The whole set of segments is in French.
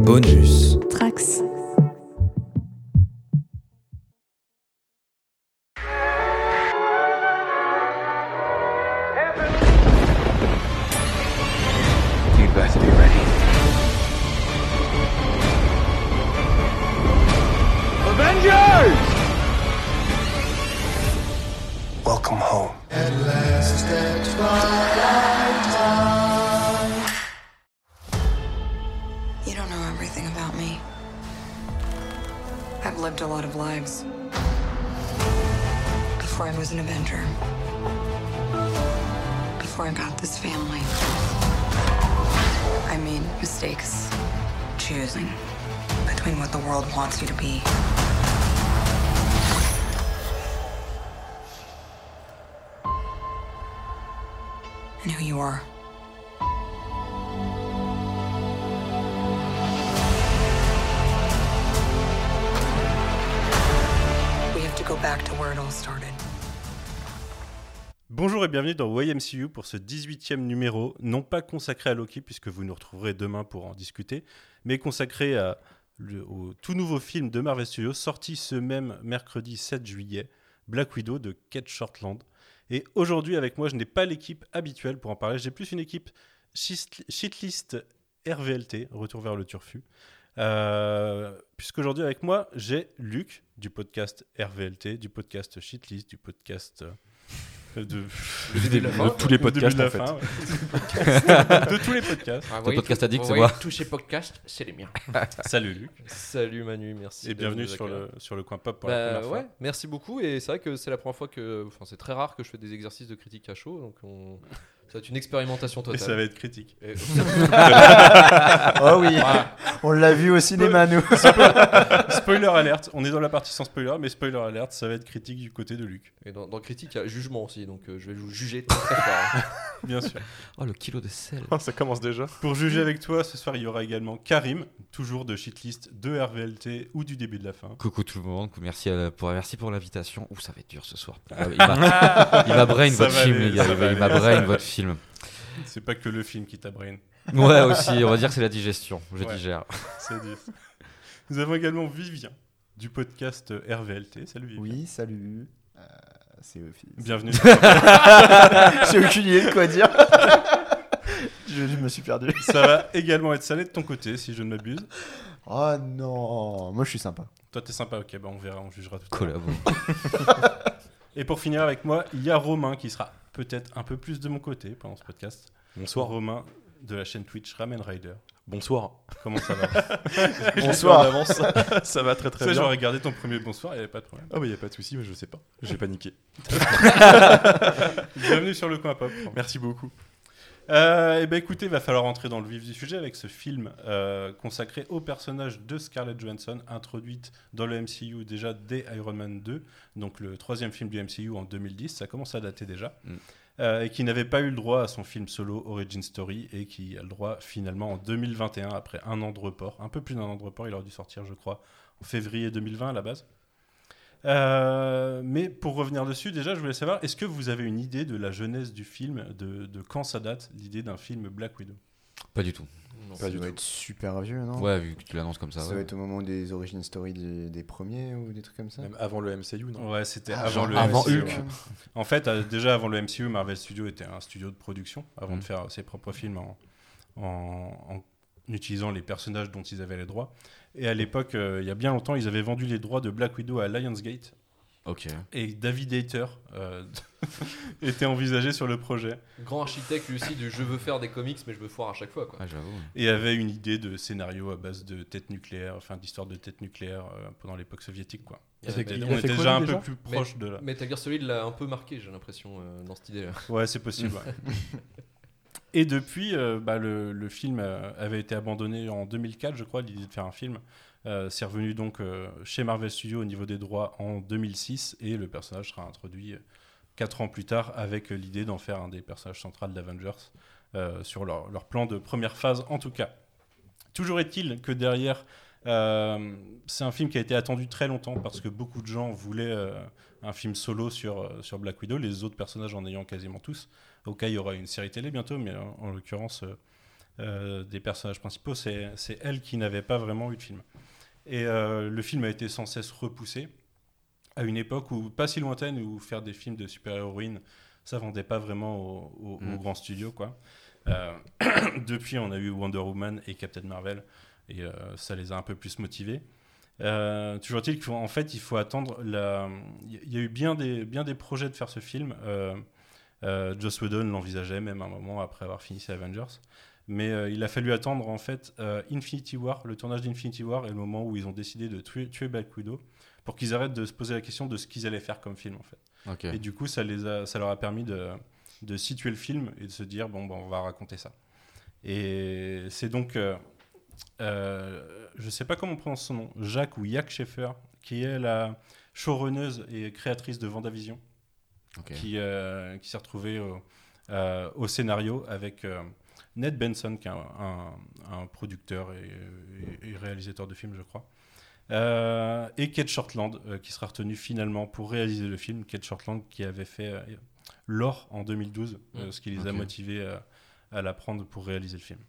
Bonus. Dans YMCU pour ce 18e numéro, non pas consacré à Loki puisque vous nous retrouverez demain pour en discuter, mais consacré au tout nouveau film de Marvel Studios sorti ce même mercredi 7 juillet, Black Widow de Kate Shortland. Et aujourd'hui avec moi, je n'ai pas l'équipe habituelle pour en parler, j'ai plus une équipe shitlist RVLT, retour vers le turfu. Euh, Puisqu'aujourd'hui avec moi, j'ai Luc du podcast RVLT, du podcast Shitlist, du podcast... euh, de, de tous les podcasts, de en fait. de tous les podcasts. Ah, Ton podcast addict, c'est voyez, moi. Tous ces podcasts, c'est les miens. Salut Luc Salut Manu, merci. et de bienvenue sur le, sur le coin pop pour la Bah, première ouais, fois. merci beaucoup. Et c'est vrai que c'est la première fois que. Enfin, c'est très rare que je fais des exercices de critique à chaud. Donc, on... ça va être une expérimentation Et totale. ça va être critique. Et- Oh oui, on l'a vu au cinéma, nous. Spoiler alerte, on est dans la partie sans spoiler, mais spoiler alerte, ça va être critique du côté de Luc, Et dans, dans critique, il y a jugement aussi. Donc, euh, je vais vous juger très, très fort. bien sûr. Oh, le kilo de sel. Oh, ça commence déjà. Pour juger avec toi, ce soir, il y aura également Karim, toujours de Shitlist, de RVLT ou du début de la fin. Coucou tout le monde, merci, la- pour, merci pour l'invitation. Ouh, ça va être dur ce soir. Il m'a brain Ça votre va film, aller, les gars. Il m'a brain votre film. C'est pas que le film qui t'a brain, Ouais, aussi, on va dire que c'est la digestion. Je Ouais. digère. c'est dit. Nous avons également Vivien, du podcast RVLT. Salut Vivien. Oui, salut. Euh, c'est Bienvenue. J'ai aucune idée de quoi dire. je, je me suis perdu. ça va également être salé de ton côté, si je ne m'abuse. Oh non, moi je suis sympa. Toi, t'es sympa, ok, bah on verra, on jugera tout à l'heure. Collabo. Et pour finir avec moi, il y a Romain qui sera peut-être un peu plus de mon côté pendant ce podcast. Bonsoir. Romain de la chaîne Twitch Ramen Rider. Bonsoir. Comment ça va Bonsoir. En avance. ça va très très bien. j'aurais regardé ton premier bonsoir, il n'y avait pas de problème. Ah bah y a pas de souci, mais je sais pas. J'ai paniqué. Bienvenue sur le coin pop. Merci beaucoup. Euh, et ben écoutez, il va falloir entrer dans le vif du sujet avec ce film euh, consacré au personnage de Scarlett Johansson, introduite dans le MCU déjà dès Iron Man 2, donc le troisième film du MCU en 2010, ça commence à dater déjà, Mm. euh, et qui n'avait pas eu le droit à son film solo Origin Story, et qui a le droit finalement en 2021, après un an de report, un peu plus d'un an de report, il aurait dû sortir je crois en février 2020 à la base. Euh, mais pour revenir dessus, déjà, je voulais savoir, est-ce que vous avez une idée de la jeunesse du film, de, de quand ça date, l'idée d'un film Black Widow? Pas du tout. Non. Ça doit tout. être super vieux, non? Ouais, vu que tu l'annonces comme ça. Ça ouais. doit être au moment des origin story des, des premiers ou des trucs comme ça? Même avant le MCU, non? Ouais, c'était Ah, avant genre le avant MCU. Hulk. ouais. En fait, euh, déjà avant le MCU, Marvel Studios était un studio de production, avant Mm. de faire ses propres films en, en- en utilisant les personnages dont ils avaient les droits. Et à l'époque, euh, il y a bien longtemps, ils avaient vendu les droits de Black Widow à Lionsgate. Ok. Et David Hayter euh, était envisagé sur le projet. Grand architecte lui aussi du je veux faire des comics, mais je veux foire à chaque fois. Quoi. Ah, j'avoue. et avait une idée de scénario à base de tête nucléaire, enfin d'histoire de tête nucléaire euh, pendant l'époque soviétique quoi. Et on était quoi, déjà un peu plus Mais- proche de là. Metal Gear Solid l'a un peu marqué, j'ai l'impression, euh, dans cette idée. Ouais, c'est possible. ouais. Et depuis, euh, bah, le, film euh, avait été abandonné en 2004, je crois, l'idée de faire un film. Euh, c'est revenu donc euh, chez Marvel Studios au niveau des droits en 2006 et le personnage sera introduit 4 ans plus tard avec l'idée d'en faire un des personnages centraux d'Avengers sur leur plan de première phase en tout cas. Toujours est-il que derrière, euh, c'est un film qui a été attendu très longtemps parce que beaucoup de gens voulaient euh, un film solo sur, euh, sur Black Widow, les autres personnages en ayant quasiment tous. Au cas, il y aura une série télé bientôt, mais en, en l'occurrence, euh, des personnages principaux, c'est elle qui n'avait pas vraiment eu de film. Et le film a été sans cesse repoussé à une époque où, pas si lointaine, où faire des films de super-héroïnes, ça vendait pas vraiment au- au- aux Mm. grands studios. Quoi. Depuis, on a eu Wonder Woman et Captain Marvel, et euh, ça les a un peu plus motivés. Euh, toujours est-il qu'en fait, il faut attendre. la- Il y a eu bien des, bien des projets de faire ce film. Euh, euh, Joss Whedon l'envisageait même un moment après avoir fini ses Avengers. Mais euh, il a fallu attendre en fait euh, Infinity War, le tournage d'Infinity War, et le moment où ils ont décidé de tuer, tuer Black Widow, pour qu'ils arrêtent de se poser la question de ce qu'ils allaient faire comme film en fait. Et du coup, ça, les a, ça leur a permis de, de situer le film et de se dire bon, ben, on va raconter ça. Et c'est donc, euh, je sais pas comment on prononce son nom, Jacques ou Jack Schaeffer, qui est la showrunneuse et créatrice de Vendavision, Ok. qui, euh, qui s'est retrouvée au, euh, au scénario avec Ned Benson, qui est un, un- un producteur et, et- et réalisateur de films, je crois. Et Kate Shortland, qui sera retenu finalement pour réaliser le film. Kate Shortland qui avait fait L'Or en 2012, euh, ce qui les a motivés à, à la prendre pour réaliser le film.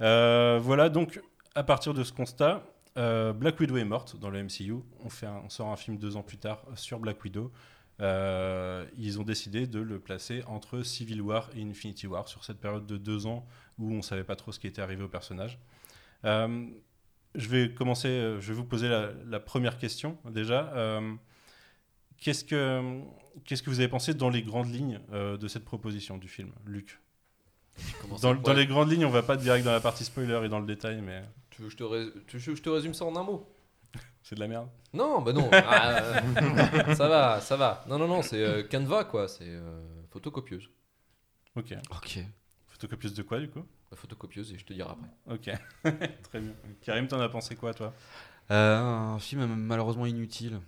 Euh, voilà, donc à partir de ce constat, euh, Black Widow est morte dans le MCU. On, fait on sort un film deux ans plus tard sur Black Widow. Euh, ils ont décidé de le placer entre Civil War et Infinity War sur cette période de deux ans où on savait pas trop ce qui était arrivé au personnage. Je vais commencer, je vais vous poser la, première question déjà. Qu'est-ce que vous avez pensé dans les grandes lignes de cette proposition du film, Luc? Dans, les grandes lignes, on va pas direct dans la partie spoiler et dans le détail, mais Tu veux que je te, rés- tu veux que je te résume ça en un mot? C'est de la merde. Non, bah non. Ah, euh, ça va, ça va. Non, non, non, c'est euh, Canva quoi. C'est euh, photocopieuse. Ok. Ok. Photocopieuse de quoi du coup? Bah, photocopieuse et je te dirai après. Ok. Très bien. Karim, t'en as pensé quoi toi? Euh, un film malheureusement inutile.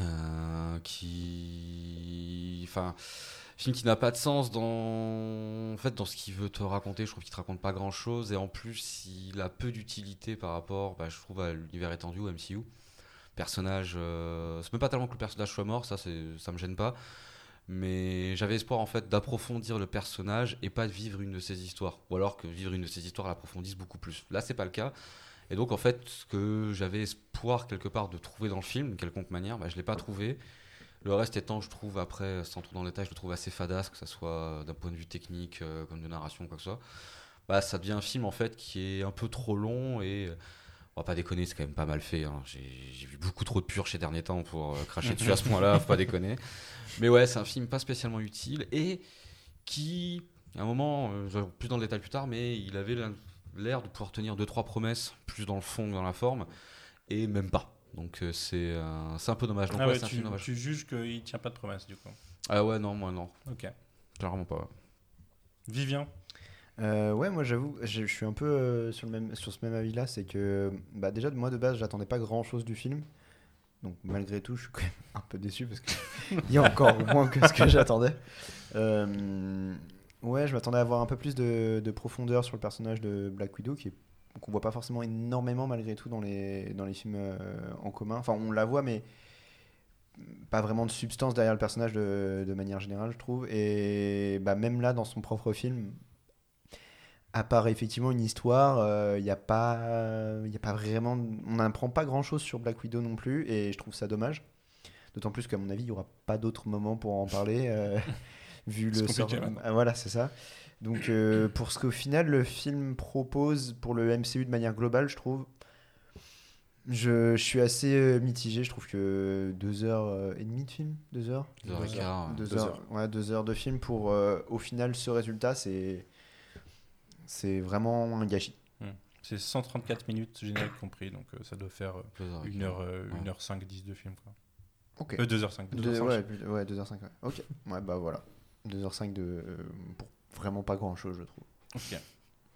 euh, qui. Enfin. Film qui n'a pas de sens dans, en fait, dans ce qu'il veut te raconter. Je trouve qu'il te raconte pas grand chose. Et en plus, il a peu d'utilité par rapport, bah, je trouve, à l'univers étendu, au MCU. Personnage. euh, C'est même pas tellement que le personnage soit mort, ça, ça me gêne pas. Mais j'avais espoir, en fait, d'approfondir le personnage et pas de vivre une de ses histoires. Ou alors que vivre une de ses histoires l'approfondisse beaucoup plus. Là, c'est pas le cas. Et donc, en fait, ce que j'avais espoir quelque part de trouver dans le film, de quelconque manière, bah, je l'ai pas trouvé. Le reste étant, je trouve, après, sans trop dans le détail, je le trouve assez fadasse, que ce soit d'un point de vue technique, euh, comme de narration, quoi que ce soit. Bah, ça devient un film, en fait, qui est un peu trop long et. euh, On va pas déconner, c'est quand même pas mal fait. hein. J'ai vu beaucoup trop de purges ces derniers temps pour euh, cracher dessus à ce point-là, faut pas déconner. Mais ouais, c'est un film pas spécialement utile et qui, à un moment, euh, plus dans le détail plus tard, mais il avait l'air de pouvoir tenir deux trois promesses, plus dans le fond que dans la forme, et même pas. Donc euh, c'est euh, c'est un peu dommage. Donc, Ah ouais, ouais, tu, film dommage. tu juges qu'il tient pas de promesse du coup. Ah ouais, non, moi non, Ok. clairement pas. Vivien. Euh, ouais, moi j'avoue, je je suis un peu euh, sur, le même, sur ce même avis-là. C'est que bah, déjà, moi de base, j'attendais pas grand-chose du film. Donc malgré tout, je suis quand même un peu déçu parce qu'il y a encore moins que ce que j'attendais. Euh, ouais, je m'attendais à avoir un peu plus de, de profondeur sur le personnage de Black Widow qui est qu'on voit pas forcément énormément malgré tout dans les, dans les films euh, en commun. Enfin, on la voit, mais pas vraiment de substance derrière le personnage de, de manière générale, je trouve. Et bah, même là, dans son propre film, à part effectivement une histoire, il n'y a, pas- y a pas vraiment. On n'apprend pas grand chose sur Black Widow non plus, et je trouve ça dommage. D'autant plus qu'à mon avis, il n'y aura pas d'autre moment pour en parler, euh, vu le sort-. Ah, voilà, c'est ça. Donc, euh, pour ce qu'au final, le film propose pour le MCU de manière globale, je trouve. Je, je suis assez euh, mitigé. Je trouve que deux heures euh, et demie de film, deux heures, Deux heures quart, ouais. deux, Deux heures, ouais, deux heures de film pour euh, au final ce résultat, c'est c'est vraiment un gâchis. C'est 134 minutes générique compris, donc euh, ça doit faire euh, Deux heures et 1 quart. heure, euh, Ouais. 1 heure 5, 10 de film. Quoi. Ok. Euh, 2h05. Deux- ouais, plus- ouais, 2h05. Ouais. Ok. Ouais, bah voilà. 2h05 de, euh, pour vraiment pas grand chose, je trouve. Ok.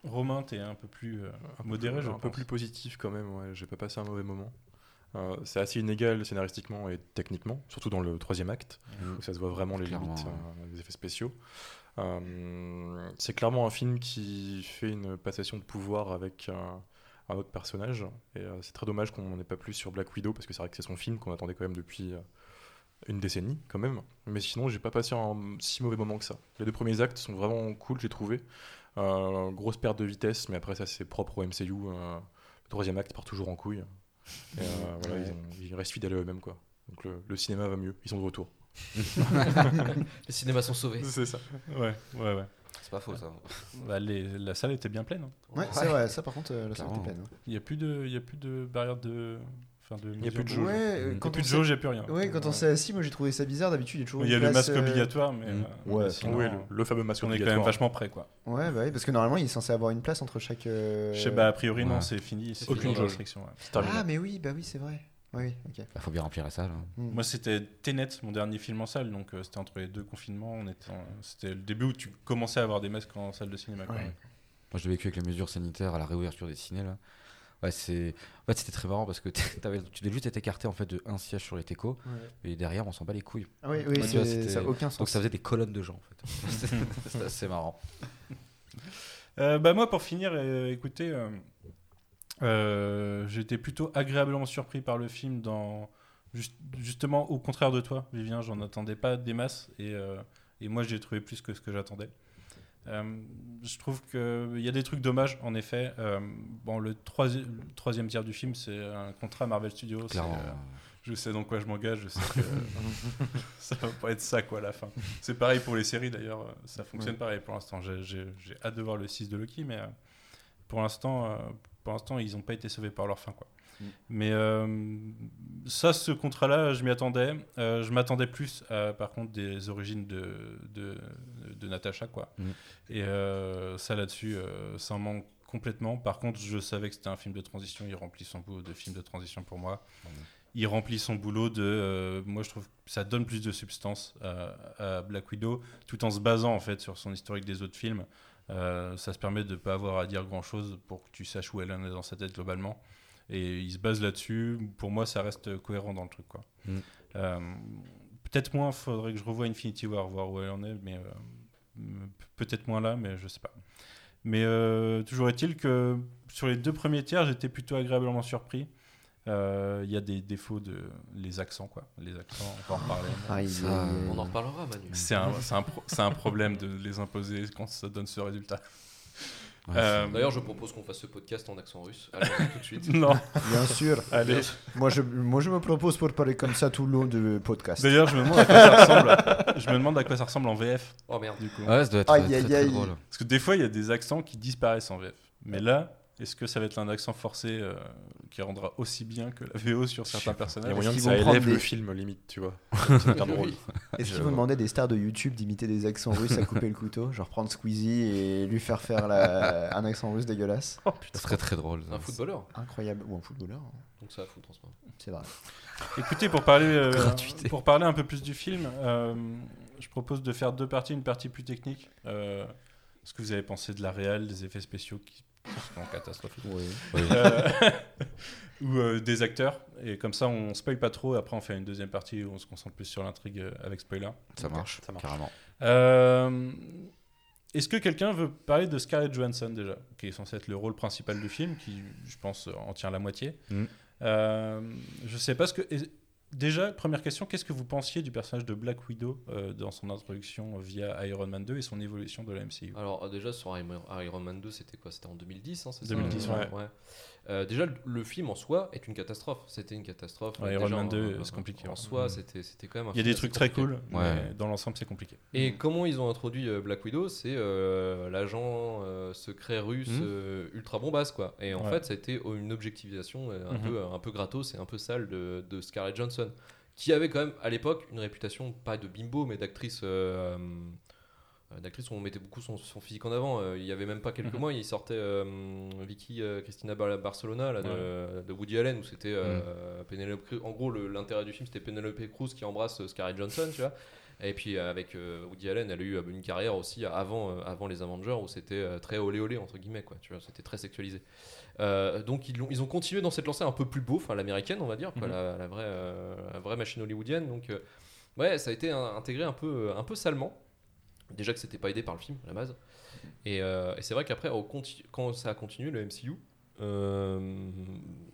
Romain, t'es un peu plus euh, modéré, je un peu plus positif quand même. Ouais, j'ai pas passé un mauvais moment. Euh, c'est assez inégal scénaristiquement et techniquement, surtout dans le troisième acte, Mm. où ça se voit vraiment les Clairement, limites ouais. euh, des effets spéciaux. Euh, c'est clairement un film qui fait une passation de pouvoir avec un, un autre personnage. Et euh, c'est très dommage qu'on n'en ait pas plus sur Black Widow, parce que c'est vrai que c'est son film qu'on attendait quand même depuis euh, une décennie, quand même. Mais sinon, j'ai pas passé un si mauvais moment que ça. Les deux premiers actes sont vraiment cool, j'ai trouvé. Euh, grosse perte de vitesse, mais après ça c'est propre au MCU. euh, le troisième acte part toujours en couille. Et, euh, voilà, Ouais. ils, ont- ils restent fidèles à eux-mêmes quoi. Donc le, le cinéma va mieux, ils sont de retour. Les cinémas sont sauvés. C'est ça. Ouais, ouais, ouais. C'est pas faux ça. Bah, les- la salle était bien pleine. hein. Ouais, c'est vrai, ça par contre, euh, la salle était pleine. Il n'y a plus de, il y a plus de barrière de, enfin de. Il y a plus de jauge. Ouais, euh, Il y a quand plus on de s'est- jauge, il n'y a plus rien. Ouais, quand on s'est assis, moi j'ai trouvé ça bizarre. D'habitude, il y a toujours Il y a une le place, masque euh, obligatoire, mais. Mm. euh, Ouais, mais sinon, Oui, le, le fameux masque on est quand même obligatoire. vachement près, quoi. Ouais, bah oui, parce que normalement, il est censé avoir une place entre chaque. euh, Je sais, bah, a priori, non, Ouais. c'est fini. c'est Aucune fini, jauge. restriction, ouais. C'est terminé. Ah, mais oui, bah oui, c'est vrai. Oui, ok. Bah, faut bien remplir la salle. hein. Hmm. Moi, c'était Tenet, mon dernier film en salle, donc euh, c'était entre les deux confinements. On était en- C'était le début où tu commençais à avoir des masques en salle de cinéma. Ouais. même. Moi, je l'ai vécu avec les mesures sanitaires à la réouverture des ciné là. Ouais, c'est. En fait, c'était très marrant parce que t'avais- tu devais juste être écarté en fait de un siège sur les técos et derrière on s'en bat les couilles. Ah oui, oui, Ouais, tu vois, c'est- c'était- ça n'a aucun sens. Donc ça faisait des colonnes de gens en fait. Assez marrant. Euh, bah moi, pour finir, euh, écoutez, euh, euh, j'étais plutôt agréablement surpris par le film. Dans juste- justement, au contraire de toi, Vivien, j'en attendais pas des masses et, euh, et moi, j'ai trouvé plus que ce que j'attendais. Euh, je trouve qu'il y a des trucs dommages, en effet. Euh, bon, le, troisi- le troisième tiers du film, c'est un contrat Marvel Studios. euh, je sais dans quoi je m'engage, je sais que ça va pas être ça quoi à la fin. C'est pareil pour les séries d'ailleurs, ça fonctionne pareil pour l'instant. J'ai- hâte de voir le 6 de Loki, mais pour l'instant, pour l'instant, ils n'ont pas été sauvés par leur fin quoi. Mm. Mais euh, ça, ce contrat-là, je m'y attendais. Euh, je m'attendais plus, à, par contre, des origines de, de, de Natasha quoi. Mm. Et euh, ça là-dessus, ça en manque complètement. Par contre, je savais que c'était un film de transition. Il remplit son boulot de film de transition pour moi il remplit son boulot de. euh, moi, je trouve que ça donne plus de substance à, à Black Widow, tout en se basant en fait sur son historique des autres films. Euh, ça se permet de ne pas avoir à dire grand chose pour que tu saches où elle en est dans sa tête globalement. Et il se base là-dessus. Pour moi, ça reste cohérent dans le truc. quoi. Mm. Euh, Peut-être moins, faudrait que je revoie Infinity War, voir où elle en est, mais euh, peut-être moins là, mais je sais pas. Mais euh, toujours est-il que sur les deux premiers tiers, j'étais plutôt agréablement surpris. Euh, Il y a des défauts de les accents, quoi. Les accents, on va en reparler. Ah, il- Ça, il- On en reparlera, Manu. C'est un, c'est un, pro- c'est un problème de les imposer quand ça donne ce résultat. Ouais, Euh, D'ailleurs, je propose qu'on fasse ce podcast en accent russe. Tout de suite. Non. Bien sûr. Allez. Moi je, moi, je me propose pour parler comme ça tout le long du podcast. D'ailleurs, je me demande à quoi ça ressemble. Je me demande à quoi ça ressemble en VF. Oh merde. Du coup. Ouais, ça doit être Aïe, très, aïe, très, aïe. drôle. Parce que des fois, il y a des accents qui disparaissent en VF. Mais là, est-ce que ça va être un accent forcé euh, qui rendra aussi bien que la VO sur certains Il y a personnages moyen que ça élève le des- film limite, tu vois. C'est drôle. Est-ce qu'ils vont demander des stars de YouTube d'imiter des accents russes à couper le couteau Genre prendre Squeezie et lui faire faire la- un accent russe dégueulasse? Ça serait très drôle. ça. Un footballeur. Incroyable. Ou un footballeur, hein. Donc ça va foutre en ce moment. c'est vrai. Écoutez, pour parler, euh, pour parler un peu plus du film, euh, je propose de faire deux parties, une partie plus technique. Euh, ce que vous avez pensé de la réelle, des effets spéciaux qui sont catastrophiques. Oui. Oui. Euh, ou euh, des acteurs. Et comme ça, on spoil pas trop. Après, on fait une deuxième partie où on se concentre plus sur l'intrigue euh, avec spoiler. Ça marche, Ça marche. carrément. Euh, Est-ce que quelqu'un veut parler de Scarlett Johansson déjà, qui est censé être le rôle principal du film, qui, je pense, en tient la moitié? Mm. Euh, Je sais pas ce que. Déjà, première question, qu'est-ce que vous pensiez du personnage de Black Widow euh, dans son introduction via Iron Man 2 et son évolution de la MCU Alors déjà sur Iron Man 2 c'était quoi? C'était en 2010 hein, c'est ça? 2010, Euh, ouais. Euh, déjà le, le film en soi est une catastrophe. C'était une catastrophe. Ouais, Iron Man en- 2, en- c'est compliqué, En ouais. soi Mm. c'était c'était quand même. un Il y a des trucs très cool, Ouais. mais dans l'ensemble, c'est compliqué. Et comment ils ont introduit euh, Black Widow C'est euh, l'agent euh, secret russe euh, ultra bombasse quoi. Et en Ouais. fait, ça a été oh, une objectivisation un, Mhm. peu, un peu gratos et un peu sale de, de Scarlett Johansson, qui avait quand même à l'époque une réputation pas de bimbo mais d'actrice. Euh, d'actrice où on mettait beaucoup son, son physique en avant. Euh, il y avait même pas quelques Mhm. mois, il sortait euh, Vicky euh, Cristina Bar- Barcelona là, de, de Woody Allen où c'était euh, Penelope Cruz. En gros, l'intérêt du film c'était Penelope Cruz qui embrasse Scarlett Johansson, tu vois. Et puis avec Woody Allen, elle a eu une carrière aussi avant, avant les Avengers où c'était très olé olé entre guillemets quoi, tu vois, c'était très sexualisé. Donc ils, l'ont- ils ont continué dans cette lancée un peu plus beau, enfin l'américaine on va dire, quoi, Mhm. la, la vraie, la vraie machine hollywoodienne. Donc ouais, ça a été un- intégré un peu, un peu salement. Déjà que c'était pas aidé par le film à la base. Et, euh, c'est vrai qu'après, quand ça a continué le MCU, euh,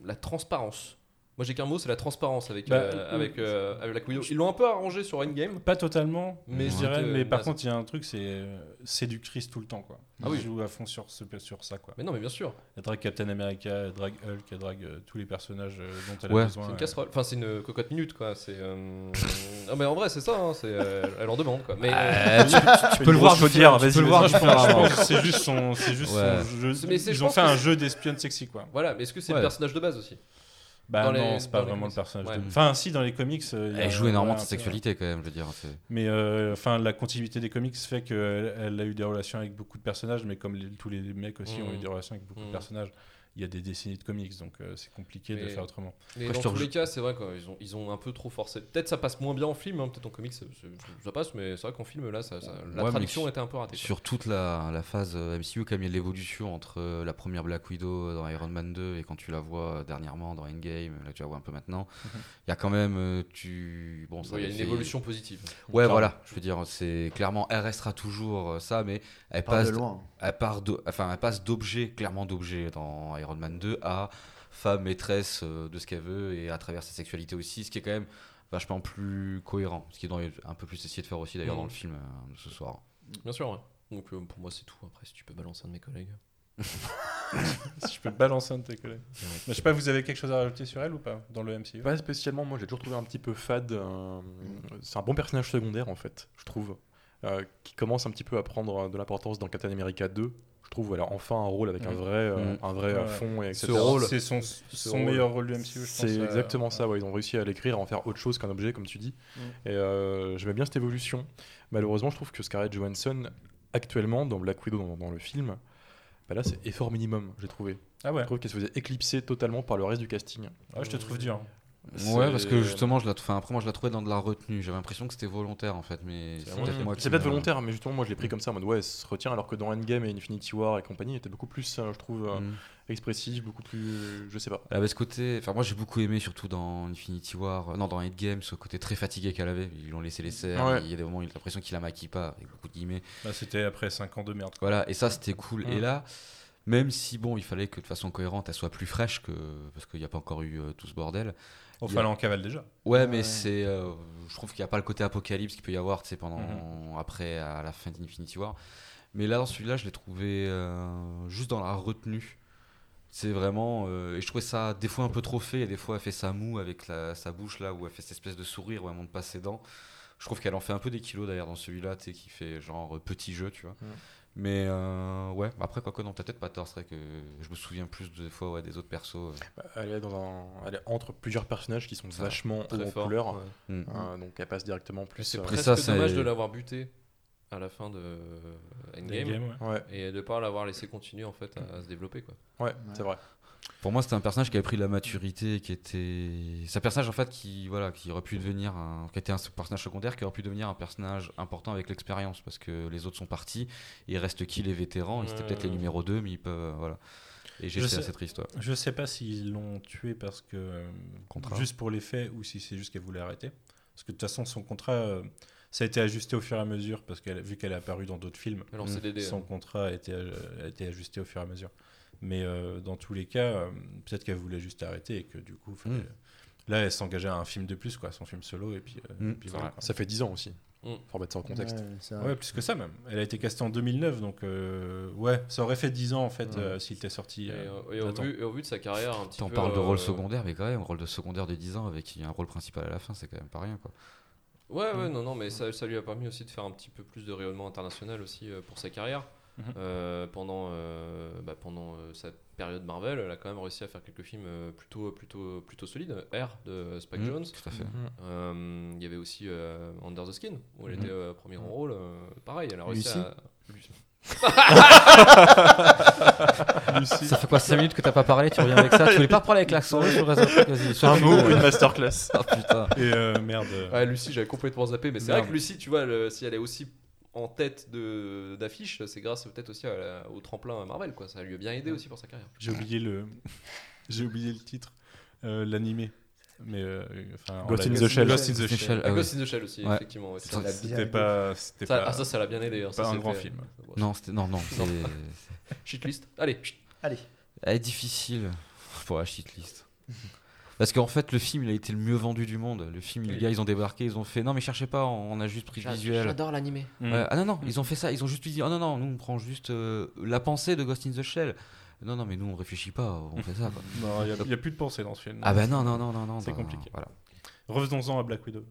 la transparence Moi j'ai qu'un mot, c'est la transparence avec, Bah, euh, euh, avec, euh, avec Black Widow. Ils l'ont un peu arrangé sur Endgame. Pas totalement, Mais je dirais. euh, Mais par contre, il y a un truc, c'est euh, séductrice tout le temps, quoi. Ah oui. Elle joue à fond sur, ce- sur ça, quoi. Mais non, mais bien sûr, Elle drague Captain America, elle drague Hulk, elle drague euh, tous les personnages euh, dont elle Ouais. a besoin. c'est une euh. casserole. Enfin, c'est une cocotte minute quoi. C'est. euh, non, mais en vrai, c'est ça. hein, c'est, euh, elle en demande quoi. Mais. Euh, tu, tu Une peux le voir chaudière, différemment, tu vas-y, peux le voir. Je je c'est juste son, c'est juste Ouais. son jeu. Je Ils ont fait un jeu d'espionne sexy, quoi. Voilà, mais est-ce que c'est le personnage de base aussi? Bah Dans non, les- c'est pas vraiment le comics. personnage. Ouais. de- Enfin, si, dans les comics. euh, a- Elle joue énormément de sa peu. sexualité quand même, je veux dire. Mais euh, enfin, la continuité des comics fait qu'elle elle a eu des relations avec beaucoup de personnages, mais comme les- tous les mecs aussi ont eu Mm. des relations avec beaucoup de Mm. personnages, il y a des décennies de comics, donc euh, c'est compliqué de faire autrement. Mais Après, dans tous les cas, c'est vrai qu'ils ont, ils ont un peu trop forcé. Peut-être ça passe moins bien en film, hein, peut-être en comics ça, passe, mais c'est vrai qu'en film là, ça, ça- la Ouais, traduction était un peu ratée. quoi. Sur toute la, la phase euh, MCU, comme il y a de l'évolution entre euh, la première Black Widow dans Iron Man 2 et quand tu la vois dernièrement dans Endgame, là tu la vois un peu maintenant, il y a quand même. tu... bon, ça Ouais, Il y a une fait- évolution positive. Ouais, Clairement. voilà, je veux dire, c'est clairement, elle restera toujours ça, mais elle passe, de loin. elle, part de- enfin, elle passe d'objet, clairement d'objet dans Iron Man 2 à femme maîtresse euh, de ce qu'elle veut et à travers sa sexualité aussi, ce qui est quand même vachement plus cohérent, ce qui est dans- un peu plus essayé de faire aussi d'ailleurs dans le film euh, de ce soir. Bien sûr, ouais. Donc euh, pour moi, c'est tout. Après, si tu peux balancer un de mes collègues. si je peux balancer un de tes collègues. Mais je sais pas, vous avez quelque chose à rajouter sur elle ou pas dans le MCU Pas spécialement, moi j'ai toujours trouvé un petit peu fade. euh, c'est un bon personnage secondaire en fait, je trouve. euh, qui commence un petit peu à prendre de l'importance dans Captain America 2. Je trouve elle a enfin un rôle avec un vrai, euh, Mm. un vrai Ouais, euh, fond, et etc. Ce rôle. C'est son, son rôle. meilleur rôle du MCU, je pense. C'est euh, exactement ça, ouais, ils ont réussi à l'écrire, à en faire autre chose qu'un objet, comme tu dis. Mm. Et euh, j'aimais bien cette évolution. Malheureusement, je trouve que Scarlett Johansson, actuellement, dans Black Widow, dans, dans le film, bah là, c'est effort minimum, j'ai trouvé. Ah ouais, Je trouve qu'elle se faisait éclipser totalement par le reste du casting. Ah, je te trouve dur. Ouais, parce que justement, je la, enfin, après moi je la trouvais dans de la retenue. J'avais l'impression que c'était volontaire en fait, mais c'est peut-être volontaire, mais justement, moi je l'ai pris comme ça en mode ouais, elle se retient, alors que dans Endgame et Infinity War et compagnie, elle était beaucoup plus, euh, je trouve, euh, Mm. expressif, beaucoup plus. Je sais pas. Elle avait ce côté, enfin moi j'ai beaucoup aimé surtout dans Infinity War, euh, non dans Endgame, ce côté très fatigué qu'elle avait. Ils lui ont laissé les serres, Ouais. il y a des moments où il a l'impression qu'il la maquille pas, avec beaucoup de guillemets. Bah, C'était après 5 ans de merde. quoi. Voilà, et ça c'était cool. Mm. Et là, même si bon, il fallait que de façon cohérente elle soit plus fraîche que parce qu'il n'y a pas encore eu euh, tout ce bordel. Y fallait a- en cavale déjà. Ouais, Ouais. mais c'est, euh, je trouve qu'il n'y a pas le côté apocalypse qu'il peut y avoir, tu sais, pendant Mhm. après à la fin d'Infinity War. Mais là, dans celui-là, je l'ai trouvé euh, juste dans la retenue. C'est vraiment, euh, et je trouvais ça des fois un peu trop fait, et des fois elle fait sa moue avec la- sa bouche là où elle fait cette espèce de sourire où elle monte pas ses dents. Je trouve qu'elle en fait un peu des kilos d'ailleurs dans celui-là, tu sais, qui fait genre petit jeu, tu vois. Mhm. Mais euh, ouais, après quoi que non, t'as peut-être pas tort, c'est vrai que je me souviens plus des fois ouais, des autres persos. euh. Bah, Elle est, dans un... elle est entre plusieurs personnages qui sont Ça, vachement Très en fort. couleur. ouais. Mm. Euh, donc elle passe directement plus. C'est euh, presque ça, dommage de l'avoir buté à la fin de Endgame Endgame, ouais. Ouais, et de pas l'avoir laissé continuer en fait à, à se développer quoi. ouais, c'est vrai. Pour moi, c'était un personnage qui avait pris de la maturité, qui était. C'est un personnage en fait qui, voilà, qui aurait pu devenir un. qui était un personnage secondaire, qui aurait pu devenir un personnage important avec l'expérience, parce que les autres sont partis. Il reste qui les vétérans Ils étaient peut-être les numéros 2, mais ils peuvent. euh, voilà. Et j'ai sais- triste. ouais. Je sais pas s'ils l'ont tué parce que. euh, Contrat. Juste pour les faits ou si c'est juste qu'elle voulait arrêter. Parce que de toute façon, son contrat. euh, ça a été ajusté au fur et à mesure parce que vu qu'elle est apparue dans d'autres films, Alors. CDD. son contrat a été, euh, a été ajusté au fur et à mesure. Mais euh, dans tous les cas, euh, peut-être qu'elle voulait juste arrêter et que du coup, fallait- Mm. là, elle s'engageait à un film de plus, quoi, son film solo, et puis, euh, Mm, et puis voilà. Ça fait 10 ans aussi. Mm. Faut remettre ça en contexte. Ouais, plus que ça même. Elle a été castée en 2009, donc euh, ouais, ça aurait fait 10 ans en fait Ouais. euh, s'il était sorti. Et, euh, euh, et au, vu, et au vu de sa carrière un petit T'en peu. parles de rôle euh, secondaire, mais quand même, rôle de secondaire de 10 ans avec un rôle principal à la fin, c'est quand même pas rien. Quoi. Ouais, ouais, non, non, mais ça, ça lui a permis aussi de faire un petit peu plus de rayonnement international aussi euh, pour sa carrière. Mhm. Euh, pendant euh, bah, pendant euh, sa période Marvel, elle a quand même réussi à faire quelques films euh, plutôt plutôt plutôt solides. R de Spike Mm, Jones. Tout à fait. Mhm. Euh, Il y avait aussi euh, Under the Skin où elle Mhm. était euh, premier grand rôle. euh, pareil, elle a réussi Lucy à. Lucy. Ça fait quoi 5 minutes que t'as pas parlé Tu reviens avec ça? Tu voulais pas parler avec l'accent sur le Un mot, cool. une masterclass. Ah putain. Et euh, merde. euh, Ouais, Lucie, j'avais complètement zappé, mais c'est vrai que Lucie, tu vois, le- si elle est aussi en tête de d'affiche, c'est grâce peut-être aussi à la- au tremplin Marvel, quoi. Ça lui a bien aidé aussi pour sa carrière. J'ai oublié le, j'ai oublié le titre, euh, l'animé. Mais euh, enfin, en Ghost in the Shell. Ghost in the Ghost in the Shell. Shell. Ah oui. Ghost in the Shell aussi, Ouais. effectivement. ouais, Ça, ça, l'a- C'était pas, c'était ça- pas. ah, ça, ça l'a bien aidé. hein, ça, pas un c'est grand fait- film. Non, c'était non, non. C'est- Shitlist. Allez. Allez. Elle est difficile pour la shitlist. Parce qu'en fait, le film, il a été le mieux vendu du monde. Le film, les gars, ils ont débarqué, ils ont fait non, mais cherchez pas, on a juste pris le visuel. J'adore l'animé. Mm. Ah non, non, ils ont fait ça, ils ont juste dit, oh non, non, nous on prend juste euh, la pensée de Ghost in the Shell. Non, non, mais nous on réfléchit pas, on fait ça. Quoi. Non, il n'y a, plus de pensée dans ce film. ah bah non, non, non, non, non. C'est bah, compliqué. Voilà. Revenons-en à Black Widow.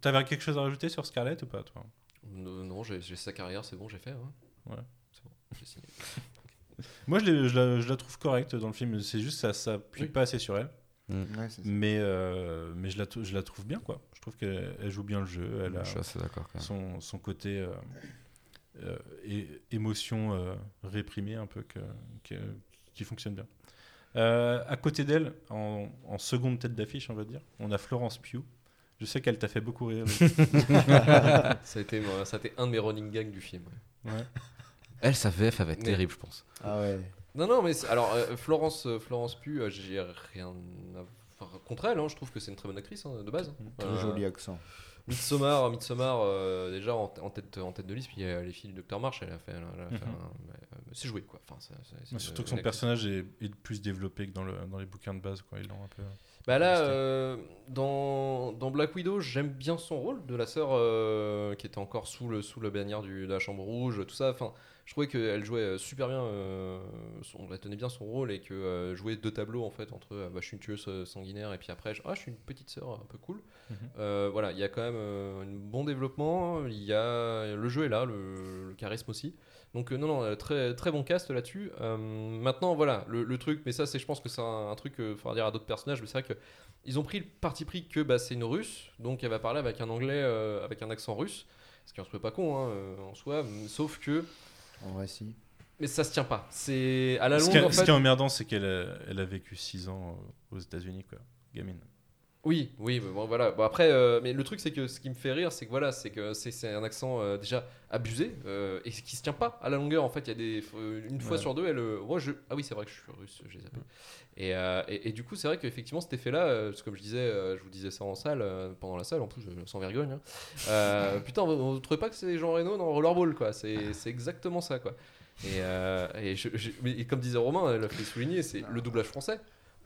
T'avais quelque chose à rajouter sur Scarlett ou pas, toi? Non, non, j'ai sa carrière, c'est bon, j'ai fait. Ouais. Ouais. C'est bon, j'ai signé. Moi, je, la, je la trouve correcte dans le film. C'est juste ça ça appuie Oui. pas assez sur elle. Ouais, ça. Mais, euh, mais je, la, je la trouve bien, quoi. Je trouve qu'elle elle joue bien le jeu. Elle a Je suis assez d'accord quand même. son, son côté euh, euh, é- émotion euh, réprimée, un peu, que, que- qui fonctionne bien. Euh, à côté d'elle, en, en seconde tête d'affiche, on va dire, on a Florence Pugh. Je sais qu'elle t'a fait beaucoup rire. ça, a été, ça a été un de mes running gags du film. ouais. Ouais. Elle, sa VF, elle va être Mais- terrible, je pense. Ah ouais. Non, non, mais alors euh, Florence, euh, Florence Pugh, euh, j'ai rien à... enfin, contre elle. hein, je trouve que c'est une très bonne actrice hein, de base. Très Euh, joli accent. Midsommar, Midsommar euh, déjà en, en tête, en tête de liste. Puis les filles du Dr March, elle a fait, elle a fait Mhm. un- euh, c'est joué quoi. Enfin, Surtout une- que son actrice. personnage est, est plus développé que dans, le, dans les bouquins de base. Quoi. Ils l'ont un peu... Bah là, euh, dans, dans Black Widow, j'aime bien son rôle de la sœur euh, qui était encore sous le sous la bannière du, de la Chambre Rouge, tout ça. Enfin, je trouvais qu'elle jouait euh, super bien, euh, son, elle tenait bien son rôle et que jouer deux tableaux en fait entre bah, je suis une tueuse sanguinaire et puis après je, ah, je suis une petite sœur un peu cool. Mhm. Voilà, il y a quand même un bon développement, il y a le jeu est là, le, le charisme aussi. Donc euh, non non euh, très très bon cast là-dessus. Euh, maintenant voilà le, le truc, mais ça c'est je pense que c'est un, un truc qu'il faudra dire à d'autres personnages, mais c'est vrai que ils ont pris le parti pris que bah, c'est une russe, donc elle va parler avec un anglais euh, avec un accent russe, ce qui en se peut pas con hein, en soi, sauf que En vrai, si. mais ça se tient pas. C'est à la ce, longue qui est, en ce qui est emmerdant, c'est qu'elle a, elle a vécu 6 ans aux États-Unis, quoi. Gamine. Oui, oui, mais bon, voilà. Bon, après, euh, mais le truc, c'est que ce qui me fait rire, c'est que voilà, c'est que c'est un accent euh, déjà abusé euh, et qui se tient pas à la longueur. En fait, il y a des une fois Ouais. sur deux, elle. moi, je ah oui, c'est vrai que je suis russe, j'ai zappé. Et, euh, et, et du coup, c'est vrai qu'effectivement, cet effet-là, parce que comme je disais, je vous disais ça en salle, pendant la salle, en plus, sans vergogne. hein. Putain, vous, vous trouvez pas que c'est Jean Reno dans Rollerball, quoi C'est c'est exactement ça, quoi. Et, et, je- je- mais- et comme disait Romain, elle a fait souligner, c'est le doublage français.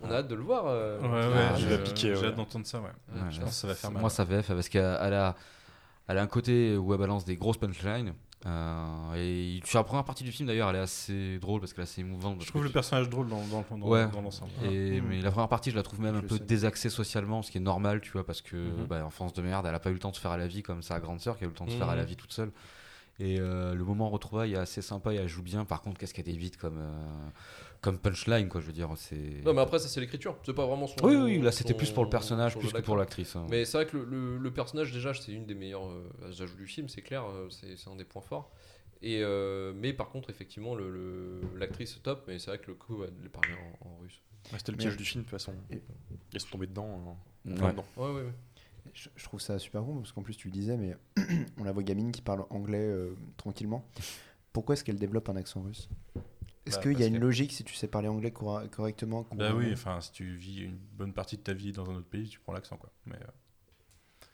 On a hâte de le voir. euh, Ouais, ouais, euh, je vais piquer, j'ai ouais. hâte d'entendre ça, ouais. Ouais, Ouais, je pense que ça va faire mal. Moi, sa VF, parce qu'elle elle a, elle a un côté où elle balance des grosses punchlines. euh, et sur la première partie du film, d'ailleurs, elle est assez drôle parce qu'elle est assez émouvante. Je trouve le tu- personnage drôle dans, dans, dans, Ouais. dans l'ensemble. Et, Mhm. Mais la première partie, je la trouve même un peu sais. désaxée socialement, ce qui est normal, tu vois, parce que Mhm. bah, enfance de merde, elle a pas eu le temps de se faire à la vie comme sa grande sœur qui a eu le temps de se faire à la Mhm. vie toute seule. Et euh, le moment retrouvailles est assez sympa et elle joue bien. Par contre, qu'est-ce qu'elle évite comme, euh, comme punchline, quoi, je veux dire. c'est Non, mais après, ça, c'est l'écriture. C'est pas vraiment son. Oui, oui, là, c'était son- plus pour le personnage, son plus que pour l'actrice. hein. Mais c'est vrai que le, le- le personnage, déjà, c'est une des meilleures euh, ajouts du film, c'est clair, euh, c'est c'est un des points forts. Et, euh, mais par contre, effectivement, le- le- l'actrice top, mais c'est vrai que le coup, elle elle parlait en, en russe. Ouais, C'était le Mais- piège du film, de toute façon. Et- Ils sont tombés dedans. euh, Ouais. dedans. Ouais, ouais, ouais. Je, je trouve ça super bon parce qu'en plus tu le disais, mais on la voit gamine qui parle anglais euh, tranquillement. Pourquoi est-ce qu'elle développe un accent russe? Est-ce Bah, qu'il y a une que- logique si tu sais parler anglais cor- correctement Bah oui, enfin, si tu vis une bonne partie de ta vie dans un autre pays, tu prends l'accent, quoi. Mais, euh,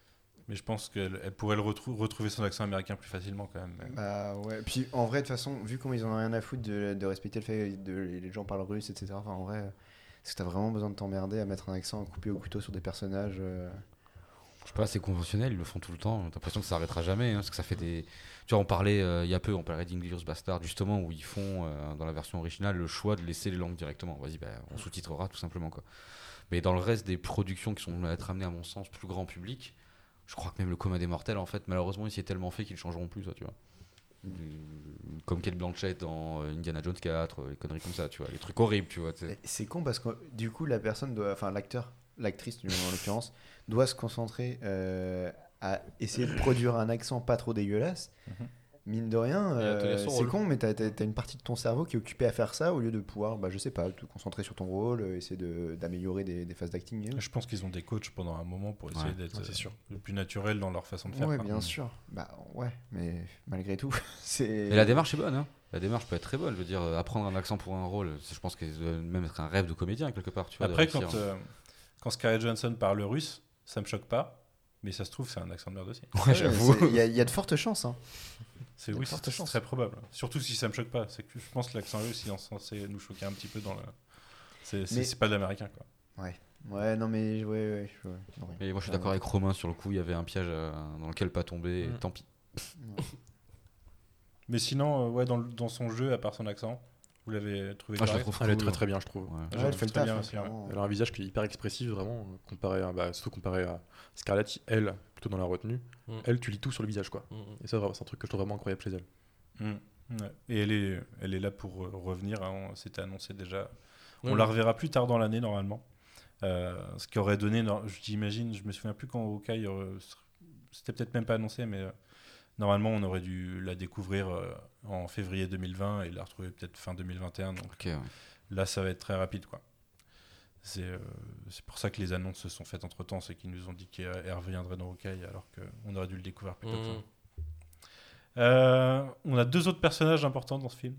mais je pense qu'elle elle pourrait le retrou- retrouver son accent américain plus facilement, quand même. Bah ouais, puis en vrai, de toute façon, vu comment ils en ont rien à foutre de, de respecter le fait que les gens parlent russe, etc. Enfin, en vrai, est-ce que t'as vraiment besoin de t'emmerder à mettre un accent coupé au couteau sur des personnages euh, Je sais pas, c'est conventionnel, ils le font tout le temps. T'as l'impression que ça arrêtera jamais. hein, parce que ça fait des. Tu vois, on parlait euh, il y a peu, on parlait d'Inglorious Bastard, justement, où ils font, euh, dans la version originale, le choix de laisser les langues directement. Vas-y, bah, on sous-titrera tout simplement. Quoi. Mais dans le reste des productions qui sont à être amenées, à mon sens, plus grand public, je crois que même le commun des mortels, en fait, malheureusement, il s'y est tellement fait qu'ils ne changeront plus, ça, tu vois. Comme Kate Blanchett dans euh, Indiana Jones 4, euh, les conneries comme ça, tu vois, les trucs horribles, tu vois. C'est con parce que du coup, la personne doit, enfin l'acteur, l'actrice du en l'occurrence, doit se concentrer euh, à essayer de produire un accent pas trop dégueulasse. Mhm. Mine de rien, euh, c'est con, mais t'as as, une partie de ton cerveau qui est occupée à faire ça au lieu de pouvoir, bah, je sais pas, te concentrer sur ton rôle, euh, essayer de- d'améliorer des, des phases d'acting. Je pense qu'ils ont des coachs pendant un moment pour essayer Ouais, d'être ouais, c'est euh, sûr. le plus naturel dans leur façon de faire. Quoi. bien sûr. Bah ouais, mais malgré tout, c'est. Et la démarche est bonne, hein. La démarche peut être très bonne. Je veux dire, apprendre un accent pour un rôle, je pense que c'est même être un rêve de comédien quelque part. Tu vois, Après, quand, euh, quand Scarlett Johansson parle russe, ça me choque pas. Mais ça se trouve, c'est un accent de merde aussi. Ouais, Ouais, j'avoue. Il y, a- il y a de fortes chances. Hein. C'est oui, c'est très probable. Surtout si ça me choque pas. C'est que je pense que l'accent russe, il est censé nous choquer un petit peu dans le. C'est Mais- pas de l'américain, quoi. Ouais, non, mais ouais, ouais. ouais, ouais. Mais moi je suis Ouais. d'accord avec Romain sur le coup, il y avait un piège euh, dans lequel pas tomber, et Mm. tant pis. Mais sinon, euh, ouais, dans, dans son jeu, à part son accent, vous l'avez trouvé Ah, je la correct trouve Elle est très très bien, je trouve. Ouais. Ouais, elle fait le très taf, bien aussi, ouais. clairement. Elle a un visage qui est hyper expressif, vraiment, comparé à, bah, surtout comparé à Scarlett, elle, plutôt dans la retenue. Mm. Elle, tu lis tout sur le visage, quoi. Mm, mm. Et ça, c'est un truc que je trouve vraiment incroyable chez elle. Mm. Ouais. Et elle est, elle est là pour euh, revenir. hein, C'était annoncé déjà. On la reverra plus tard dans l'année normalement. Euh, ce qui aurait donné, j'imagine, je me souviens plus quand Hawkeye, euh, c'était peut-être même pas annoncé, mais euh, normalement on aurait dû la découvrir euh, en février 2020 et la retrouver peut-être fin 2021. Donc ouais. là, ça va être très rapide, quoi. C'est euh, c'est pour ça que les annonces se sont faites entre temps, c'est qu'ils nous ont dit qu'elle reviendrait dans Hawkeye alors qu'on aurait dû le découvrir plus tôt. Euh, on a deux autres personnages importants dans ce film.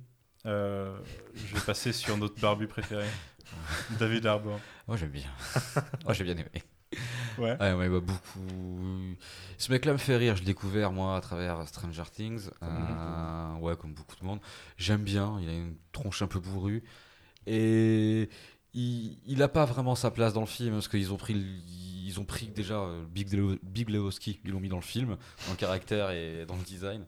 Euh, je vais passer sur notre barbu préféré, David Harbour. Moi j'aime bien. Moi j'ai bien aimé. Ouais. Ouais, ouais, bah, beaucoup. Ce mec-là me fait rire. Je l'ai découvert moi à travers Stranger Things. Euh, ouais, comme beaucoup de monde. J'aime bien. Il a une tronche un peu bourrue et il, il a pas vraiment sa place dans le film parce qu'ils ont pris, ils ont pris déjà euh, Big, Leo- Big Lebowski. Ils l'ont mis dans le film, dans le caractère et dans le design.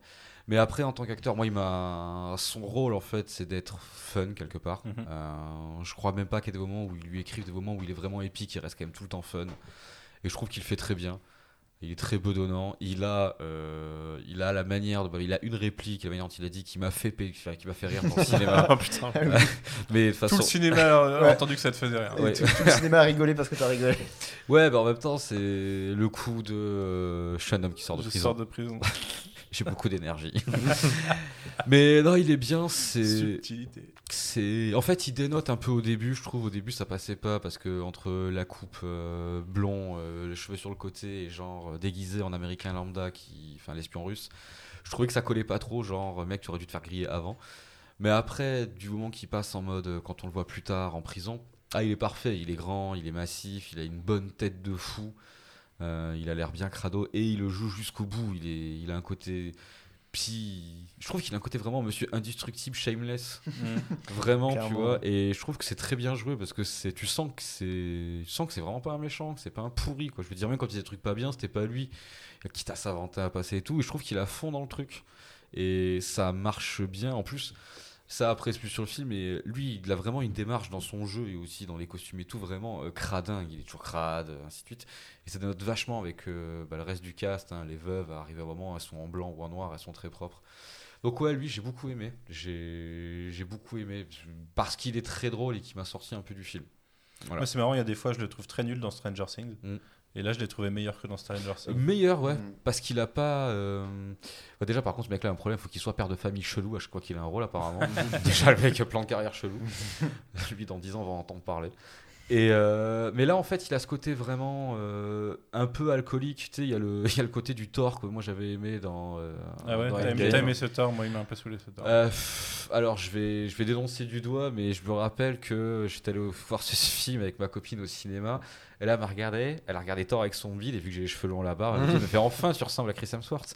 Mais après, en tant qu'acteur, moi, il m'a son rôle en fait, c'est d'être fun quelque part. Mhm. Euh, je crois même pas qu'il y ait des moments où il lui écrivent des moments où il est vraiment épique. Il reste quand même tout le temps fun. Et je trouve qu'il fait très bien. Il est très bedonnant. Il a, euh, il a la manière, de, il a une réplique, la manière dont il a dit, qui m'a fait, qui m'a fait rire dans le cinéma. Ah putain. Mais de Tout façon, le cinéma a Ouais. entendu que ça te faisait rire. Ouais. Tout, tout le cinéma a rigolé parce que t'as rigolé. ouais, bah, en même temps, c'est le coup de euh, je suis un homme qui sort de Je prison. sors de prison. J'ai beaucoup d'énergie. Mais non, il est bien. C'est. C'est en fait il dénote un peu au début je trouve au début ça passait pas parce que entre la coupe euh, blond euh, les cheveux sur le côté et genre euh, déguisé en américain lambda qui enfin l'espion russe je trouvais que ça collait pas trop genre mec tu aurais dû te faire griller avant mais après du moment qu'il passe en mode quand on le voit plus tard en prison ah il est parfait il est grand il est massif il a une bonne tête de fou Euh, il a l'air bien crado et il le joue jusqu'au bout. Il est il a un côté puis je trouve qu'il a un côté vraiment monsieur indestructible shameless. Vraiment tu vois. Et je trouve que c'est très bien joué parce que c'est tu sens que c'est tu sens que c'est vraiment pas un méchant que c'est pas un pourri quoi. Je veux dire même quand il faisait des trucs pas bien c'était pas lui. Quitte à s'inventer à passer et tout. Et je trouve qu'il a fond dans le truc. Et ça marche bien. En plus ça après c'est plus sur le film et lui il a vraiment une démarche dans son jeu et aussi dans les costumes et tout vraiment euh, cradingue il est toujours crade ainsi de suite et ça dénote vachement avec euh, bah, le reste du cast hein, les veuves arrivent à un moment elles sont en blanc ou en noir elles sont très propres donc ouais, lui, j'ai beaucoup aimé. J'ai beaucoup aimé parce qu'il est très drôle et qu'il m'a sorti un peu du film. Voilà. Moi, c'est marrant, il y a des fois, je le trouve très nul dans Stranger Things. Mm. Et là, je l'ai trouvé meilleur que dans Stranger Things. Meilleur, ouais, Mm. parce qu'il a pas. euh, bah, déjà, par contre, ce mec-là a un problème, il faut qu'il soit père de famille chelou. À chaque fois qu'il a un rôle, apparemment. déjà, le mec a plein de carrière chelou. Lui, dans 10 ans, on va en entendre parler. Et euh, mais là, en fait, il a ce côté vraiment euh, un peu alcoolique. Tu sais, il y, a le- il y a le côté du Thor que moi j'avais aimé dans. euh, Ah ouais, t'as aimé, aimé ce Thor Moi, il m'a un peu saoulé ce Thor. Euh, pff, alors je vais, je vais dénoncer du doigt, mais je me rappelle que j'étais allé voir ce film avec ma copine au cinéma. Elle elle m'a regardé, elle a regardé Thor avec son bide et vu que j'ai les cheveux longs là-bas, elle m'a dit, mais enfin tu ressembles à Chris Hemsworth.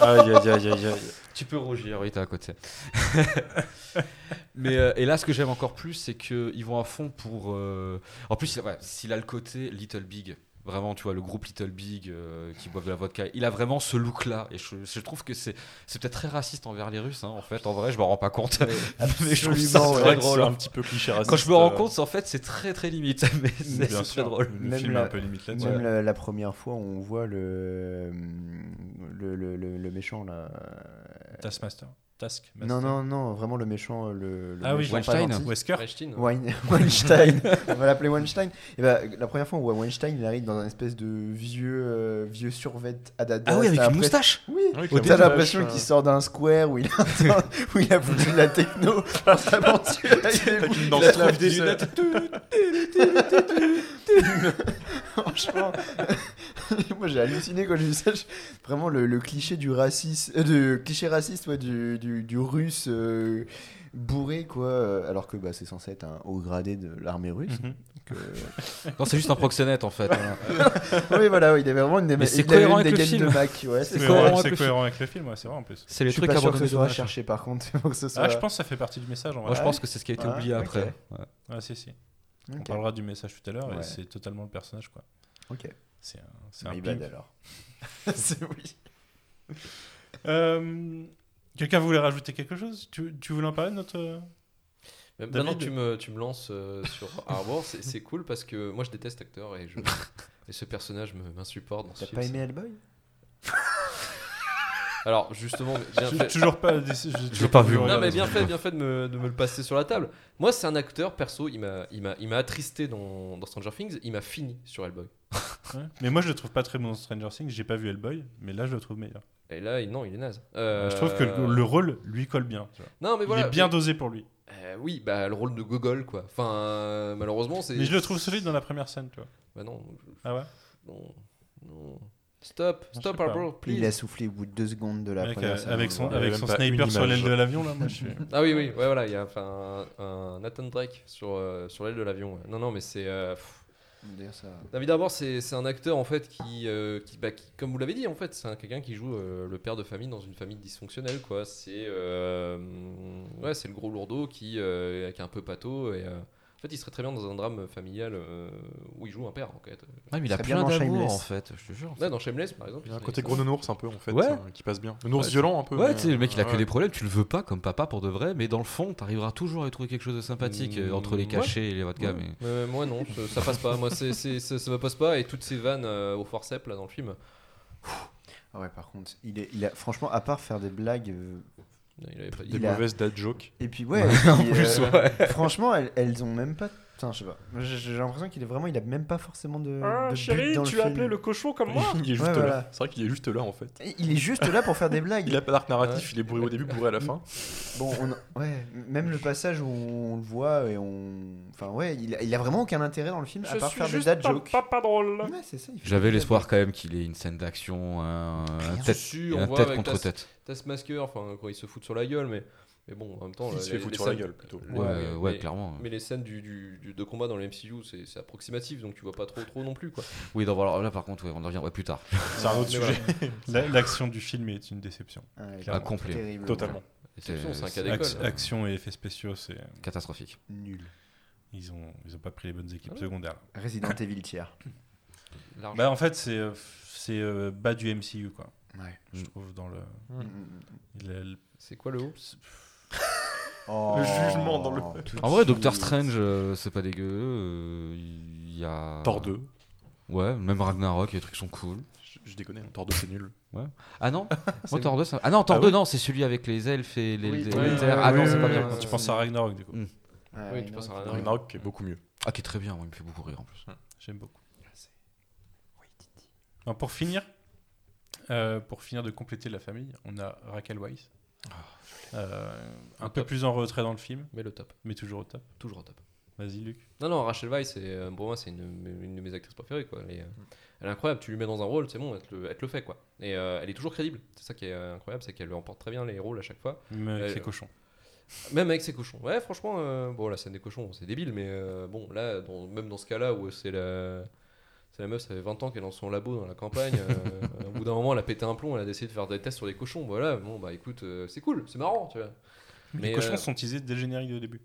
Aïe aïe aïe aïe aïe. Tu peux rougir, oui t'es à côté. mais euh, et là ce que j'aime encore plus, c'est qu'ils vont à fond pour. euh, En plus, ouais, s'il a le côté Little Big. Vraiment, tu vois, le groupe Little Big euh, qui boivent de la vodka, il a vraiment ce look-là. Et je, je trouve que c'est c'est peut-être très raciste envers les Russes, hein, en fait. En vrai, je m'en rends pas compte. Mais je trouve ça absolument, ouais. C'est vrai que drôle. c'est un petit peu cliché raciste. Quand je me rends euh, compte, c'est- en fait, c'est très très limite, mais c'est Bien c'est très sûr, drôle. le Même film la- est un peu limite là-dessus. Même la, la première fois, on voit le, le, le, le- le méchant là. Taskmaster. Task. Non, non, non, vraiment le méchant. Le, le Ah oui, Weinstein. Wesker Weinstein. Wein- Weinstein, on va l'appeler Weinstein. Et bah, la première fois, on voit Weinstein, il arrive dans un espèce de vieux, euh, vieux survêt Adidas. Ah oui, avec une moustache Oui, Oui, t'as T'as l'impression vache, qu'il euh, sort d'un square où il a, où il a foutu de la techno par sa monture il a des lunettes. Franchement, moi j'ai halluciné quand j'ai vu ça. Vraiment le, le cliché du raciste, euh, de cliché raciste, ouais, du, du, du russe euh, bourré quoi. Alors que bah, c'est censé être un haut gradé de l'armée russe. Donc, euh, Non, c'est juste un proxénète en fait. hein. oui, voilà, ouais, il avait vraiment une des il avait cohérent une avec des le gaines film. de Mac. Ouais, C'est cohérent cohérent, avec le cohérent avec le film, ouais, c'est vrai en plus. C'est trucs pas sûr que ce soit cherché par contre. pour que ce soit... Ah, je pense que ça fait partie du message en vrai. Moi, je pense que c'est ce qui a été oublié après. Ouais. Ah, si, si. On parlera du message tout à l'heure et c'est totalement le personnage quoi. Ok. C'est un, c'est un bad alors. c'est oui. Euh, Quelqu'un voulait rajouter quelque chose? Tu, tu voulais en parler de notre. Mais David Maintenant que tu me, tu me lances euh, sur Arbor, c'est cool parce que moi je déteste l'acteur et, je, et ce personnage me- m'insupporte T'as pas aimé Hellboy? Alors justement, bien fait. toujours pas. J'ai pas vu, Non mais bien fait, bien fait de me, de me le passer sur la table. Moi c'est un acteur perso, il m'a, il m'a, il m'a attristé dans, dans Stranger Things, il m'a fini sur Hellboy. Mais moi je le trouve pas très bon dans Stranger Things. J'ai pas vu Hellboy, mais là je le trouve meilleur. Et là, il- non, il est naze. Euh, Je trouve que le, le rôle lui colle bien. tu vois. Non mais Il voilà. est bien mais- dosé pour lui. Euh, oui, bah le rôle de Gogol quoi. Enfin, euh, malheureusement c'est. Mais je le trouve solide dans la première scène, tu vois. Bah non, je- Ah ouais? non, non. Stop, stop pas. Arbor, please. Il a soufflé au bout de deux secondes de la première euh, avec on son, avec son sniper sur l'aile de l'avion, là, moi je suis. Ah oui, oui, ouais, voilà, il y a enfin, un, un Nathan Drake sur, euh, sur l'aile de l'avion. ouais. Non, non, mais c'est. euh, ça- David Arbor, c'est c'est un acteur en fait qui, euh, qui, bah, qui- comme vous l'avez dit, en fait, c'est un- quelqu'un qui joue euh, le père de famille dans une famille dysfonctionnelle, quoi. C'est euh, ouais, c'est le gros lourdeau qui, euh, qui est un peu pâteau et. En fait, il serait très bien dans un drame familial euh, où il joue un père, en fait. Ah, mais il a plein dans d'amour Shameless. en fait, je te jure. Ouais, dans Shameless, par exemple. Il y a un côté gros nounours un peu en fait, Ouais. euh, qui passe bien. Nounours Ouais, violent un peu. Ouais, mais, tu sais, le mec il a euh, que des problèmes, tu le veux pas comme papa pour de vrai, mais dans le fond, t'arriveras toujours à y trouver quelque chose de sympathique entre les Mm, cachets et les vodka. Ouais. Mais... Euh, moi non, ça, ça passe pas. Moi ça, ça me passe pas et toutes ces vannes euh, au forceps là dans le film. Ah ouais, par contre, il est, il a, franchement, à part faire des blagues. Il avait pas dit. Des Il a- mauvaises dad jokes. Et puis, ouais, en et puis, plus, euh, ouais. franchement, elles, elles ont même pas. Putain, je sais pas. J'ai l'impression qu'il est vraiment. Il a même pas forcément de. de but dans le film. cochon comme moi Il est juste Ouais, là. voilà. C'est vrai qu'il est juste là en fait. Et Il est juste là pour faire des blagues. Il a pas d'arc narratif, Ouais. il est bourré au début, bourré à la fin. Bon, on- ouais, même le passage où on le voit et on. Enfin, ouais, il a, il a vraiment aucun intérêt dans le film à part faire des dad jokes. pas drôle. Ouais, J'avais l'espoir quand même qu'il ait une scène d'action, un, un tête, un on voit tête avec contre tête. Taskmaster, enfin quand il se fout sur la gueule, mais, mais bon en même temps. Il euh, se les- fait foutre sur la scènes- gueule plutôt. les- Ouais, mais- ouais, mais- clairement. Mais les scènes du, du- du- de combat dans le MCU, c'est, approximatif, donc tu vois pas trop trop non plus quoi. Oui, donc, alors, là par contre, ouais, on en reviendra plus tard. C'est un autre Mais sujet. La- L'action du film est une déception. Ah, complet. Totalement. Déception, c'est un C'est cas d'école. Ac- action et effets spéciaux, c'est catastrophique. Nul. ils ont ils ont pas pris les bonnes équipes Ah. secondaires. Resident Evil tiers. Bah en fait c'est euh, c'est euh, bas du MCU quoi. Ouais. Je trouve dans le, Mm, il a le- C'est quoi le haut? Oh, jugement dans le- En vrai, Doctor. Strange, euh, c'est pas dégueu. euh, Il y a. Thor 2. Ouais, même Ragnarok, les trucs sont cool. Je, je déconne, Thor 2 c'est nul. Ah non Moi, Thor 2, ça... Ah non, Thor Ah 2, oui non, c'est celui avec les elfes et les, Oui, les- oui, les oui, terres. oui, Ah oui, non, oui, c'est pas oui, bien. oui. tu penses à Ragnarok du coup. Mm. Ouais, Oui, tu penses à. Ragnarok. Ragnarok qui est beaucoup mieux. Ah, qui est très bien, moi, il me fait beaucoup rire en plus. J'aime beaucoup. Non, pour finir, euh, pour finir de compléter la famille, on a Raquel Weisz. Euh, un peu top. plus en retrait dans le film, Mais le top, mais toujours au top. toujours au top. Vas-y Luc. Non, non, Rachel Weisz, c'est, euh, pour moi, c'est une, une de mes actrices préférées. Quoi. Elle, est, euh, elle est incroyable. Tu lui mets dans un rôle, c'est bon, elle te, le- elle te le fait. Quoi. Et euh, elle est toujours crédible. C'est ça qui est incroyable, c'est qu'elle emporte très bien les rôles à chaque fois. Même avec ses cochons. Même avec ses cochons. Ouais, franchement, euh, bon, la scène des cochons, c'est débile, mais euh, bon, là, dans- même dans ce cas-là où c'est la. C'est la meuf, ça fait 20 ans qu'elle est dans son labo dans la campagne. euh, au bout d'un moment, elle a pété un plomb, elle a décidé de faire des tests sur des cochons. Voilà, bon, bah écoute, euh, c'est cool, c'est marrant, tu vois. les mais, cochons euh, sont teasés dès le générique de début.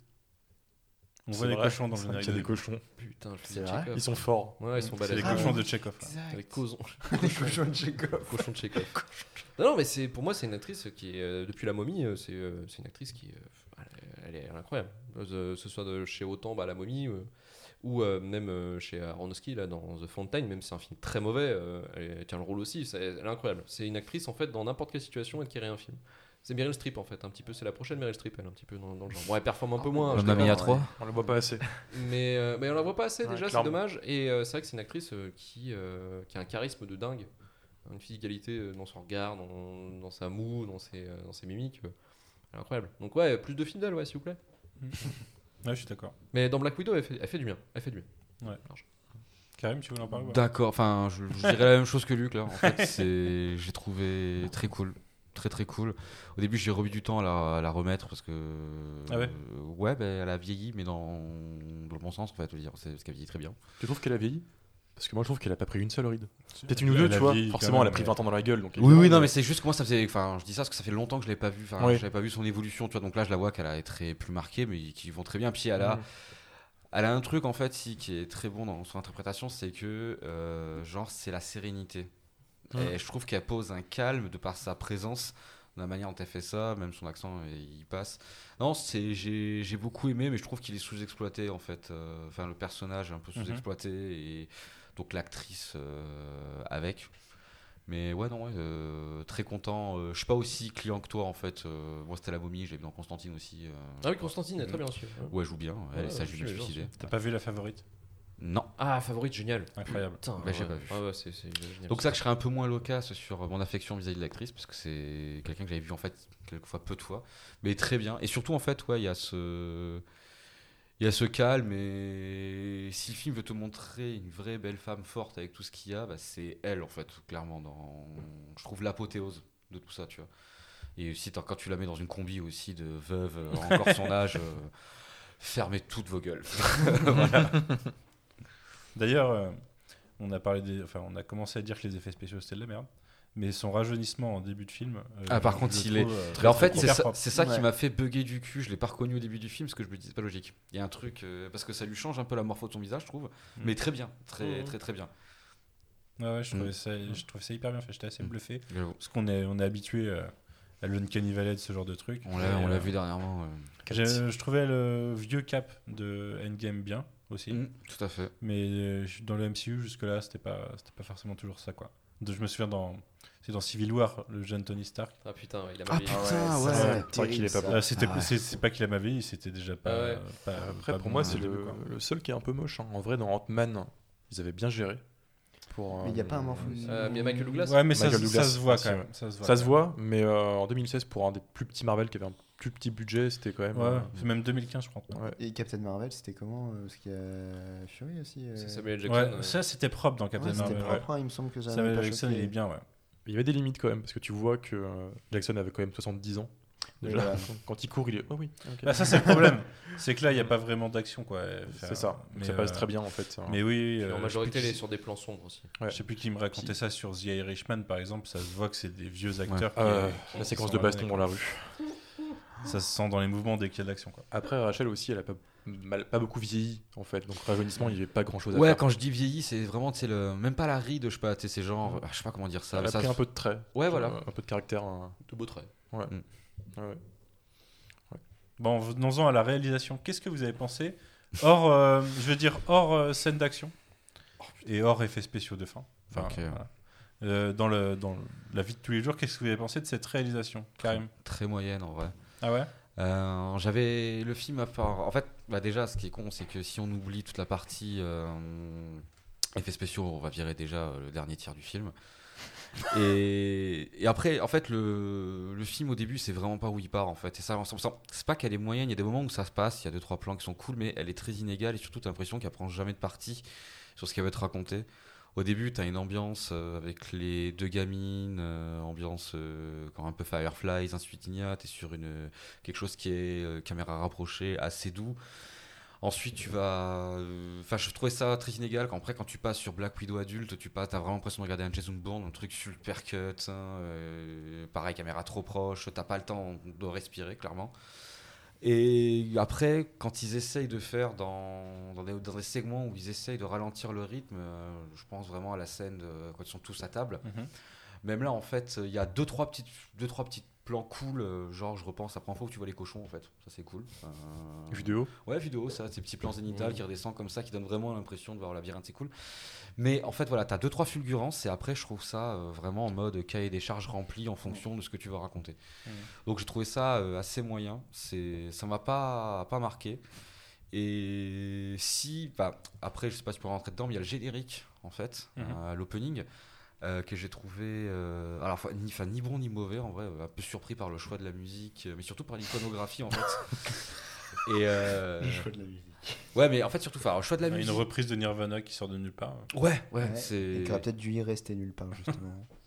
On C'est voit les cochons dans le c'est générique qu'il y a des cochons. Putain, je C'est fais vrai. Ils sont forts. Ouais, ils sont C'est balèzes. les Ah cochons de Chekhov. Les cochons de Chekhov. cochon de Tchekhov. non, non, mais c'est pour moi, c'est une actrice qui est euh, depuis la momie, c'est euh, c'est une actrice qui, euh, elle, elle est elle est incroyable. Euh, ce soit de chez autant bah, la momie euh, ou euh, même euh, chez Aronofsky là dans The Fountain, même si c'est un film très mauvais, euh, elle, elle tient le rôle aussi. c'est- Elle est incroyable. C'est une actrice en fait dans n'importe quelle situation elle tirerait un film. C'est Meryl Streep en fait, un petit peu. C'est la prochaine Meryl Streep, elle un petit peu dans, dans le genre. Bon, elle performe un peu moins. je Mamma sais Mia pas, 3 On le voit pas assez. mais, euh, mais on la voit pas assez Ouais, déjà, c'est dommage. Et euh, c'est vrai que c'est une actrice euh, qui, euh, qui a un charisme de dingue, une physicalité euh, dans son regard, dans, dans sa moue, dans ses, euh, dans ses mimiques. euh, elle est incroyable. Donc ouais, plus de films d'elle, ouais, s'il vous plaît. Ouais, je suis d'accord. Mais dans Black Widow, elle fait, elle fait du bien. Elle fait du bien. Karim, tu voulais en parler D'accord, enfin, je, je dirais la même chose que Luc là. En fait, c'est, j'ai trouvé très cool, très très cool. Au début, j'ai remis du temps à la, à la remettre parce que. Ah ouais? euh, Ouais, ben, elle a vieilli, mais dans, dans le bon sens en fait. je dire, c'est parce qu'elle vieillit très bien. Tu trouves qu'elle a vieilli? Parce que moi je trouve qu'elle a pas pris une seule ride. Peut-être une ou deux, a tu vois. Forcément, elle a pris mais- 20 ans dans la gueule. Donc Oui, oui, non, mais c'est juste que moi, ça faisait. Enfin, je dis ça parce que ça fait longtemps que je l'ai pas vu. Enfin, Oui. j'avais pas vu son évolution, tu vois. Donc là, je la vois qu'elle a été très plus marquée, mais qui vont très bien. Puis elle a. Elle a un truc en fait si, qui est très bon dans son interprétation, c'est que euh, genre c'est la sérénité. Et je trouve qu'elle pose un calme de par sa présence, de la manière dont elle fait ça, même son accent il passe. Non, c'est j'ai j'ai beaucoup aimé, mais je trouve qu'il est sous-exploité en fait. Euh, Enfin le personnage est un peu Mhm. sous-exploité et donc l'actrice euh, avec. Mais ouais, non, ouais, euh, très content. Euh, je suis pas aussi client que toi en fait. Euh, moi c'était la momie, je l'ai vu dans Constantine aussi. euh. Ah oui, Constantine est très bien aussi. ouais. Ouais, elle joue bien. Elle, Ouais, ça, j'ai je suis suicidé. T'as pas vu la favorite? Non. Ah, favorite, génial. Incroyable. Putain, Bah, j'ai ouais. pas vu. Ah ouais, c'est c'est génial. Donc ça que je serais un peu moins loquace sur mon affection vis-à-vis de l'actrice parce que c'est quelqu'un que j'avais vu en fait quelquefois peu de fois, mais très bien. Et surtout en fait ouais il y a ce il y a ce calme et si le film veut te montrer une vraie belle femme forte avec tout ce qu'il y a, bah, c'est elle en fait clairement dans je trouve l'apothéose de tout ça tu vois. Et aussi quand tu la mets dans une combi aussi de veuve euh, encore son âge, euh, fermez toutes vos gueules. voilà. D'ailleurs, euh, on a parlé des, enfin, on a commencé à dire que les effets spéciaux c'était de la merde, mais son rajeunissement en début de film. euh, Ah, par contre, il est- euh, en fait, c'est ça, ça qui m'a fait bugger du cul. Je l'ai pas reconnu au début du film parce que je me disais c'est pas logique. Il y a un truc euh, parce que ça lui change un peu la morpho de son visage, je trouve. Mm. Mais très bien, très Mhm. très très bien. Ouais, ouais, je, Mm. trouvais ça, je trouvais ça hyper bien fait. J'étais assez Mm. bluffé parce qu'on est, on est habitué euh, à l'Uncanny Valley de ce genre de truc. On l'a Et, on l'a vu dernièrement. Je trouvais le vieux cap de Endgame bien aussi, Mm, tout à fait. mais euh, dans le MCU jusque là c'était pas, c'était pas forcément toujours ça quoi. Je me souviens dans, c'est dans Civil War le jeune Tony Stark. Ah putain, il a Ah mal vieilli. putain, ouais. c'est pas. Euh, Ah ouais. c'est, pas qu'il a ma vie, c'était déjà pas. Ah ouais. pas- Après, pas pour bon moi, c'est le, seul qui est un peu moche. hein. En vrai, dans Ant-Man, ils avaient bien géré. Pour, Mais il y a pas un morpho- Euh, mais Michael Douglas Ouais, mais ça, Michael ça Douglas, se voit aussi, quand même. Ça se voit. Ça se voit, mais euh, en 2016, pour un des plus petits Marvel qui avait un plus petit budget, c'était quand même. Ouais, euh, c'est même 2015, je crois. ouais. Et Captain Marvel, c'était comment euh, Parce qu'il y a Fury aussi. euh, C'est Samuel Jackson. Ouais, ça c'était propre dans Captain Ouais, c'était Marvel. propre, hein, il me semble que ça Samuel Jackson, choqué. il est bien, ouais. Il y avait des limites quand même, parce que tu vois que euh, Jackson avait quand même 70 ans. Déjà, voilà. quand il court, il est. Oh oui, ok. Bah, ça, c'est le problème. c'est que là, il n'y a pas vraiment d'action, quoi. c'est ça. Mais, ça passe très bien en fait. Mais oui, euh, en majorité, elle est sur des plans sombres aussi. Ouais. Je sais plus qui me racontait ça sur The Irishman, par exemple. Ça se voit que c'est des vieux acteurs. Euh, qui- la séquence de baston dans la rue. Ça se sent dans les mouvements dès qu'il y a de l'action, quoi. Après, Rachel aussi, elle a pas, mal- pas beaucoup vieilli en fait. Donc, rajeunissement, il n'y avait pas grand chose à Ouais, faire. quand je dis vieilli, c'est vraiment, c'est le même pas la ride, je sais pas, tu sais, c'est genre, ah, je sais pas comment dire ça. Elle a ça pris se- un peu de trait. Ouais, voilà. Euh, Un peu de caractère. un- De beaux traits. Ouais. Mm. Ouais. Bon, venons-en à la réalisation. Qu'est-ce que vous avez pensé Hors, euh, je veux dire, hors euh, scène d'action et hors effets spéciaux de fin? Enfin, Ok. voilà. Euh, dans, le, dans la vie de tous les jours, qu'est-ce que vous avez pensé de cette réalisation, Karim? Très moyenne en vrai. Ah ouais? Euh, J'avais le film à part. En fait, bah déjà, ce qui est con, c'est que si on oublie toute la partie euh, effets spéciaux, on va virer déjà euh, le dernier tiers du film. Et, après, en fait, le, le film au début, c'est vraiment pas où il part en fait. C'est pas qu'elle est moyenne. Il y a des moments où ça se passe, il y a deux trois plans qui sont cool, mais elle est très inégale et surtout, t'as l'impression qu'elle prend jamais de parti sur ce qu'elle veut te raconter. Au début, tu as une ambiance euh, avec les deux gamines, euh, ambiance euh, quand un peu Fireflies, ensuite tu es sur une, quelque chose qui est caméra rapprochée, assez doux. Ensuite, tu vas. Enfin, je trouvais ça très inégal. Quand, après, quand tu passes sur Black Widow adulte, tu passes, as vraiment l'impression de regarder un Jason Bourne, un truc super cut. hein, pareil, caméra trop proche, t'as pas le temps de respirer, clairement. Et après, quand ils essayent de faire dans, dans, des, dans des segments où ils essayent de ralentir le rythme, euh, je pense vraiment à la scène de- quand ils sont tous à table. Mhm. Même là, en fait, il y a deux trois petites, deux trois petits plans cool. euh, genre, je repense la première fois où tu vois les cochons, en fait. Ça, c'est cool. Euh, Vidéo. Ouais, vidéo, ça, ces petits plans zénithales Mhm. qui redescendent comme ça, qui donnent vraiment l'impression de voir le labyrinthe, c'est cool. Mais en fait, voilà, t'as deux, trois fulgurances et après, je trouve ça euh, vraiment en mode cahier des charges rempli en fonction de ce que tu veux raconter. Donc, j'ai trouvé ça euh, assez moyen. C'est, ça m'a pas, pas marqué. Et si, bah, après, je sais pas si tu peux rentrer dedans, mais il y a le générique, en fait, Mhm. euh, l'opening. Euh, que j'ai trouvé euh, alors ni, ni bon ni mauvais en vrai un peu surpris par le choix de la musique euh, mais surtout par l'iconographie en fait et euh, de la musique. Ouais, mais en fait, surtout, enfin, le choix de la Une musique. reprise de Nirvana qui sort de nulle part. Ouais, ouais, Ouais, c'est. Et qui aurait peut-être dû y rester nulle part, justement.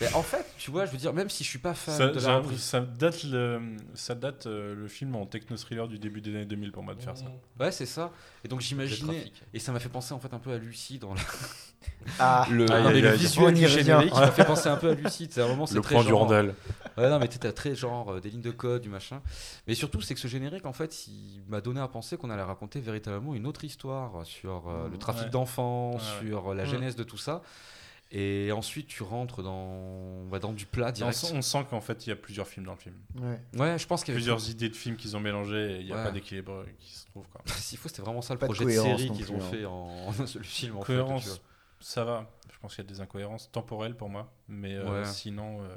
Mais en fait, tu vois, je veux dire, même si je suis pas fan Ça, de la ça date, le, ça date euh, le film en techno-thriller du début des années 2000 pour moi de faire ça. Ouais, c'est ça. Et donc Le j'imaginais. Et ça m'a fait penser en fait un peu à Lucie dans la- Ah, le, Aïe, un aïe, des aïe. visuels On y du revient. générique qui m'a fait penser un peu à Lucie. C'est un moment, c'est Le très point du genre- Randall. Ouais, non, mais tu sais, t'as très genre euh, des lignes de code, du machin. Mais surtout, c'est que ce générique, en fait, il m'a donné à penser qu'on allait raconter véritablement une autre histoire sur euh, le trafic Ouais. d'enfants, Ouais, sur euh, la Mm. genèse de tout ça. Et ensuite, tu rentres dans, bah, dans du plat On direct. sent, on sent qu'en fait il y a plusieurs films dans le film. ouais. Ouais, je pense qu'il y avait Plusieurs idées de films qu'ils ont mélangées et il n'y a Ouais. pas d'équilibre qui se trouve. Quoi. S'il faut, c'était vraiment ça le Pas projet de, série qu'ils ont hein. fait en, un seul film. En fait, Cohérence, vois. ça va. Je pense qu'il y a des incohérences temporelles pour moi. Mais euh, Ouais. sinon, euh,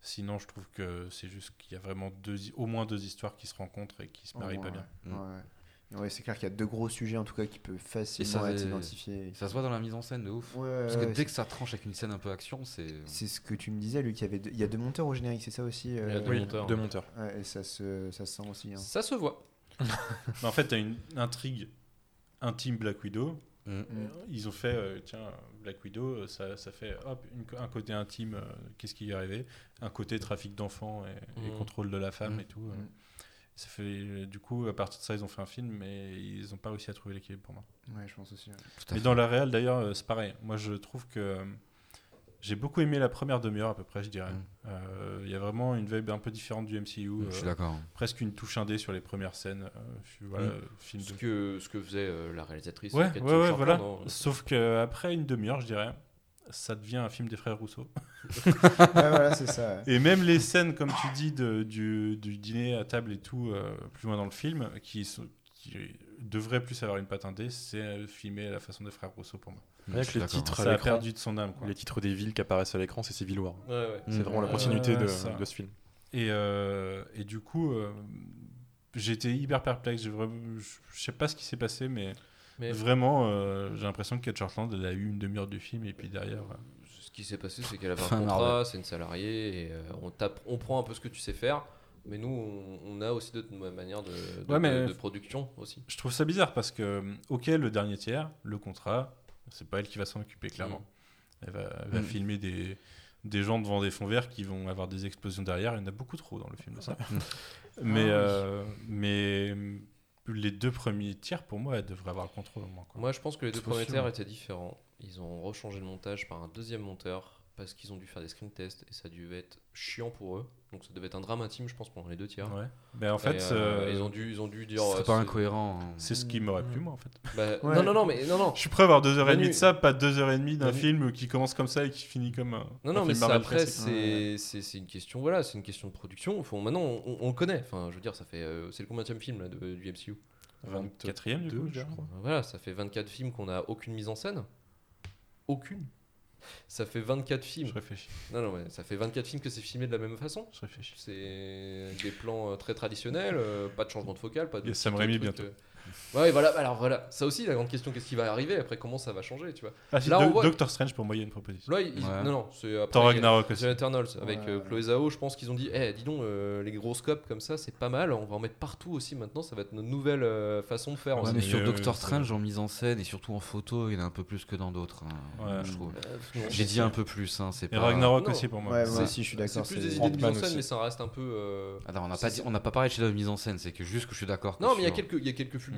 sinon, je trouve que c'est juste qu'il y a vraiment deux, au moins deux histoires qui se rencontrent et qui se Au marient pas bien. Mm. Ouais, c'est clair qu'il y a deux gros sujets en tout cas qui peuvent facilement ça, être identifiés. Ça se voit dans la mise en scène de ouf. Ouais, Parce que ouais, dès que ça tranche avec une scène un peu action, c'est. c'est ce que tu me disais, lui, qu'il y avait deux- il y a deux monteurs au générique, c'est ça aussi Il y a euh, deux Oui, monteurs. deux monteurs. ouais, et ça se, ça se sent aussi. hein. Ça se voit. Mais en fait, tu as une intrigue intime Black Widow. Mm. Mm. Ils ont fait, euh, tiens, Black Widow, euh, ça, ça fait hop, une un côté intime, euh, qu'est-ce qui y est arrivé, un côté trafic d'enfants et, et Mhm. contrôle de la femme et tout. Ça fait, euh, du coup, à partir de ça, ils ont fait un film, mais ils n'ont pas réussi à trouver l'équilibre pour moi. Ouais, je pense aussi. ouais. Tout à Mais fait. dans la réelle, d'ailleurs, euh, c'est pareil. Moi, je trouve que euh, j'ai beaucoup aimé la première demi-heure à peu près, je dirais. Euh, Il y a vraiment une vibe un peu différente du MCU. Je suis euh, d'accord. presque une touche indé sur les premières scènes. euh, voilà, film Ce de que, ce que faisait euh, la réalisatrice. Ouais, ouais, ouais, voilà. dans- Sauf qu'après une demi-heure, je dirais, ça devient un film des frères Rousseau. Ouais, voilà, c'est ça. ouais. Et même les scènes, comme tu dis, de- du, du dîner à table et tout, euh, plus loin dans le film, qui, sont, qui devraient plus avoir une patte indé, c'est euh, filmé à la façon des frères Rousseau pour moi. Les d'accord. titres à Ça a perdu de son âme. Quoi. les titres des villes qui apparaissent à l'écran, c'est Civil War. Ouais, ouais. C'est vraiment la Euh, continuité de, ce film. Et, euh, et du coup, euh, j'étais hyper perplexe. Je je sais pas ce qui s'est passé, mais, Mais vraiment, euh, j'ai l'impression que Kate Shortland, elle a eu une demi-heure du film, et puis derrière. euh, ce qui s'est passé, c'est qu'elle avait un contrat, c'est une salariée, et euh, on, tape, on prend un peu ce que tu sais faire. Mais nous, on, on a aussi d'autres manières de, de, Ouais, mais- de- de production aussi. Je trouve ça bizarre parce que, ok, le dernier tiers, le contrat, c'est pas elle qui va s'en occuper, clairement. Elle va, elle va Mm. filmer des, des gens devant des fonds verts qui vont avoir des explosions derrière. Il y en a beaucoup trop dans le film de ça? mais, Ah euh, mais les deux premiers tiers, pour moi, elle devrait avoir le contrôle au moins. quoi. Moi, je pense que les deux premiers tiers étaient différents. Ils ont rechangé le montage par un deuxième monteur parce qu'ils ont dû faire des screen tests et ça a dû être chiant pour eux. Donc ça devait être un drame intime, je pense, pendant les deux tiers. Ouais. Mais en fait, Et, euh, euh, ils ont dû, ils ont dû dire. Ce serait euh, pas c'est- incohérent. hein. c'est ce qui m'aurait plu, moi, en fait. bah, Ouais. Non, non, non, mais non, non. Je suis prêt à avoir deux heures et demie de ça, pas deux heures et demie d'un Manu- film qui commence comme ça et qui finit comme un. Non, un non, mais film c'est- Marvel après, c'est c'est- c'est une question, voilà, c'est une question de production. Enfin, maintenant, on, on le connaît. Enfin, je veux dire, ça fait, euh, c'est le combien de film là, de- du MCU 24e, du coup, je je crois. Voilà, ça fait 24 films qu'on a aucune mise en scène. Aucune. Ça fait 24 films. Je réfléchis. Non, non, mais ça fait 24 films que c'est filmé de la même façon. Je réfléchis. C'est des plans euh, très traditionnels, euh, pas de changement de focal, pas de. Il y a Sam Raimi bientôt. Euh. Ouais, voilà, alors voilà, ça aussi, la grande question, qu'est-ce qui va arriver après, comment ça va changer, tu vois. Ah, si, Là, on Do- voit- Doctor Strange, pour moi, il y a une proposition. Là, ils- Ouais. non, non, c'est après. Thor Ragnarok aussi. Eternals avec Ouais, euh. Chloé Zhao, je pense qu'ils ont dit, eh, dis donc, euh, les gros scopes comme ça, c'est pas mal, on va en mettre partout aussi maintenant, ça va être notre nouvelle euh, façon de faire. Ouais, mais sur euh, Doctor c'est- Strange en mise en scène et surtout en photo, il y en a un peu plus que dans d'autres. hein, Ouais. je trouve. Euh, J'ai dit un peu plus. Hein, c'est Et pas... Ragnarok Non. aussi pour moi. Ouais, aussi, je suis C'est d'accord. plus c'est- des idées de mise en scène, mais ça reste un peu. euh, non, on n'a pas, dit- on n'a pas parlé de mise en scène, c'est que juste que je suis d'accord. Non, mais il y a quelques, il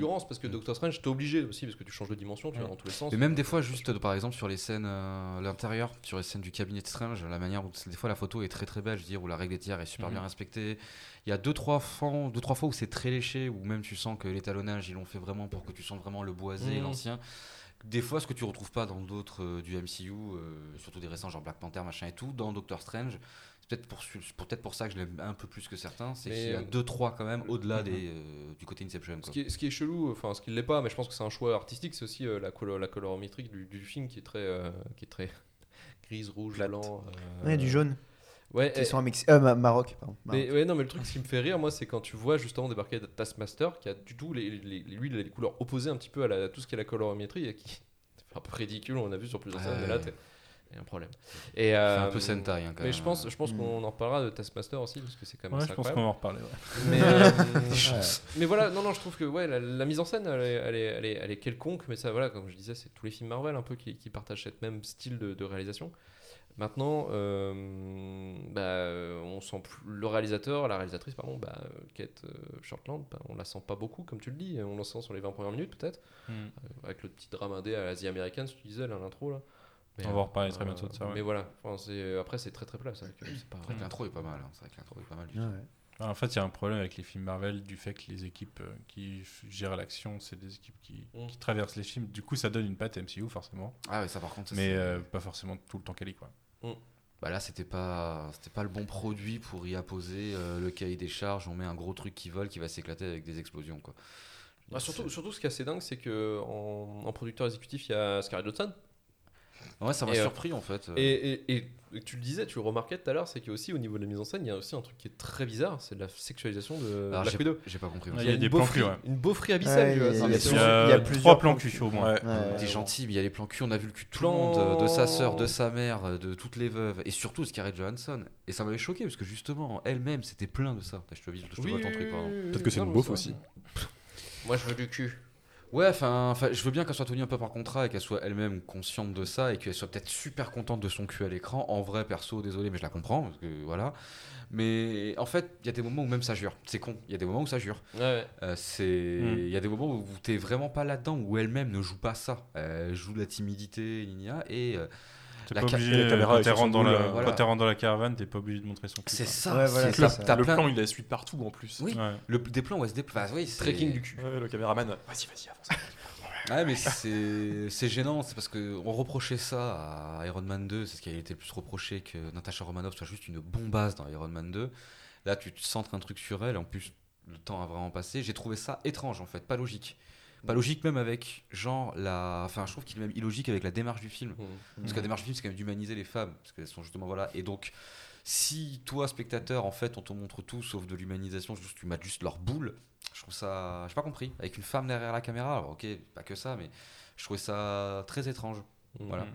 parce que Doctor Strange, t'es obligé aussi parce que tu changes de dimension, tu vas dans tous les sens. Mais même des fois, juste par exemple sur les scènes, euh, l'intérieur, sur les scènes du cabinet de Strange, la manière où des fois la photo est très très belle, je veux dire, où la règle des tiers est super bien respectée. Il y a deux trois, fois, deux, trois fois où c'est très léché, où même tu sens que l'étalonnage, ils l'ont fait vraiment pour que tu sentes vraiment le boisé, Mhm. l'ancien. Des fois, ce que tu retrouves pas dans d'autres euh, du MCU, euh, surtout des récents, genre Black Panther, machin et tout, dans Doctor Strange. C'est peut-être pour, pour- peut-être pour ça que je l'aime un peu plus que certains, c'est qu'il y a euh, deux trois quand même au-delà Mhm. des, euh, du côté Inception. Ce qui, est, ce qui est chelou, enfin ce qui l'est pas, mais je pense que c'est un choix artistique, c'est aussi euh, la, colo- la colorométrie du, du film qui est très, euh, qui est très grise, rouge, Plate. blanc. euh, Ouais, du jaune. Ouais, Qui et- sont à Mex- euh, Ma- Maroc, pardon. mais, ouais, non, mais le truc, ce qui me fait rire, moi, c'est quand tu vois justement débarquer Taskmaster, qui a du tout, les, les, les- lui, les couleurs opposées un petit peu à, la- à tout ce qui est la colorimétrie, et qui c'est un peu ridicule, on a vu sur plusieurs scènes, mais là, y a un problème. Et, C'est euh, un peu Sentai. hein, quand Mais même. je pense, je pense Mm. qu'on en reparlera de Taskmaster aussi, parce que c'est quand même Ouais, je pense qu'on va en reparler. ouais. Mais, euh, Ouais. mais voilà, non, non, je trouve que ouais, la, la mise en scène, elle est, elle, est, elle, est, elle est quelconque, mais ça, voilà, comme je disais, c'est tous les films Marvel un peu qui, qui partagent cette même style de, de réalisation. Maintenant, euh, bah, on sent plus- le réalisateur, la réalisatrice, pardon, bah, euh, Kate euh, Shortland, bah, on la sent pas beaucoup, comme tu le dis. On la sent sur les 20 premières minutes, peut-être, Hmm. euh, avec le petit drame indé à l'Asie américaine, ce que tu disais là, l'intro. Là. Mais, On va reparler très bientôt de ça, ouais. Mais voilà, enfin, c'est- après, c'est très très plat. C'est vrai que l'intro est pas mal. hein. C'est vrai que l'intro est pas mal. du Ouais, tout. ouais. Ah, En fait, il y a un problème avec les films Marvel du fait que les équipes euh, qui gèrent l'action, c'est des équipes qui, Mm. qui traversent les films. Du coup, ça donne une patte MCU, forcément. Ah ouais, ça par contre. ça, Mais euh, pas forcément tout le temps quali, quoi. Bah là, c'était pas, c'était pas le bon produit pour y apposer euh, le cahier des charges. On met un gros truc qui vole, qui va s'éclater avec des explosions, quoi. Bah, surtout, surtout, ce qui est assez dingue, c'est que en, en producteur exécutif, il y a Scarlett Johansson. Ouais, ça m'a euh, surpris en fait. euh. Et, et- tu le disais, tu le remarquais tout à l'heure, c'est au niveau de la mise en scène, il y a aussi un truc qui est très bizarre, c'est de la sexualisation de Alors, Black j'ai- Widow. J'ai pas compris. Il y a des plans cul, ouais. Une beaufrie abyssale, Ouais, il y a- trois plans cul, au moins. Ouais. Ouais, T'es gentil, mais il y a les plans cul, on a vu le cul de tout le Plan- monde, euh, de sa sœur, de sa mère, de toutes les veuves, et surtout Scarlett Johansson. Et ça m'avait choqué parce que justement, elle-même, c'était plein de ça. Je te, je te Oui, vois ton truc, pardon. Peut-être que c'est une beauf aussi. Moi, je veux du cul. Ouais, enfin, enfin, je veux bien qu'elle soit tenue un peu par contrat et qu'elle soit elle-même consciente de ça et qu'elle soit peut-être super contente de son cul à l'écran. En vrai, perso, désolé, mais je la comprends, parce que voilà. Mais en fait, il y a des moments où même ça jure. C'est con. Il y a des moments où ça jure. Ouais, ouais. Euh, c'est, Mm. il y a des moments où t'es vraiment pas là-dedans, où elle-même ne joue pas ça. Elle joue la timidité, gna, et euh, T'es La pas obligé, la euh, caméra quand t'es rentres dans, la- euh, quand voilà. dans la caravane, t'es pas obligé de montrer son cul. c'est ça. Ouais, voilà, ça. t'as le plein- plan, il la suit partout en plus. Oui. Ouais. le, des plans où elle se déplace. oui, c'est- Trekking du cul. Ouais, le caméraman, vas-y, vas-y, avance. Ouais, mais c'est c'est gênant, c'est parce qu'on reprochait ça à Iron Man 2, c'est ce qui a été le plus reproché que Natasha Romanoff soit juste une bombasse dans Iron Man 2. Là, tu te centres un truc sur elle, en plus, le temps a vraiment passé. J'ai trouvé ça étrange, en fait, pas logique. Pas logique même avec, genre, la... Enfin, je trouve qu'il est même illogique avec la démarche du film. Parce que la démarche du film, c'est quand même d'humaniser les femmes, parce qu'elles sont justement, voilà. Et donc, si toi, spectateur, en fait, on te montre tout sauf de l'humanisation, juste tu mates juste leur boule, je trouve ça. J'ai pas compris. Avec une femme derrière la caméra, alors ok, pas que ça, mais je trouvais ça très étrange. Voilà.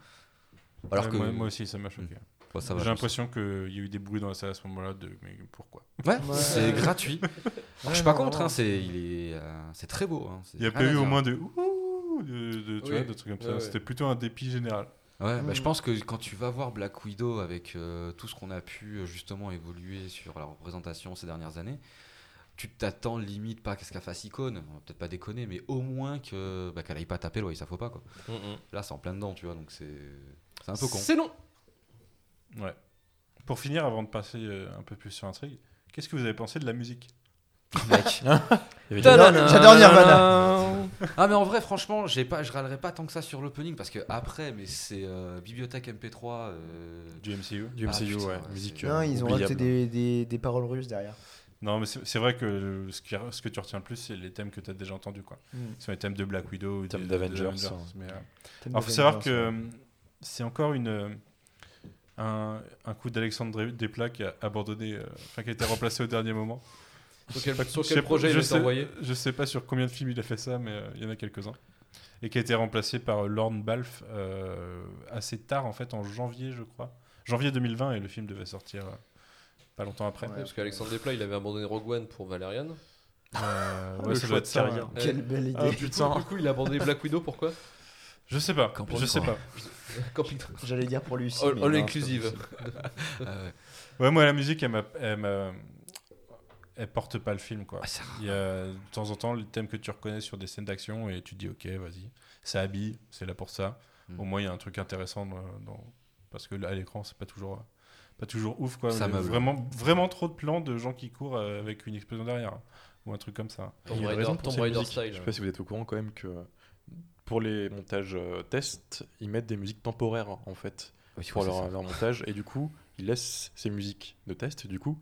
Alors Ouais, que. moi, moi aussi, ça m'a choqué. Bon, J'ai l'impression qu'il y a eu des bruits dans la salle à ce moment-là. De... Mais pourquoi? Ouais, Ouais. c'est gratuit. Alors, je suis pas non, contre, hein, c'est il est, euh, c'est très beau. hein, Il n'y a pas eu au moins de ouh de, de- tu Oui. vois, de trucs comme ça. Ouais, ouais. C'était plutôt un dépit général. Ouais, bah, Mm. je pense que quand tu vas voir Black Widow avec euh, tout ce qu'on a pu euh, justement évoluer sur la représentation ces dernières années, tu t'attends limite pas qu'est-ce qu'elle fasse icône, on va peut-être pas déconner, mais au moins que bah, qu'elle aille pas taper, ouais, ça faut pas quoi. Mm, mm. Là, c'est en plein dedans, tu vois, donc c'est c'est un peu con. C'est long. Ouais. Pour finir, avant de passer euh, un peu plus sur l'intrigue, qu'est-ce que vous avez pensé de la musique Mec. Il J'adore- Nirvana. Ah mais en vrai franchement j'ai pas je râlerai pas tant que ça sur l'opening parce que après mais c'est euh, bibliothèque MP3 euh, du MCU Du Ah, MCU, putain, ouais. Musique Non, ils ont rajouté des, des, des paroles russes derrière. Non, mais c'est vrai que ce, qui, ce que tu retiens le plus, c'est les thèmes que tu as déjà entendus. Quoi. Mm. Ce sont les thèmes de Black Widow, Thèmes des- d'Avengers, Alors, faut savoir que c'est encore une, euh, un, un coup d'Alexandre Desplat qui a abandonné, euh, enfin qui a été remplacé au dernier moment. Sur quel, sur projet il je est sais, envoyé Je sais pas sur combien de films il a fait ça, mais euh, il y en a quelques-uns. Et qui a été remplacé par Lorne Balfe euh, assez tard, en fait, en janvier, je crois. Janvier 2020, et le film devait sortir euh, pas longtemps après. Ouais. Parce qu'Alexandre Desplat, il avait abandonné Rogue One pour Valerian. Euh, Le ouais, ça doit être ça. Quelle belle idée. Ah, Du coup, du coup, il a abandonné Black Widow, pourquoi? Je sais pas. Camping Je sais pas. Camping J'allais dire pour lui aussi. All, all non, inclusive. ah ouais. Ouais, moi, la musique, elle, m'a- elle, m'a- elle porte pas le film, quoi. Ah. Il y a de temps en temps les thèmes que tu reconnais sur des scènes d'action et tu te dis, ok, vas-y, ça habille, c'est là pour ça. Mm. Au moins, il y a un truc intéressant dans. dans- Parce que là, à l'écran, c'est pas toujours. Pas toujours ouf quoi. Ça vraiment, vraiment trop de plans de gens qui courent euh, avec une explosion derrière hein, ou un truc comme ça. Il y a Tomb une Raider, raison pour Tomb Raider style. Je sais pas si vous êtes au courant quand même que pour les montages euh, tests, ils mettent des musiques temporaires en fait Oui, pour leur, leur montage et du coup ils laissent ces musiques de test du coup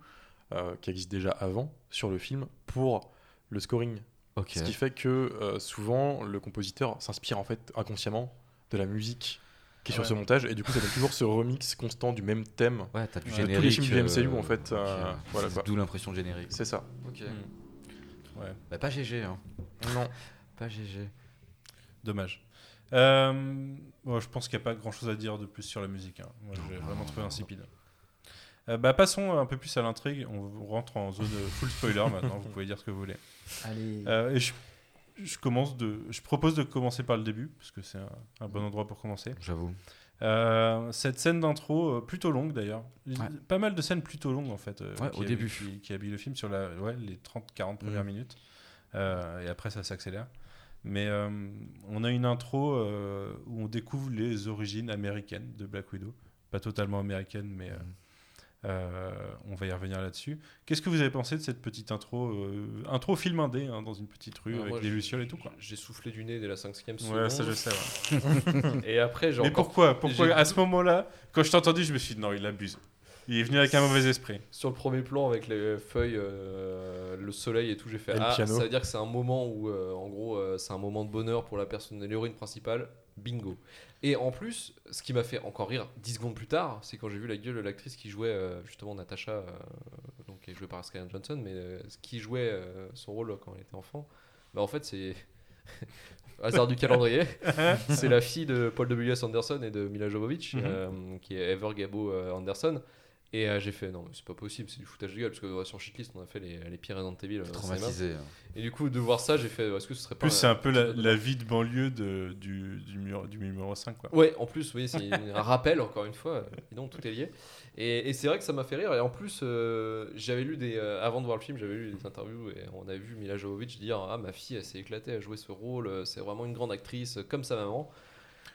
euh, qui existent déjà avant sur le film pour le scoring. Ok. Ce qui fait que euh, souvent le compositeur s'inspire en fait inconsciemment de la musique qui est sur Ouais. ce montage et du coup ça donne toujours ce remix constant du même thème. Ouais, t'as du Ouais, tous les générique. films du MCU, en fait, ok, euh, voilà. D'où l'impression de générique. C'est ça. Ok. Ouais, Bah, pas GG, hein. Non. Pas GG. Dommage. Euh, bon, je pense qu'il n'y a pas grand chose à dire de plus sur la musique. hein. Moi, j'ai vraiment trouvé insipide. Euh, bah, passons un peu plus à l'intrigue. On rentre en zone full spoiler maintenant. vous pouvez dire ce que vous voulez. Allez. Euh, et je, je commence de, je propose de commencer par le début parce que c'est un, un bon endroit pour commencer. J'avoue. Euh, cette scène d'intro, euh, plutôt longue d'ailleurs. Ouais. Pas mal de scènes plutôt longues en fait. euh, Ouais, qui au début. Qui, qui habillent le film sur la, ouais, les 30-40 premières Mhm. minutes. Euh, et après ça s'accélère. Mais euh, on a une intro euh, où on découvre les origines américaines de Black Widow. Pas totalement américaines, mais euh, on va y revenir là-dessus. Qu'est-ce que vous avez pensé de cette petite intro Intro film indé hein, dans une petite rue Alors avec j'ai- lucioles et tout quoi? J'ai soufflé du nez dès la 5 seconde. Ouais, ça je sais. ouais. Et après, j'ai Mais pourquoi? Pourquoi à ce moment-là, quand je t'ai entendu, je me suis dit non, il abuse. Il est venu avec un mauvais esprit. sur le premier plan avec les feuilles, euh, le soleil et tout, j'ai fait Et ah, ça veut dire que c'est un moment où, euh, en gros, euh, c'est un moment de bonheur pour la personne, l'héroïne principale. Bingo. Et en plus, ce qui m'a fait encore rire 10 secondes plus tard, c'est quand j'ai vu la gueule de l'actrice qui jouait euh, justement Natasha, euh, donc qui est jouée par Scarlett Johansson, mais euh, qui jouait euh, son rôle quand elle était enfant. Bah en fait, c'est hasard du calendrier. c'est la fille de Paul W.S. Anderson et de Mila Jovovich, Mhm. euh, qui est Ever Gabo Anderson. Et euh, j'ai fait non, mais c'est pas possible, c'est du foutage de gueule parce que ouais, sur Shitlist on a fait les, les pires Resident Evil. euh. Traumatisé. hein. Et du coup, de voir ça, j'ai fait est-ce que ce serait En pas. plus, c'est un peu la, vie de banlieue de, du, du, mur, du numéro 5. Quoi. Ouais, en plus, oui, c'est un rappel, encore une fois. Et donc, tout est lié. Et, et c'est vrai que ça m'a fait rire. Et en plus, euh, j'avais lu des. euh, avant de voir le film, j'avais lu des interviews et on a vu Mila Jovovich dire Ah, ma fille, elle s'est éclatée à jouer ce rôle. euh, C'est vraiment une grande actrice, euh, comme sa maman.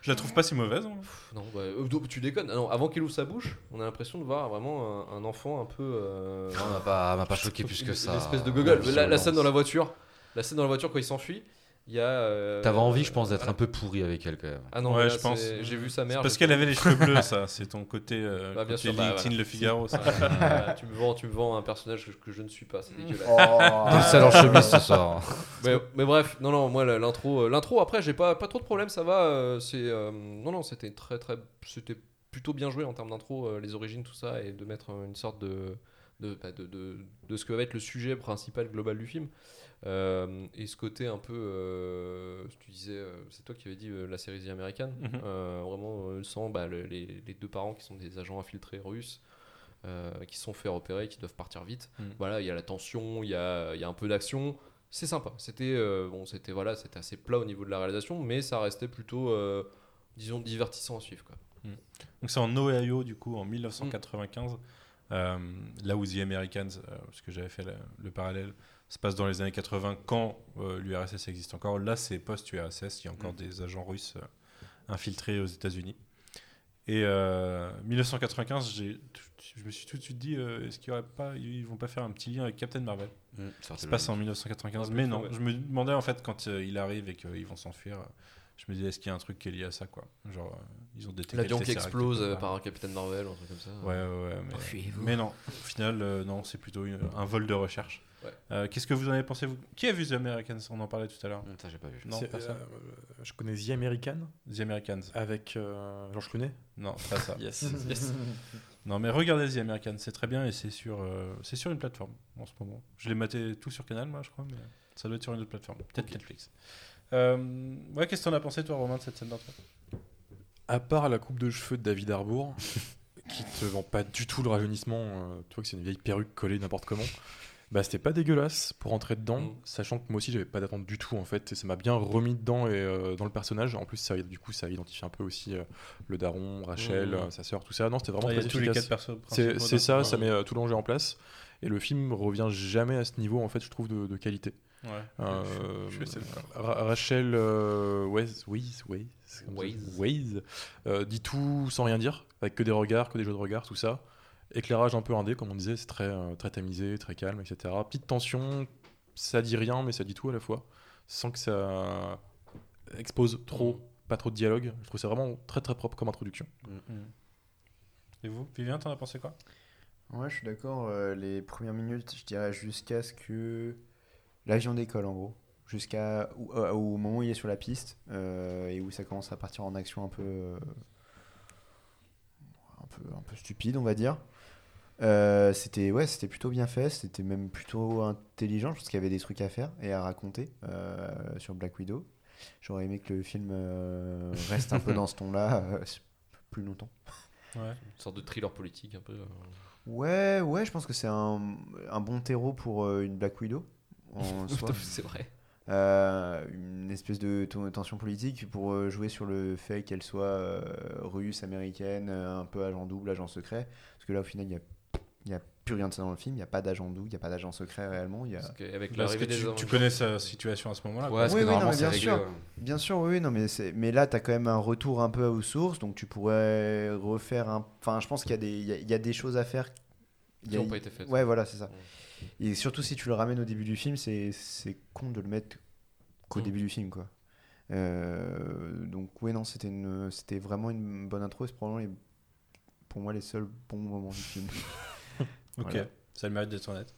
Je la trouve pas si mauvaise. hein. Pff, Non, bah, euh, tu déconnes. Ah non, avant qu'elle ouvre sa bouche, on a l'impression de voir vraiment un, un enfant un peu. euh, Non, m'a pas, m'a pas choqué plus que ça. Une espèce de gogol. La scène dans la voiture. La scène dans la voiture quand il s'enfuit. Il y a. euh, T'avais envie, je pense, d'être voilà. un peu pourri avec elle quand même. Ah non, Ouais, là, je pense. J'ai vu sa mère. parce qu'elle avait les cheveux bleus, ça. C'est ton côté, euh, Bah, bien côté sûr, bah, LinkedIn, voilà. Le Figaro. Ça. Ah, tu, me vends, tu me vends un personnage que, que je ne suis pas, c'est dégueulasse. Oh. Seul en chemise ce soir. mais, mais bref, non, non, moi l'intro, euh, l'intro après, j'ai pas, pas trop de problèmes, ça va. euh, c'est, euh, non, non, c'était très, très, c'était plutôt bien joué en termes d'intro, euh, les origines, tout ça, et de mettre une sorte de, de, bah, de, de, de ce que va être le sujet principal global du film. Euh, et ce côté un peu, euh, tu disais, euh, c'est toi qui avais dit euh, la série The American, Mhm. Euh, vraiment sans bah, le- les, les deux parents qui sont des agents infiltrés russes. qui sont fait repérer, qui doivent partir vite. Mhm. Voilà, il y a la tension, il y a, il y a un peu d'action. C'est sympa. C'était bon, c'était voilà, c'était assez plat au niveau de la réalisation, mais ça restait plutôt, disons, divertissant à suivre. Quoi. Donc c'est en Ohio, du coup, en 1995. euh, là où The Americans, parce que j'avais fait le parallèle, se passe dans les années 80 quand euh, l'URSS existe encore. Là, c'est post-URSS, il y a encore Mm. des agents russes euh, infiltrés aux États-Unis. Et euh, 1995, j'ai- je me suis tout de suite dit, euh, est-ce qu'il y aurait pas, ils vont pas faire un petit lien avec Captain Marvel? Ça se passe en 1995, Un peu mais non. ouais. Je me demandais en fait quand il arrive et qu'ils vont s'enfuir, je me disais est-ce qu'il y a un truc qui est lié à ça quoi? Genre ils ont détecté L'avion qui explose par un Captain Marvel, un truc comme ça. Ouais ouais ouais. Mais, non, au final non, c'est plutôt une- un vol de recherche. Ouais. Euh, Qu'est-ce que vous en avez pensé vous? Qui a vu The Americans? On en parlait tout à l'heure. Ça, j'ai pas vu. Non, personne. euh, je connais The American The Americans. avec euh, Georges Clooney. Non, pas ça. Yes. Yes. Non mais regardez The Americans, c'est très bien et c'est sur euh, c'est sur une plateforme en ce moment. Je l'ai maté tout sur Canal moi je crois, mais ça doit être sur une autre plateforme, peut-être Netflix. Euh, ouais, qu'est-ce que t'en as pensé toi Romain de cette scène d'intro À part la coupe de cheveux de David Harbour, qui te vend pas du tout le rajeunissement, euh, tu vois que c'est une vieille perruque collée n'importe comment. Bah c'était pas dégueulasse pour entrer dedans, Mm. sachant que moi aussi j'avais pas d'attente du tout en fait, et ça m'a bien remis dedans et euh, dans le personnage. En plus ça du coup ça identifie un peu aussi euh, le daron, Rachel, Mm. euh, sa sœur, tout ça. Non c'était vraiment Ouais, Il y a très tous les quatre persos C'est ça, ça met tout l'enjeu en place. Et le film revient jamais à ce niveau en fait, je trouve de, de qualité. Ouais, Euh, je, je, Rachel euh, comme ça. Weisz. Weisz, euh, dit tout sans rien dire, avec que des regards, que des jeux de regards, tout ça. Éclairage un peu indé, comme on disait, c'est très, euh, très tamisé, très calme, etc. Petite tension, ça dit rien, mais ça dit tout à la fois, sans que ça expose trop, pas trop de dialogue. Je trouve ça vraiment très très propre comme introduction. Mm. Et vous, Vivien, t'en as pensé quoi? Ouais, je suis d'accord. euh, les premières minutes, je dirais jusqu'à ce que l'avion décolle en gros. Jusqu'à où- euh, au moment où il est sur la piste euh, et où ça commence à partir en action un peu, euh, un peu, un peu stupide, on va dire. Euh, c'était ouais, c'était plutôt bien fait, c'était même plutôt intelligent. Je pense qu'il y avait des trucs à faire et à raconter euh, sur Black Widow. J'aurais aimé que le film euh, reste un peu dans ce ton-là plus longtemps. Ouais. Une sorte de thriller politique un peu. Ouais, ouais, je pense que c'est un, un bon terreau pour une Black Widow. C'est vrai. euh, une espèce de tension politique pour jouer sur le fait qu'elle soit euh, russe, américaine, un peu agent double, agent secret. Parce que là, au final, il n'y a, il y a plus rien de ça dans le film. Il n'y a pas d'agent double, il n'y a pas d'agent secret réellement. Il y a... Parce que l'arrivée des tu, tu connais sa situation à ce moment-là. Ouais, Oui, que oui, non, mais bien réglé, sûr. ouais. Bien sûr, oui, oui, non, mais, mais là, tu as quand même un retour un peu aux sources, donc tu pourrais refaire un. Enfin, je pense qu'il y, a des- il y, a, y a des choses à faire. Qui a- n'ont pas été faites. Ouais, voilà, c'est ça. Et surtout si tu le ramènes au début du film, c'est c'est con de le mettre qu'au Mm. début du film, quoi. Euh, donc, ouais, non, c'était une- c'était vraiment une bonne intro, et c'est probablement les- pour moi les seuls bons moments du film. Ok, Voilà. ça a le mérite d'être honnête.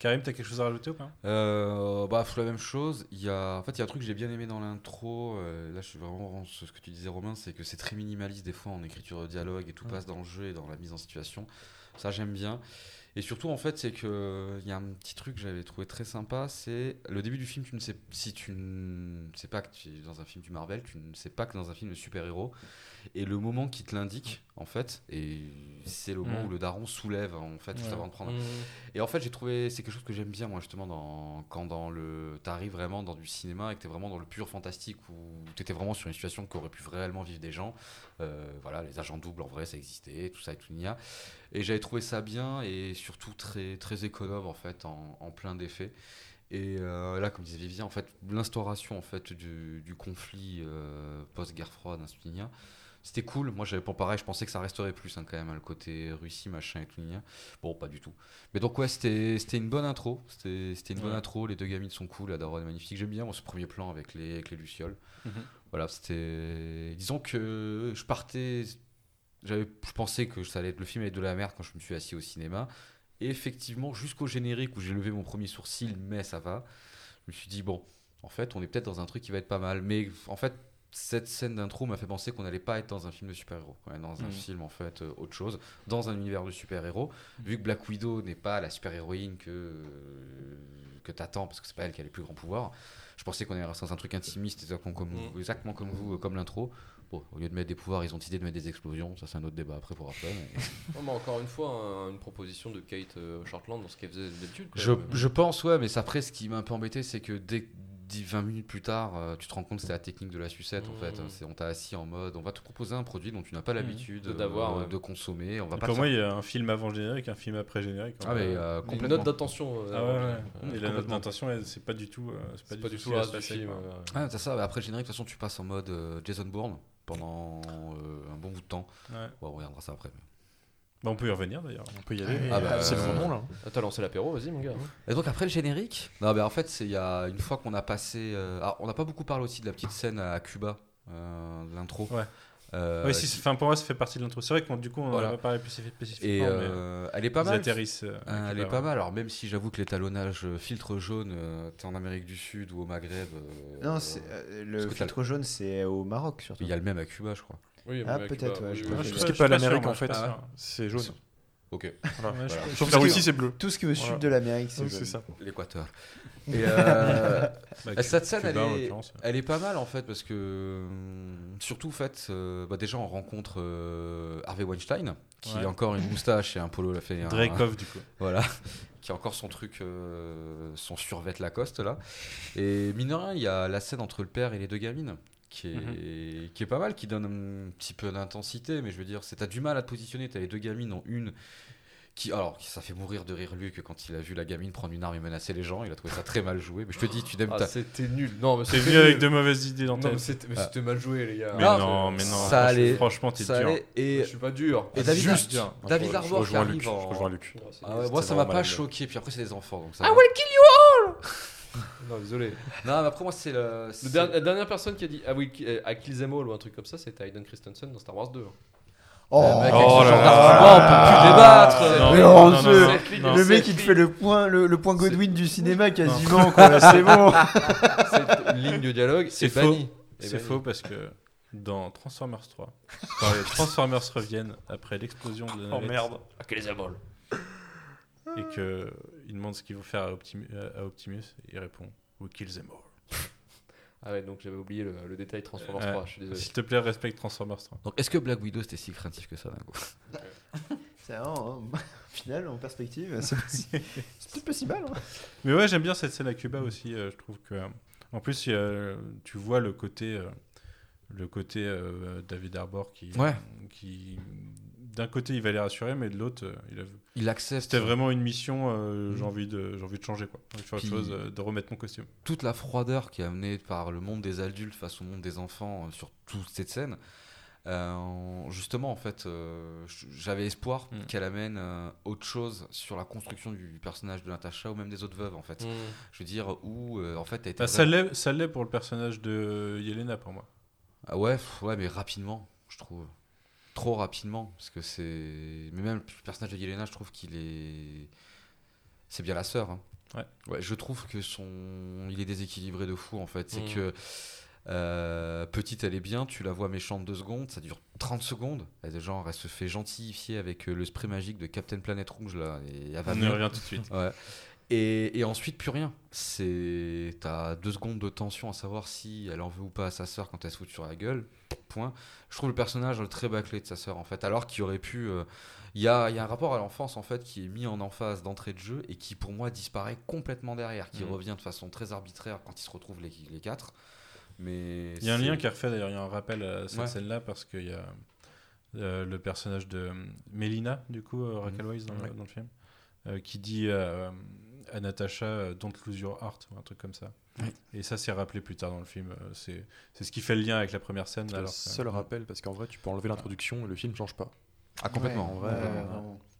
Karim, t'as quelque chose à rajouter ou pas? Euh, bah, la même chose. Il y a, en fait, il y a un truc que j'ai bien aimé dans l'intro. euh, là, je suis vraiment sur ce que tu disais, Romain, c'est que c'est très minimaliste des fois en écriture de dialogue et tout passe dans le jeu et dans la mise en situation. Ça, j'aime bien. Et surtout, en fait, c'est que il y a un petit truc que j'avais trouvé très sympa. C'est le début du film. Tu ne sais si tu ne sais pas que tu es dans un film du Marvel, tu ne sais pas que dans un film de super-héros. Et le moment qui te l'indique, en fait, et c'est le moment Mm. où le daron soulève, en fait, juste Ouais. avant de prendre Mmh. et en fait, j'ai trouvé c'est quelque chose que j'aime bien moi justement dans quand dans le t'arrives vraiment dans du cinéma et que t'es vraiment dans le pur fantastique où t'étais vraiment sur une situation qu'auraient pu réellement vivre des gens. Euh, voilà, les agents doubles en vrai ça existait, tout ça et tout nia. Et j'avais trouvé ça bien et surtout très très économe en fait en, en plein d'effets. Et euh, là, comme disait Vivien, en fait, l'instauration en fait du, du conflit euh, post-guerre froide, suite, c'était cool. Moi, j'avais pour pareil, je pensais que ça resterait plus hein, quand même, le côté Russie, machin et tout. Bon, pas du tout. Mais donc ouais, c'était une bonne intro. C'était une bonne intro. Les deux gamines sont cool, la daronne est magnifique. J'aime bien moi, ce premier plan avec les, avec les lucioles. Mhm. Voilà, c'était... Disons que je partais... J'avais, je pensais que ça allait être le film allait être de la merde quand je me suis assis au cinéma. Et effectivement, jusqu'au générique où j'ai levé mon premier sourcil, mais ça va, je me suis dit, bon, en fait, on est peut-être dans un truc qui va être pas mal. Mais en fait, cette scène d'intro m'a fait penser qu'on n'allait pas être dans un film de super-héros, qu'on est dans un Mhm. film en fait euh, autre chose, dans un univers de super-héros. Vu que Black Widow n'est pas la super-héroïne que, euh, que t'attends, parce que c'est pas elle qui a les plus grands pouvoirs, je pensais qu'on allait dans un truc intimiste, exactement comme, exactement comme vous, euh, comme l'intro. Bon, au lieu de mettre des pouvoirs, ils ont décidé de mettre des explosions. Ça, c'est un autre débat après pour après. mais- Ouais, mais encore une fois, un- une proposition de Kate euh, Shortland dans ce qu'elle faisait d'habitude. Je, je pense, ouais, mais après, ce qui m'a un peu embêté, c'est que dès 10, 20 minutes plus tard, euh, tu te rends compte que c'est la technique de la sucette en fait. C'est- On t'a assis en mode, on va te proposer un produit dont tu n'as pas l'habitude De- d'avoir, euh, ouais. de consommer. On va pas Pour moi, il y a un film avant le générique, un film après générique. Ah, mais euh, Une note d'attention. euh, Ah ouais, ouais. euh, Et la note d'intention, elle, c'est pas du tout. euh, C'est pas du tout ce qui le va reste se du passer, film. Ah, c'est ça. Après le générique, de toute façon, tu passes en mode euh, Jason Bourne pendant euh, un bon bout de temps. Ouais. Bon, on regardera ça après. mais- Bah, on peut y revenir d'ailleurs. On peut y aller. Ah bah, c'est le euh, moment là. Ah, T'as lancé l'apéro, vas-y mon gars. Et donc après le générique, non, mais en fait, c'est il y a une fois qu'on a passé. euh, alors, on n'a pas beaucoup parlé aussi de la petite scène à Cuba, euh, de l'intro. Ouais. Euh, oui, si, enfin, pour moi, ça fait partie de l'intro. C'est vrai que du coup, on Voilà. va pas parler plus spécifiquement. Et mais euh, elle est pas ils mal. atterrissent. euh, elle est pas ouais. mal. Alors même si j'avoue que l'étalonnage euh, filtre jaune, euh, t'es en Amérique du Sud ou au Maghreb. euh, Non, c'est- euh, le filtre jaune, c'est au Maroc surtout. Il y a le même à Cuba, je crois. Oui, Ah, peut-être, Cuba, ouais, oui, je oui, je qui est pas l'Amérique en je fait, pas sûr. c'est jaune. Ok. Voilà. Ouais, je- Voilà. je- Sauf je- la je- Russie, c'est bleu. Tout ce qui est au sud Voilà. de l'Amérique, c'est Oui, jaune. c'est ça. L'équateur. Et euh, bah, Et cette scène, elle est, l'occurrence. elle est pas mal en fait parce que hum, surtout en fait, euh, bah, déjà on rencontre euh, Harvey Weinstein qui Ouais. a encore une moustache et un polo la fait un- Dreykov, du coup. voilà, qui a encore son truc, euh, son survêt Lacoste là. Et mine de rien, il y a la scène entre le père et les deux gamines qui est, Mhm. qui est pas mal, qui donne un petit peu d'intensité, mais je veux dire, c'est t'as du mal à te positionner. T'as les deux gamines, dont une qui, alors, ça fait mourir de rire Luc quand il a vu la gamine prendre une arme et menacer les gens. Il a trouvé ça très mal joué. Mais je te dis, tu n'aimes Ah, ta- c'était nul. Non, mais T'es c'était venu avec de mauvaises idées dans Non, ta mais c'était mais Ah. c'était mal joué, les gars. Mais Ah, non, mais non. ça franchement, allait- Franchement, t'es dur. allait. Et Je suis pas dur. Et David- Juste. David Je- qui rejoins arrive Luc, en- Je rejoins Luc. Ah ouais, C'était moi ça m'a pas choqué, puis après c'est des enfants. Donc ça Ah va. ouais, Non, désolé. Non, mais après moi c'est le. Le c'est- der- la dernière personne qui a dit ah oui, euh, à Kill Them All ou un truc comme ça, c'était Hayden Christensen dans Star Wars 2. Oh, Le mec, Oh avec là genre là. d'argument, on peut plus débattre. Non, Mais non, on non, non, le mec, il te fait le point, le, le point Godwin du cinéma quasiment, quoi. C'est bon. Cette ligne de dialogue, C'est faux. banni. C'est faux parce que dans Transformers 3, quand les Transformers reviennent après l'explosion de la Oh navette merde. Ah, Kill Them All. Et que il demande ce qu'il faut faire à, Optimu- à Optimus, il répond We kill them all. Ah ouais, donc j'avais oublié le, le détail Transformers Ouais. 3, je suis désolé. S'il te plaît, respecte Transformers 3. Donc est-ce que Black Widow c'était si craintif que ça d'un coup? C'est vraiment, hein, au final, en perspective, c'est peut-être pas si mal. hein. Mais ouais, j'aime bien cette scène à Cuba aussi. euh, je trouve que. euh, en plus, tu vois le côté. euh, le côté euh, David Arbor qui. Ouais. qui d'un côté, il va les rassurer, mais de l'autre, euh, il a- Il accepte c'était vraiment une mission. euh, Mhm. J'ai envie, de, j'ai envie de changer, quoi. De faire autre chose, euh, de remettre mon costume. toute la froideur qui est amenée par le monde des adultes face au monde des enfants sur toute cette scène. Justement, en fait, j'avais espoir Mm. qu'elle amène autre chose sur la construction du personnage de Natasha ou même des autres veuves, en fait. Mm. Je veux dire, où, en fait, été Bah, ça l'est ça l'est pour le personnage de Yelena pour moi. Ah ouais, ouais, mais rapidement, je trouve. Trop rapidement, parce que c'est. Mais même le personnage de Yelena, je trouve qu'il est. C'est bien la sœur. hein. Ouais. Ouais, je trouve que son. Il est déséquilibré de fou, en fait. C'est Mm. que. euh, petite, elle est bien, tu la vois méchante deux secondes, ça dure 30 secondes. Elle, genre, elle se fait gentillifier avec euh, le spray magique de Captain Planet Rouge, là, et elle va On y mieux. revient tout de suite. Ouais. Et, et ensuite, plus rien. C'est, t'as deux secondes de tension à savoir si elle en veut ou pas à sa sœur quand elle se fout sur la gueule. Point. Je trouve le personnage très bâclé de sa sœur en fait. Alors qu'il aurait pu, euh, il y, a, y a un rapport à l'enfance en fait qui est mis en emphase d'entrée de jeu et qui pour moi disparaît complètement derrière, qui Mhm. revient de façon très arbitraire quand ils se retrouvent les, les quatre. Mais Il y a un lien qui est refait d'ailleurs, il y a un rappel à cette Ouais. scène-là parce qu'il y a euh, le personnage de euh, Mélina, du coup, euh, Raquel. Weisz dans, le- Ouais. dans le film, qui dit à Natasha euh, Don't lose your heart, ou un truc comme ça. Ouais. Et ça, c'est rappelé plus tard dans le film. euh, C'est c'est ce qui fait le lien avec la première scène. C'est le que- seul rappel parce qu'en vrai, tu peux enlever l'introduction et le film change pas. Ah complètement. Ouais, en vrai, ouais,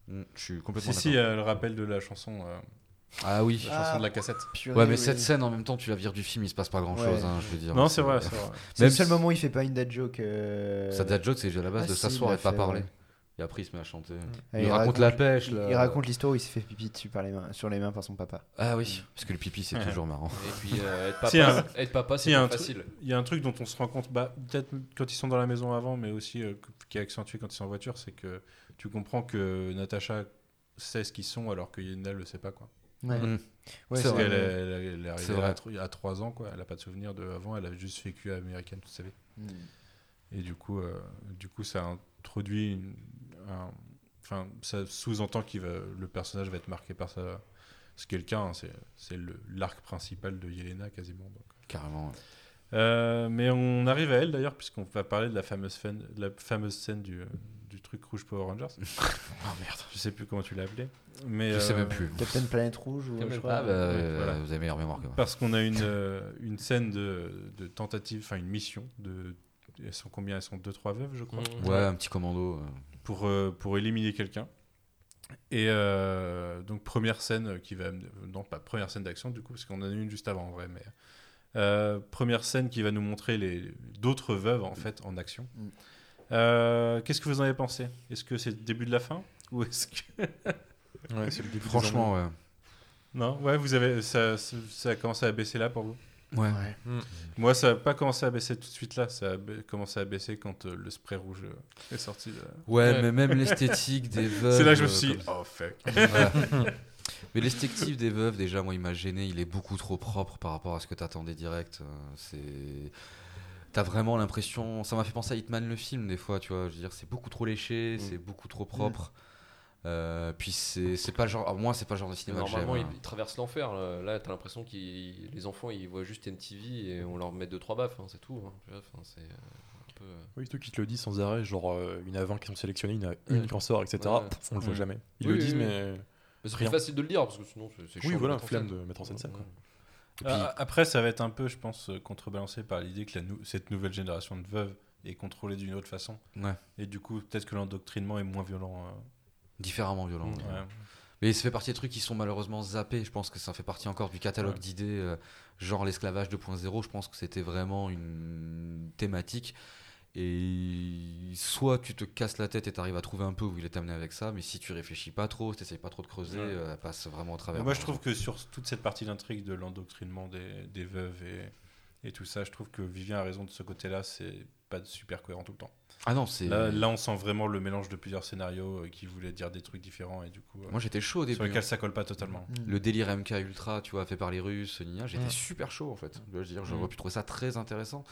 euh. Mm, Je suis complètement. Si, si, euh, le rappel de la chanson, euh, Ah oui. la chanson de la cassette. Purée, Ouais, mais oui. cette scène en même temps, tu la vires du film, il se passe pas grand chose. Ouais. je veux dire. Non, c'est vrai, c'est vrai. Le seul si- moment où il fait pas une dad joke. euh, Sa dad joke, c'est à la base Ah de s'asseoir et pas parler. Ouais. Et après, il se met à chanter. Ah, il, raconte, la pêche. Il, là. il raconte l'histoire où il s'est fait pipi dessus par les mains, sur les mains par son papa. Ah oui, parce que le pipi, c'est Ouais. toujours marrant. Et puis euh, être papa, un- être papa, c'est facile. Il y a un truc dont on se rend compte, bah, peut-être quand ils sont dans la maison avant, mais aussi euh, qui est accentué quand ils sont en voiture, c'est que tu comprends que Natacha sait ce qu'ils sont alors que Yelena le sait pas. Quoi. Ouais. Mm. Ouais, C'est vrai. est, elle est- elle est arrivée vrai. à à 3 ans, quoi. elle a pas de souvenir de avant, elle a juste vécu américaine toute sa vie. Mm. Et du coup, euh, du coup ça introduit une- un- Enfin, ça sous-entend que le personnage va être marqué par sa, ce quelqu'un, hein, c'est, c'est le, l'arc principal de Yelena quasiment. donc. Carrément. Euh, mais on arrive à elle d'ailleurs, puisqu'on va parler de la fameuse, fan- de la fameuse scène du, du truc rouge Power Rangers. Oh merde. Je sais plus comment tu l'as appelé. Mais, Je sais euh, même plus. Captain Planète Rouge ou je crois. Ah bah, euh, voilà. vous avez meilleure mémoire que moi. Parce qu'on a une, euh, une scène de, de tentative, enfin une mission de. Elles sont combien? Elles sont 2-3 veuves, je crois. Mm. Ouais, un petit commando. Euh. pour, euh, pour éliminer quelqu'un. Et euh, donc première scène qui va... Non, pas première scène d'action du coup, parce qu'on en a une juste avant en vrai, mais... euh, première scène qui va nous montrer les d'autres veuves en fait en action. Mm. Euh, Qu'est-ce que vous en avez pensé? Est-ce que c'est le début de la fin? Ou est-ce que... Ouais, c'est le début Franchement, ouais. Non? Ouais, vous avez... Ça, ça a commencé à baisser là pour vous? Ouais. Ouais. Moi, ça n'a pas commencé à baisser tout de suite là, ça a commencé à baisser quand euh, le spray rouge euh, est sorti. Ouais, Ouais. mais même l'esthétique des veuves. C'est là que je me euh, suis dit, comme- oh fuck. Ouais. Mais l'esthétique des veuves, déjà, moi, il m'a gêné. Il est beaucoup trop propre par rapport à ce que t'attendais direct. Euh, C'est. T'as vraiment l'impression. Ça m'a fait penser à Hitman le film, des fois, tu vois. Je veux dire, c'est beaucoup trop léché, c'est beaucoup trop propre. Euh, puis c'est c'est pas le genre. moi, c'est pas le genre de cinéma que. Normalement, hein. ils, ils traversent l'enfer. Là, Là, t'as l'impression que les enfants, ils voient juste NTV et on leur met deux trois baffes. hein, c'est tout. hein. Enfin, c'est euh, un peu. euh, Oui, ceux qui te le disent sans arrêt, genre euh, il y en a 20 qui sont sélectionnés, il y en a une Ouais. qui en sort, etc. Ouais. Pff, on le voit Ouais. jamais. Ils Oui, le disent, oui. mais. Mais c'est facile de le dire parce que sinon, c'est Oui, chiant voilà, flemme scène. de mettre en scène ça. Quoi. Et puis, Après, ça va être un peu, je pense, contrebalancé par l'idée que la nou- cette nouvelle génération de veuves est contrôlée d'une autre façon. ouais, Et du coup, peut-être que l'endoctrinement est moins violent. euh, différemment violent. Mm. ouais. Mais ça fait partie des trucs qui sont malheureusement zappés. Je pense que ça fait partie encore du catalogue Ouais. d'idées, euh, genre l'esclavage 2.0. Je pense que c'était vraiment une thématique. Et soit tu te casses la tête et t'arrives à trouver un peu où il est amené avec ça, mais si tu réfléchis pas trop, si t'essayes pas trop de creuser, Ouais. euh, elle passe vraiment au travers. Moi, je trouve que sur toute cette partie d'intrigue de l'endoctrinement des, des veuves et, et tout ça, je trouve que Vivien a raison de ce côté-là, c'est pas super cohérent tout le temps. Ah non, c'est. Là, là, on sent vraiment le mélange de plusieurs scénarios euh, qui voulaient dire des trucs différents et du coup, euh, Moi j'étais chaud au sur début. lesquels ça colle pas totalement. Mm. Le délire MK Ultra, tu vois, fait par les Russes, Nia, j'étais Mm. super chaud en fait. Je veux dire, Mm. j'aurais pu trouver ça très intéressant.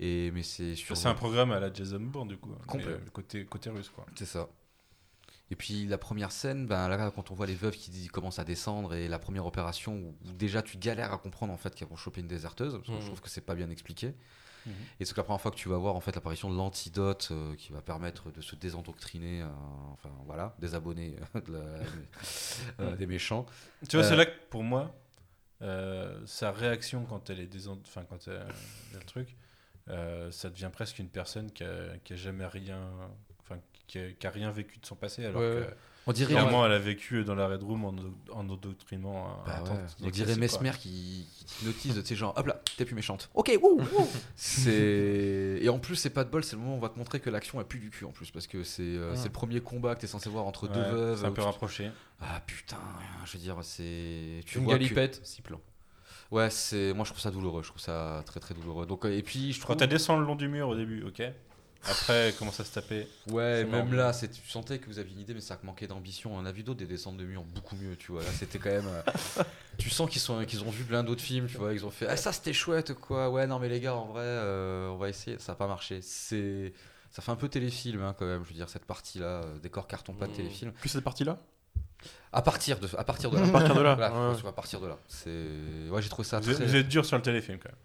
Et mais c'est sur. C'est un programme à la Jason Bourne du coup, Complet. mais, euh, côté, côté russe quoi. C'est ça. Et puis la première scène, ben là quand on voit les veuves qui commencent à descendre et la première opération où, où déjà tu galères à comprendre en fait qu'elles vont choper une déserteuse, parce que je trouve que c'est pas bien expliqué. Mhm. Et c'est que la première fois que tu vas voir en fait l'apparition de l'antidote euh, qui va permettre de se désendoctriner, euh, enfin voilà, des abonnés de la- euh, des méchants. Tu vois, Euh, c'est là que pour moi, euh, sa réaction quand elle est désent... enfin quand elle le truc, euh, ça devient presque une personne qui a, qui a jamais rien, enfin qui a, qui a rien vécu de son passé, alors Ouais, que ouais. On dirait clairement elle a vécu dans la Red Room en, en endoctrinement. Bah ouais, on dirait quoi. Mesmer qui, qui hypnotise, tu sais, genre, hop là, t'es plus méchante. Ok, wouh, wouh. C'est Et en plus, c'est pas de bol, c'est le moment où on va te montrer que l'action a plus du cul en plus, parce que c'est euh, Ah. le premier combat que t'es censé voir entre deux veuves. C'est un peu tu- rapproché. Ah putain, je veux dire, c'est. Tu Une vois que- galipette, six plans. Ouais, c'est. Moi, je trouve ça douloureux, je trouve ça très très douloureux. Donc, euh, et puis, je trouve. Quand elle descend le long du mur au début, ok. Après, commence à se taper. Ouais, C'est même là, c'est- tu sentais que vous aviez une idée, mais ça manquait d'ambition. On a vu d'autres des descentes de mur beaucoup mieux, tu vois. Là, c'était quand même. euh, tu sens qu'ils sont, qu'ils ont vu plein d'autres films, tu vois. Ils ont fait, ah ça c'était chouette, quoi. Ouais, non mais les gars, en vrai, euh, on va essayer. Ça a pas marché. C'est, ça fait un peu téléfilm, hein, quand même. Je veux dire, cette partie-là, euh, décor carton pas de Mmh. téléfilm. Plus cette partie-là? À partir de, à partir de là. À partir de là. Voilà, ouais. à partir de là. C'est, ouais, j'ai trouvé ça Vous êtes, très. vous êtes dur sur le téléfilm quand même.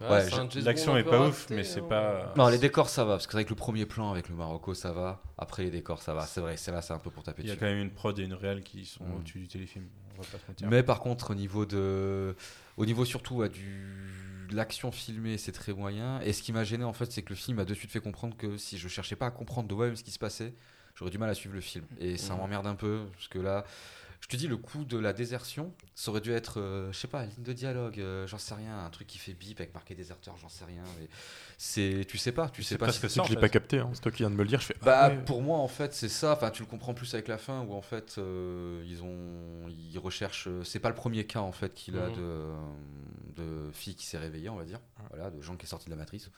Ouais, L'action est pas ouf, mais c'est pas. Non, les décors ça va, parce que c'est vrai que le premier plan avec le Marocco ça va. Après les décors ça va. C'est vrai, c'est là, c'est un peu pour taper Il y a dessus. quand même une prod et une réal qui sont Mm. au-dessus du téléfilm. On va pas se mentir. Mais par contre, au niveau de, au niveau surtout ouais, du de l'action filmée, c'est très moyen. Et ce qui m'a gêné en fait, c'est que le film a de suite fait comprendre que si je cherchais pas à comprendre de moi-même ce qui se passait, j'aurais du mal à suivre le film. Et ça Mhm. m'emmerde un peu parce que là, je te dis, le coup de la désertion, ça aurait dû être, euh, je sais pas, ligne de dialogue, euh, j'en sais rien, un truc qui fait bip avec marqué déserteur, j'en sais rien. mais C'est, tu sais pas, tu sais C'est pas. presque si- ça. C'est que je l'ai pas capté, hein. c'est toi qui viens de me le dire. Je fais. ah bah, ouais. pour moi, en fait, c'est ça. Enfin, tu le comprends plus avec la fin où, en fait, euh, ils ont, ils recherchent. euh, C'est pas le premier cas, en fait, qu'il a Mhm. de, de fille qui s'est réveillée, on va dire. Voilà, de gens qui est sorti de la matrice.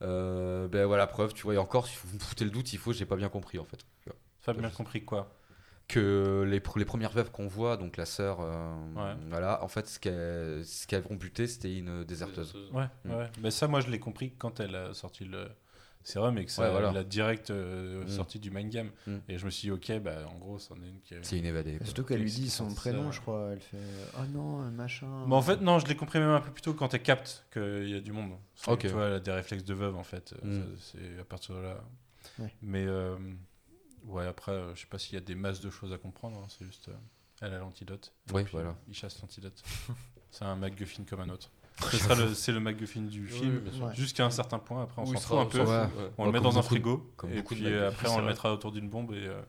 Ben voilà, preuve, tu vois. Et encore, si vous me foutez le doute, il faut, j'ai pas bien compris, en fait. Fab bien compris quoi? Que les, pr- les premières veuves qu'on voit, donc la sœur, euh, Ouais. voilà, en fait, ce qu'elles ce qu'elles vont buter, c'était une déserteuse. Ouais, Mm. ouais. Mais ça, moi, je l'ai compris quand elle a sorti le sérum et que ça Ouais, voilà. elle a direct euh, Mm. sorti du mind game. Mm. Et je me suis dit, ok, bah, en gros, c'en est une qui. C'est une évadée. quoi. Surtout qu'elle lui dit son prénom, ça je crois. Elle fait Oh non, machin. Mais en fait, non, je l'ai compris même un peu plus tôt quand elle capte qu'il y a du monde. Ok. Tu vois, elle a des réflexes de veuve, en fait. Mm. C'est à partir de là. Ouais. Mais, euh, ouais, après, euh, je sais pas s'il y a des masses de choses à comprendre. hein, C'est juste. euh, elle a l'antidote. Oui, Puis, voilà. Il chasse l'antidote. c'est un MacGuffin comme un autre. Ce sera le- C'est le MacGuffin du film. bien sûr. Ouais. Jusqu'à un certain point, après on Oui, s'en fout un peu. Ouais. On Ouais, le met dans un beaucoup frigo, comme et puis euh, après c'est on le mettra autour d'une bombe et, euh,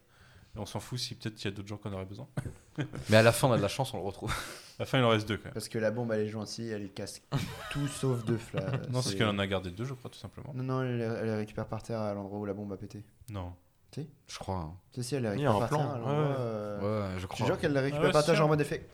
et on s'en fout si peut-être il y a d'autres gens qui en auraient besoin. Mais à la fin, on a de la chance, on le retrouve. À la fin il en reste deux quand même. Parce que la bombe, elle est gentille, elle casse tout sauf deux flammes. Non, c'est qu'elle en a gardé deux, je crois, tout simplement. Non, non, elle, elle les récupère par terre à l'endroit où la bombe a pété. Non. Je crois. hein. Si, si, elle les Il y a récupère un par plan, ouais. euh, Ouais, je Je crois. jure qu'elle les récupère ouais, par c'est terre, sûr. genre en mode effet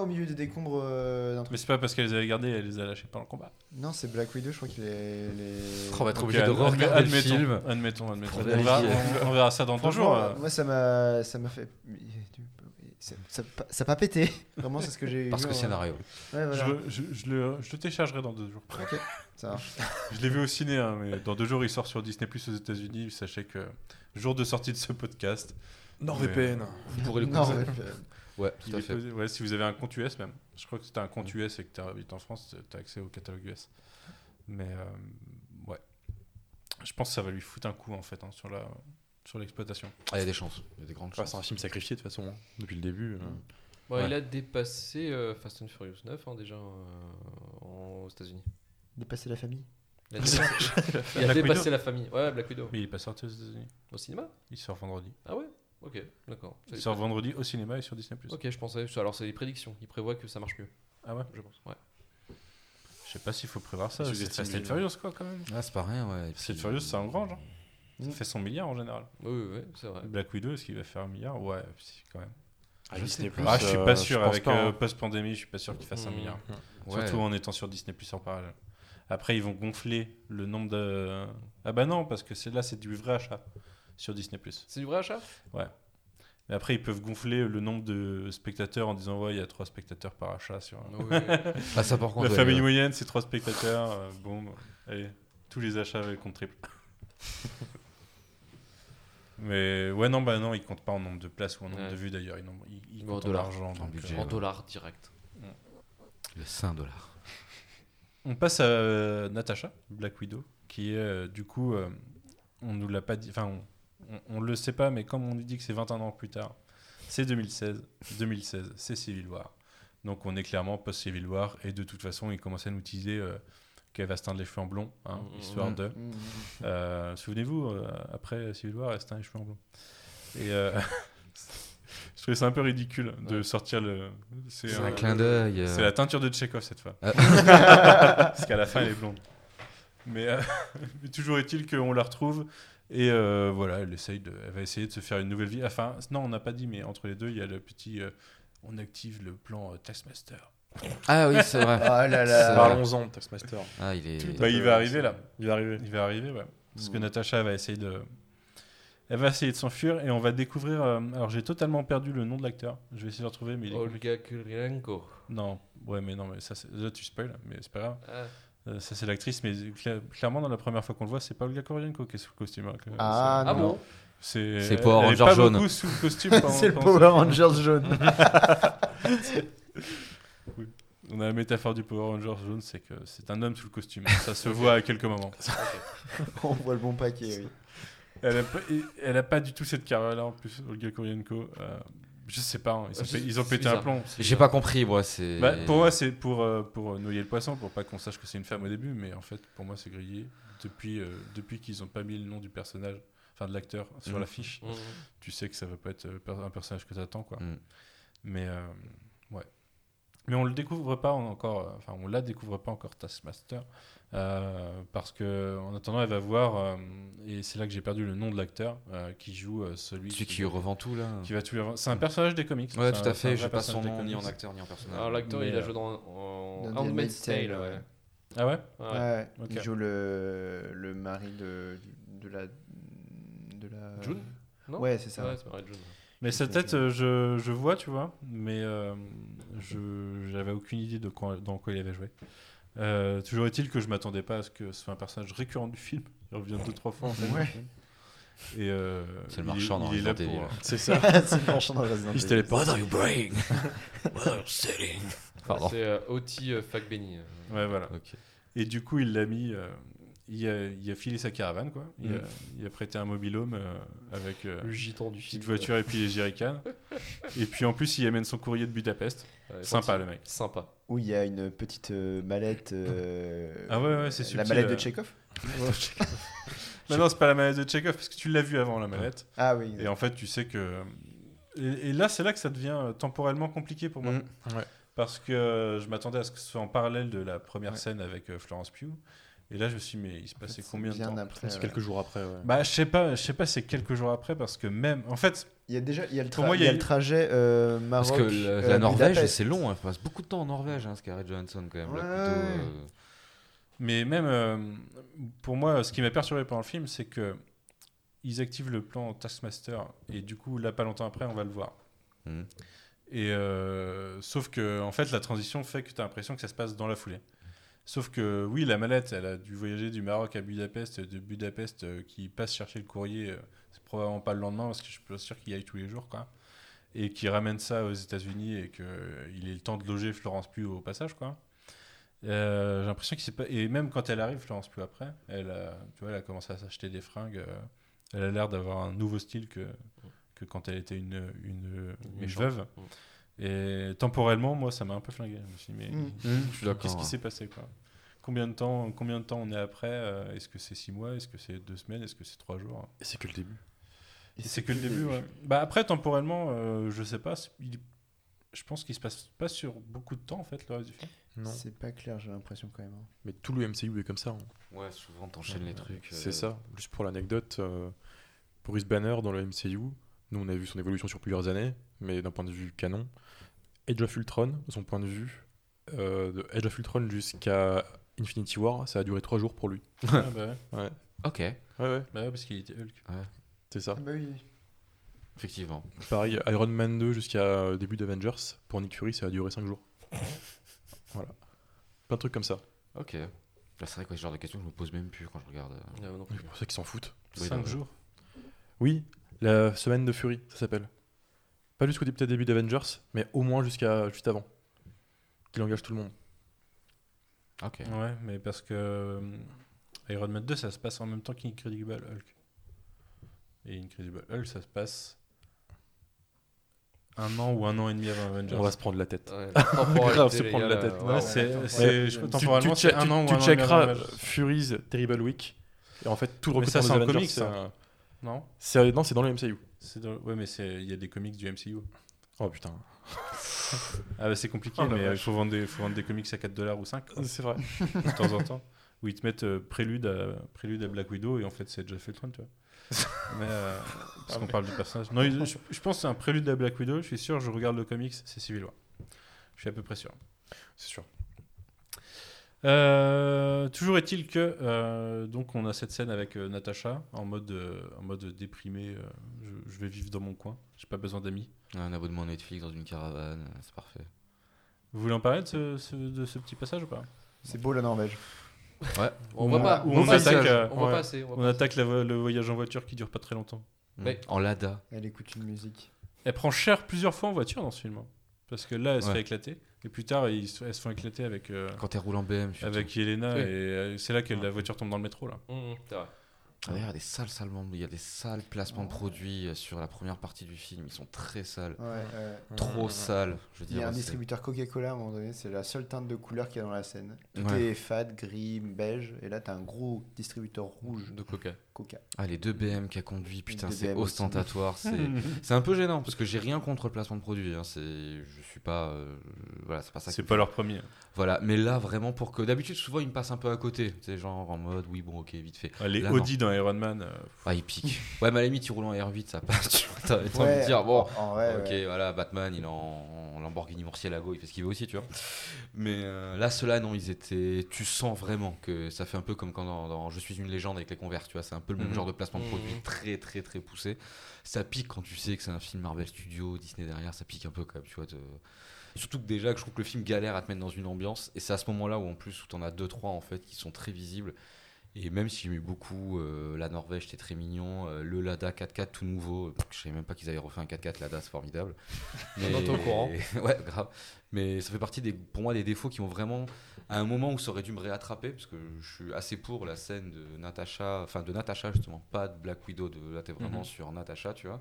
au milieu des décombres euh, d'un truc. Mais c'est pas parce qu'elle les a gardés, elle les a lâchés pendant le combat. Non, c'est Black Widow, je crois qu'il est. Les... On va être obligé de regarder le admettons, film. Admettons, admettons. Pour On verra, vérifier. on- on verra ça dans deux Franchement, jours. euh. Moi, ça m'a, ça m'a fait. Ça ça- ça a pas pété. Vraiment, c'est ce que j'ai Parce que scénario. Ouais, voilà. Je, je- je le, je le téléchargerai dans deux jours. Ok, ça marche. Je l'ai vu au ciné, hein, mais dans deux jours il sort sur Disney Plus aux États-Unis. Sachez que jour de sortie de ce podcast, NordVPN. Vous pourrez le Non, conseiller. ouais, euh, tout à fait. posé- ouais, si vous avez un compte US même. Je crois que si tu as un compte US et que tu habites en France, tu as accès au catalogue US. Mais euh, ouais, je pense que ça va lui foutre un coup en fait hein, sur la sur l'exploitation. Ah, il y a des chances. Il y a des grandes chances. c'est un film sacrifié de toute façon, hein, depuis le début. euh. Bon, Ouais. Il a dépassé euh, Fast and Furious 9 hein, déjà euh, en- aux États-Unis. Dépasser la famille. Il a dépassé, il a Black dépassé Widow la famille. Ouais, Black Widow. Mais il est pas sorti aux États-Unis. Au cinéma? Il sort vendredi. Ah ouais? Ok, d'accord. Il sort vendredi au cinéma et sur Disney. Ok, je pensais. Alors, c'est des prédictions. Il prévoit que ça marche mieux, Ah ouais? je pense. Ouais. Je sais pas s'il faut prévoir ça. C'est Fast and les- Furious quoi quand même. Ah, c'est pas rien, ouais. Fast and Furious, ça engrange. hein. Ça fait 100 milliards en général. Oui, oui, oui, c'est vrai. Black Widow, est-ce qu'il va faire un milliard? Ouais, si, quand même. Ah, Je Disney+, sais Ah, je suis euh, pas sûr. pense Avec euh, hein. post-pandémie, je suis pas sûr qu'il fasse un Mm. milliard. Ouais. Surtout en étant sur Disney Plus en parallèle. Après, ils vont gonfler le nombre de. Ah bah non, parce que c'est là, c'est du vrai achat sur Disney Plus. C'est du vrai achat? Mais après, ils peuvent gonfler le nombre de spectateurs en disant ouais, il y a trois spectateurs par achat sur. Oui. Ah, ça, par contre. La ouais, famille ouais. moyenne, c'est trois spectateurs. euh, bon, allez, tous les achats avec compte triple. Mais ouais, non, bah non, ils comptent pas en nombre de places ou en nombre Ouais. de vues d'ailleurs. Ils, ils En en dollars. argent. En donc, budget. euh, dollars direct. Le 5 dollars. On passe à euh, Natasha, Black Widow, qui est euh, du coup, euh, on nous l'a pas dit, enfin, on, on, on le sait pas, mais comme on nous dit que c'est 21 ans plus tard, c'est 2016. 2016, c'est Civil War. Donc on est clairement post-Civil War, et de toute façon, ils commencent à nous teaser euh, qu'elle va se teindre les cheveux en blond, hein, Mhm. histoire de. Mmh. Euh, Souvenez-vous, euh, après Civil War, elle se teint les cheveux en blond. Et euh, je trouvais ça un peu ridicule de sortir le. C'est un- clin d'œil. c'est la teinture de Chekhov cette fois. Ah. Parce qu'à la fin, elle est blonde. Mais, mais toujours est-il qu'on la retrouve. Et euh, voilà, elle, essaye de, elle va essayer de se faire une nouvelle vie. Enfin, non, on n'a pas dit, mais entre les deux, il y a le petit. euh, on active le plan euh, Taskmaster. Ah oui, c'est vrai. Ah là là. Parlons-en de Taskmaster. Ah, il est. Bah, il va arriver là. Il va arriver. Il va arriver, ouais. Parce que Mm. Natacha va essayer de. Elle va essayer de s'enfuir et on va découvrir. euh, alors j'ai totalement perdu le nom de l'acteur. Je vais essayer de le retrouver, mais il est. Olga Kurylenko. Non, ouais, mais non, mais ça, c'est- là tu spoil, mais c'est pas grave. Ah. Euh, ça c'est l'actrice, mais cla- clairement dans la première fois qu'on le voit, c'est pas Olga Korylenko qui est sous le costume. hein, que- Ah, Ah non. bon? C'est C'est elle- Power elle est Ranger pas jaune. beaucoup sous le costume. pendant- C'est le pendant Power. Rangers jaune. On a la métaphore du Power Rangers jaune, c'est que c'est un homme sous le costume. Ça se voit à quelques moments. On voit le bon paquet, oui. Elle a pas, et- elle a pas du tout cette carrière-là en plus, Olga Korylenko. Euh, je sais pas, hein, ils, ont C'est- pé- ils ont pété un plomb. J'ai pas compris, moi. C'est. Bah, pour moi, c'est pour, euh, pour noyer le poisson, pour pas qu'on sache que c'est une femme au début, mais en fait, pour moi, c'est grillé. Depuis, euh, depuis qu'ils ont pas mis le nom du personnage, enfin de l'acteur, sur Mhm. l'affiche, Mhm. tu sais que ça va pas être euh, un personnage que t'attends, quoi. Mm. Mais, euh. Mais on le découvre pas encore, euh, enfin, on la découvre pas encore, Taskmaster, euh, parce que en attendant, elle va voir, euh, et c'est là que j'ai perdu le nom de l'acteur euh, qui joue euh, celui, Celui qui revend tout, là. qui va tout lui revendre. C'est un personnage des comics. Ouais, tout un- à fait. vrai J'ai pas son nom ni en acteur ni en personnage. Alors l'acteur, il a euh, joué dans, en dans The Handmaid's Tale, Tale, ouais. ouais. Ah ouais? Ouais. Ouais, Ok. il joue le, le mari de, de la. De la... June? Non? Ouais, c'est ça. Ouais, c'est June. Mais sa tête, je, je vois, tu vois, mais euh, je j'avais aucune idée de quoi, dans quoi il avait joué. Euh, toujours est-il que je m'attendais pas à ce que ce soit un personnage récurrent du film. Il revient deux trois fois en fait. Ouais. Et euh, C'est le marchand dans Resident. Evil. C'est ça. c'est le marchand dans Resident Il se Evil. téléporte. What are you buying What are you selling? C'est euh, Oti euh, Fakbeni. Ouais, voilà. Et du coup, il l'a mis. Euh, il, a, il a filé sa caravane, quoi. Il, Mm. a, il a prêté un mobilhome euh, avec euh, Le gitan du film. petite voiture et puis les jerrycans. et puis en plus, il amène son courrier de Budapest. Ouais, Sympa, le mec. Sympa. Où il y a une petite euh, mallette. euh, Ah ouais, ouais, c'est La subtil, mallette euh. de Chekhov Mais non, c'est pas la manette de Chekhov parce que tu l'as vu avant la manette. Ah oui. Et en fait, tu sais que. Et, et là, c'est là que ça devient euh, temporellement compliqué pour moi. Mm. Ouais. Parce que euh, je m'attendais à ce que ce soit en parallèle de la première Ouais. scène avec euh, Florence Pugh. Et là, je me suis dit, mais il se passait combien de bien temps après, ouais. quelques jours après. ouais. Bah, je sais pas, je sais pas, c'est quelques jours après parce que même. En fait, Il y a déjà il y a le, Pour tra- moi, il y a il y a le eu- trajet euh, Maroc. Parce que le- euh, la Norvège, c'est long. hein. Elle passe beaucoup de temps en Norvège, hein, Scarlett Johansson, quand même. là, plutôt, euh, mais même euh, pour moi, ce qui m'a perturbé pendant le film, c'est que ils activent le plan Taskmaster et du coup, là, pas longtemps après, on va le voir. Mhm. Et euh, sauf que en fait la transition fait que tu as l'impression que ça se passe dans la foulée. Sauf que oui, la mallette, elle a dû voyager du Maroc à Budapest, de Budapest euh, qui passe chercher le courrier, euh, c'est probablement pas le lendemain parce que je suis pas sûr qu'il y aille tous les jours quoi. Et qui ramène ça aux États-Unis et qu'il ait le temps de loger Florence Pugh au passage quoi. Euh, J'ai l'impression qu'il s'est pas et même quand elle arrive Florence Pugh après, elle a, tu vois, elle a commencé à s'acheter des fringues. euh, elle a l'air d'avoir un nouveau style que que quand elle était une une, veuve. Et temporellement, moi, ça m'a un peu flingué. Je me suis dit, mais Mm. suis d'accord. qu'est-ce qui ouais. s'est passé quoi? Combien de temps, combien de temps on est après euh, Est-ce que c'est six mois Est-ce que c'est deux semaines Est-ce que c'est trois jours? Et c'est que le début. Et C'est que le début. ouais. Bah après, temporellement, euh, je sais pas. c'est- il- je pense qu'il se passe pas sur beaucoup de temps en fait le reste du film. Non. C'est pas clair, j'ai l'impression quand même. hein. Mais tout le MCU est comme ça. hein. Ouais, souvent, t'enchaînes les trucs. C'est euh, ça. Juste pour l'anecdote, euh, Bruce Banner dans le MCU, nous on a vu son évolution sur plusieurs années, mais d'un point de vue canon. Age of Ultron, de son point de vue, euh, de Age of Ultron jusqu'à Infinity War, ça a duré trois jours pour lui. Ah, bah, ouais. Ouais, Ok, ouais, ouais, Bah ouais, parce qu'il était Hulk. c'est ça. Ah bah oui. effectivement. Pareil, Iron Man 2 jusqu'à euh, début d'Avengers, pour Nick Fury, ça a duré cinq jours. voilà. Plein de trucs comme ça. Ok. Là, c'est vrai que c'est le genre de questions que je me pose même plus quand je regarde. euh, Ah, non C'est pour ça qu'ils s'en foutent. Oui, Cinq non, jours. Oui, La semaine de Fury, ça s'appelle. Pas jusqu'au début d'Avengers, mais au moins jusqu'à juste avant. Qu'il engage tout le monde. Ok. Ouais, mais parce que euh, Iron Man 2, ça se passe en même temps qu'Incredible Hulk. Et Incredible Hulk, ça se passe un an ou un an et demi avant Avengers. On va se prendre la tête. Ouais, Grave, se prendre gars, la tête. Ouais, ouais, c'est, Tu- crois Tu, tu, ou un an checkeras. Fury's Terrible Week. Et en fait, tout le Mais ça, c'est un comics, un- Non c'est- Non, c'est dans le MCU. C'est dans- Ouais, mais il y a des comics du MCU. Oh putain. Ah bah c'est compliqué, Oh mais euh, il vache. faut vendre, des, faut vendre des comics à 4 dollars ou 5 C'est vrai. de temps en temps. Où ils te mettent euh, prélude, à, prélude à Black Widow et en fait c'est déjà fait le train, tu vois. mais euh, parce qu'on parle du personnage. Non, il- je, je pense que c'est un prélude à Black Widow, je suis sûr, je regarde le comics, c'est Civil War. Je suis à peu près sûr. C'est sûr. Euh, toujours est-il que euh, donc on a cette scène avec euh, Natasha en mode euh, en mode déprimé. euh, je, je vais vivre dans mon coin. J'ai pas besoin d'amis. Un abonnement Netflix dans une caravane, c'est parfait. Vous voulez en parler de ce, ce- de ce petit passage ou pas? C'est beau la Norvège. Ouais. On voit pas. on on attaque, euh, On voit ouais. pas assez. on voit On pas attaque la le voyage en voiture qui dure pas très longtemps. Mais- En Lada. Elle écoute une musique. Elle prend cher plusieurs fois en voiture dans ce film. Parce que là, elle se Ouais. fait éclater. Et plus tard, ils se- elles se font éclater avec, euh, Quand elle roule en BM. avec Yelena. Oui. Et euh, c'est là que la voiture tombe dans le métro. Là. Mmh, c'est vrai. Ah, il y a des sales, salement- il y a des sales placements de produits euh, sur la première partie du film. Ils sont très sales. Ouais, ouais. Trop sales. Je veux Il y dire, a un distributeur Coca-Cola à un moment donné, c'est la seule teinte de couleur qu'il y a dans la scène. Tout Ouais. est fade, gris, beige, et là t'as un gros distributeur rouge De coca. Coca. Ah, les deux BM qu'a conduit, putain, c'est ostentatoire. C'est c'est un peu gênant parce que j'ai rien contre le placement de produit. Hein. C'est, je suis pas, euh, voilà, c'est pas ça. C'est pas leur premier. Voilà, mais là vraiment pour que d'habitude souvent ils me passent un peu à côté. C'est genre en mode oui bon ok vite fait. Ouais, Les Là, Audi dans Iron Man. euh, Ah il pique. ouais, mais à la limite il roule en R8 ça passe. Tu vois, t'as envie de Ouais, dire bon. en vrai, ok, ouais. voilà, Batman, il est en, en Lamborghini Murcielago, il fait ce qu'il veut aussi, tu vois. Mais euh, là, ceux-là, non, ils étaient. Tu sens vraiment que ça fait un peu comme quand dans, dans Je suis une légende avec les converses, tu vois. C'est un peu le même Mhm. genre de placement de produit, Mhm. très, très, très poussé. Ça pique quand tu sais que c'est un film Marvel Studios, Disney derrière, ça pique un peu quand même, tu vois. Surtout que déjà, que je trouve que le film galère à te mettre dans une ambiance. Et c'est à ce moment-là où, en plus, où t'en as deux, trois, en fait, qui sont très visibles. Et même si j'aimais beaucoup euh, la Norvège, c'était très mignon. euh, le Lada 4x4 tout nouveau, euh, je savais même pas qu'ils avaient refait un 4x4 Lada, c'est formidable. Mais... On est au courant. ouais, grave. Mais ça fait partie des, pour moi des défauts qui ont vraiment, à un moment où ça aurait dû me réattraper, parce que je suis assez pour la scène de Natasha, enfin de Natasha justement, pas de Black Widow, de, là t'es vraiment Mhm. sur Natasha, tu vois.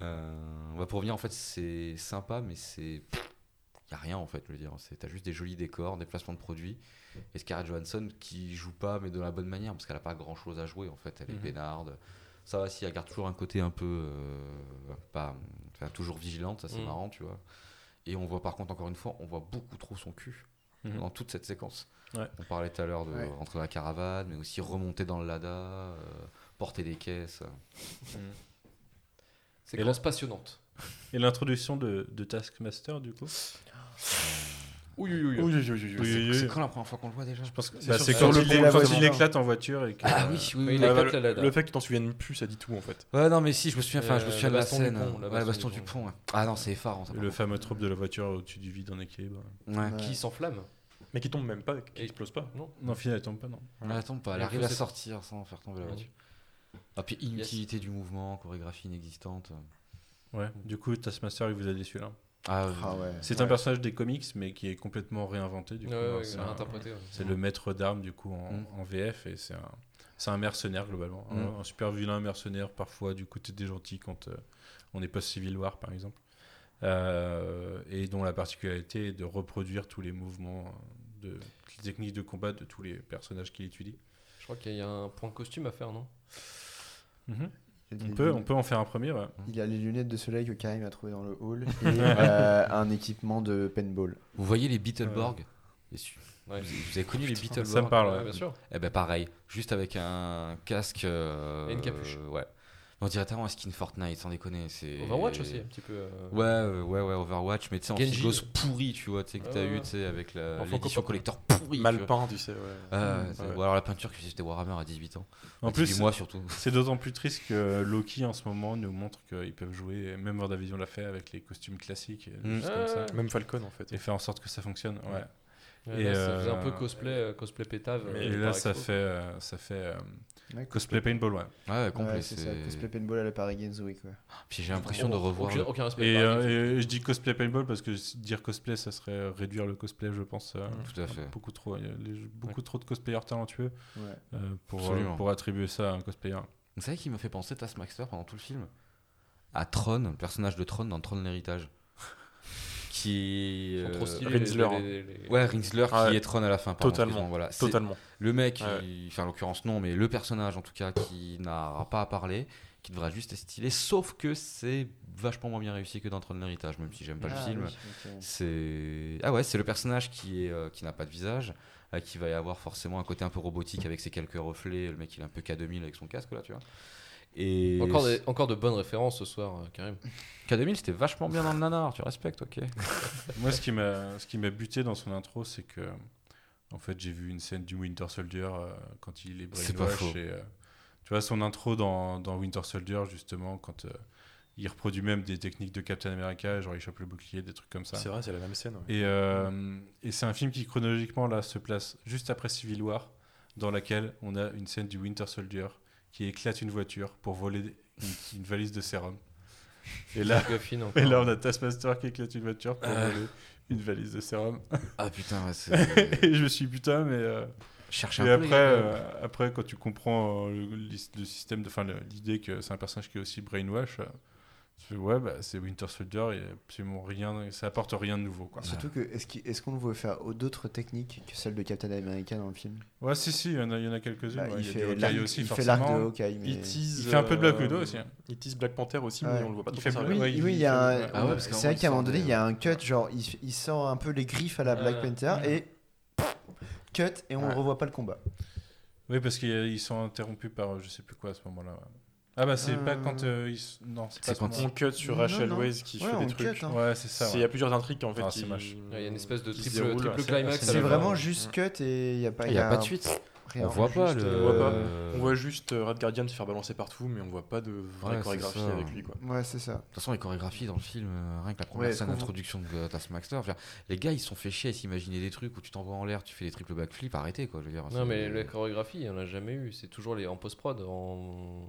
Euh, bah, pour revenir, en fait, c'est sympa, mais c'est. Y a rien en fait, je veux dire. C'est- T'as juste des jolis décors, des placements de produits. Et Scarlett Johansson qui joue pas, mais de la bonne manière, parce qu'elle a pas grand chose à jouer en fait. Elle est Mhm. Ça va, si elle garde toujours un côté un peu. euh, pas, enfin, toujours vigilante, ça c'est Mhm. marrant, tu vois. Et on voit par contre, encore une fois, on voit beaucoup trop son cul Mhm. dans toute cette séquence. Ouais. On parlait tout à l'heure de Ouais. rentrer dans la caravane, mais aussi remonter dans le Lada, euh, porter des caisses. C'est et là- passionnante. Et l'introduction de, de Taskmaster, du coup? Oui, oui, oui. C'est quand la première fois qu'on le voit déjà Je pense que C'est bah, quand, il, la quand il éclate en voiture. Et que, Ah euh, oui, oui, Mais oui. il Ouais, éclate bah, la le, fait que tu t'en souviennes plus, ça dit tout en fait. Ouais, non, mais si, je me souviens, enfin, je me Euh, souviens de la scène. ouais, le baston du pont. pont. ouais. Ah non, c'est effarant par le fameux trope de la voiture au-dessus du vide en équilibre. Qui s'enflamme. Mais qui tombe même pas, qui explose pas. Non. Non, au final, elle tombe pas, non. Elle attend pas, elle arrive à sortir sans faire tomber la voiture. Ah, puis inutilité du mouvement, chorégraphie inexistante. Ouais. Du coup, Taskmaster, il vous a déçu là. Ah, Ah ouais. C'est Ouais. un personnage des comics, mais qui est complètement réinventé. Du coup, Ouais, hein, ouais, c'est un- le maître d'armes du coup en, Mm. en VF et c'est un, c'est un mercenaire globalement. Un- Mm. Un, super vilain mercenaire parfois du côté des gentils quand euh, on est post-Civil War par exemple. Euh, et dont la particularité est de reproduire tous les mouvements, de, les techniques de combat de tous les personnages qu'il étudie. Je crois qu'il y a un point costume à faire, non? Mhm. A On, peut, on peut en faire un premier. ouais. Il y a les lunettes de soleil que Karim a trouvé dans le hall et euh, un équipement de paintball. Vous voyez les Beetleborg Ouais. vous, vous avez connu les Beetleborg Ça me parle. Ouais, ouais. bien sûr. Eh ben pareil, juste avec un casque. euh, Et une capuche. euh, ouais. On dirait tellement un skin Fortnite, sans déconner. C'est... Overwatch aussi, un petit peu. euh, Ouais, euh, ouais, ouais, Overwatch, mais tu sais, en Genji. gosse pourri, tu vois, tu sais, que t'as ouais. eu, tu sais, avec la, En l'édition collector pourri. Mal tu peint, tu sais, ouais. Ah, ouais. Ou alors la peinture que c'était Warhammer à 18 ans. En plus, dis-moi surtout. c'est d'autant plus triste que Loki en ce moment nous montre qu'ils peuvent jouer, même Vision l'a fait avec les costumes classiques, et des Mm. choses comme ça. Même Falcon en fait. et faire en sorte que ça fonctionne. Ouais. Ouais, Et, là, ça faisait un peu cosplay, cosplay pétave. Et là, ça fait, euh, ça fait euh, Ouais, cosplay paintball, ouais. Ouais, complet. Ouais, c'est ça, cosplay paintball à la Paris Games Week. Ouais. Puis j'ai l'impression de revoir. Aucun, aucun respect. Et, euh, et je dis cosplay paintball parce que dire cosplay, ça serait réduire le cosplay, je pense. euh, Tout à fait. Beaucoup trop, il y a les- beaucoup trop de cosplayers talentueux Ouais. euh, pour, euh, pour attribuer ça à un cosplayer. Vous savez qui me fait penser Taskmaster pendant tout le film? À Tron, le personnage de Tron dans Tron l'héritage. Qui. Euh, trop stylés. Rinsler, les- hein. les- les- Ouais, Rinsler Ah qui ouais. est Tron à la fin. pardon, Totalement. Voilà. Totalement. Le mec, Ouais. qui- enfin en l'occurrence non, mais le personnage en tout cas qui n'a pas à parler, qui devra juste être stylé, sauf que c'est vachement moins bien réussi que dans Tron l'héritage, même si j'aime pas Ah, le film. oui, ok. C'est ah ouais, c'est le personnage qui est euh, qui n'a pas de visage, euh, qui va y avoir forcément un côté un peu robotique avec ses quelques reflets. Le mec il est un peu K2000 avec son casque là, tu vois. Et Encore, des- encore de bonnes références ce soir, euh, Karim. K2000 c'était vachement bien dans le nanar, tu respectes, ok. Moi, ce qui m'a, ce qui m'a buté dans son intro, c'est que, en fait, j'ai vu une scène du Winter Soldier euh, quand il est brainwash faux. et, euh, tu vois, son intro dans, dans Winter Soldier, justement, quand euh, il reproduit même des techniques de Captain America, genre il chope le bouclier, des trucs comme ça. C'est vrai, c'est la même scène. ouais. Et, euh, et c'est un film qui chronologiquement là se place juste après Civil War, dans laquelle on a une scène du Winter Soldier qui éclate une voiture pour voler une, une valise de sérum. Et là, et là, on a Taskmaster qui éclate une voiture pour Euh. voler une valise de sérum. Ah putain, ouais, c'est et je me suis putain, mais. euh, chercher Et un peu. après, gars. euh, après, quand tu comprends euh, le, le système, enfin le- l'idée que c'est un personnage qui est aussi brainwash, euh, ouais, bah, c'est Winter Soldier, il absolument rien, ça apporte rien de nouveau. Quoi. Surtout que, est-ce qu'il- est-ce qu'on pouvait faire d'autres techniques que celles de Captain America dans le film? Ouais, si, si, il y en a, il y en a quelques-unes. Bah, ouais, Il il fait l'arc aussi, il fait l'arc de. Hawkeye. Mais... Il, tease, Il fait un peu de Black euh, Widow aussi, hein. Il tease Black Panther aussi, Ouais. mais on le voit pas Il trop fait ça. Oui, Ouais, oui, il- y a un- Ah ouais, c'est vrai moment, qu'à un moment donné, il y a un cut, genre il, il sort un peu les griffes à la Black Ouais. Panther et cut et on Ouais. ne revoit pas le combat. Oui, parce qu'ils sont interrompus par euh, je sais plus quoi à ce moment-là. Ah, bah, c'est Euh, pas quand. euh, ils Non, c'est quand. On cut sur Rachel non. Weisz qui Ouais, fait des cut, trucs. hein. Ouais, c'est ça. Ouais. Il y a plusieurs intrigues en fait. Ah, moche. Il y a une espèce de triple, triple C'est- climax. c'est fin. vraiment juste cut et il n'y a pas. Il y a pas de suite. On voit pas juste, le. on voit pas. Euh, On voit juste Red Guardian se faire balancer partout, mais on voit pas de vraie Ouais, chorégraphie avec lui. Quoi. Ouais, c'est ça. De toute façon, les chorégraphies dans le film, euh, rien que la première Ouais, scène d'introduction de veux dire, les gars ils se sont fait chier à s'imaginer des trucs où tu t'envoies en l'air, tu fais des triples backflips, arrêtez quoi, je veux dire. Non, mais la chorégraphie, il n'y en a jamais eu. C'est toujours les, en post-prod. En...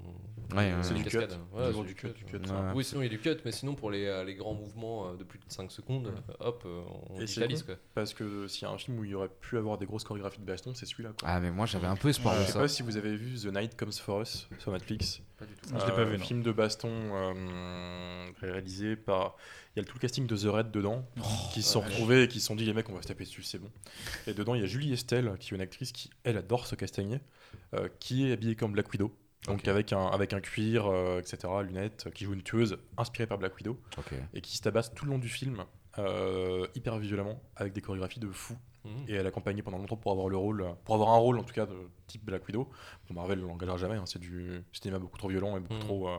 Ouais, c'est du cascade. cut. Ouais, Toujours c'est du cut, du cut. Ouais. Oui, sinon il y a du cut, mais sinon pour les, les grands mouvements euh, de plus de 5 secondes, euh, hop, on digitalise quoi. Parce que s'il y a un film où il y aurait pu avoir des grosses chorégraphies de baston, c'est celui-là. quoi. Ah, mais moi j'avais un peu espoir Je de sais ça. pas si vous avez vu The Night Comes For Us sur Netflix. Pas du tout. Je l'ai pas Euh, vu, non. Film de baston euh, réalisé par. Il y a tout le casting de The Red dedans, qui se sont retrouvés et qui se sont dit les mecs, on va se taper dessus, c'est bon. Et dedans, il y a Julie Estelle, qui est une actrice qui, elle, adore se castagner, euh, qui est habillée comme Black Widow. Donc avec, un, avec un cuir, euh, etc., lunettes, qui joue une tueuse inspirée par Black Widow, et qui se tabasse tout le long du film, euh, hyper violemment, avec des chorégraphies de fou. Mhm. Et elle a accompagné pendant longtemps pour avoir le rôle, pour avoir un rôle en tout cas de type Black Widow. Bon, Marvel ne l'engagera jamais, hein, c'est du cinéma beaucoup trop violent et beaucoup Mhm. trop. euh,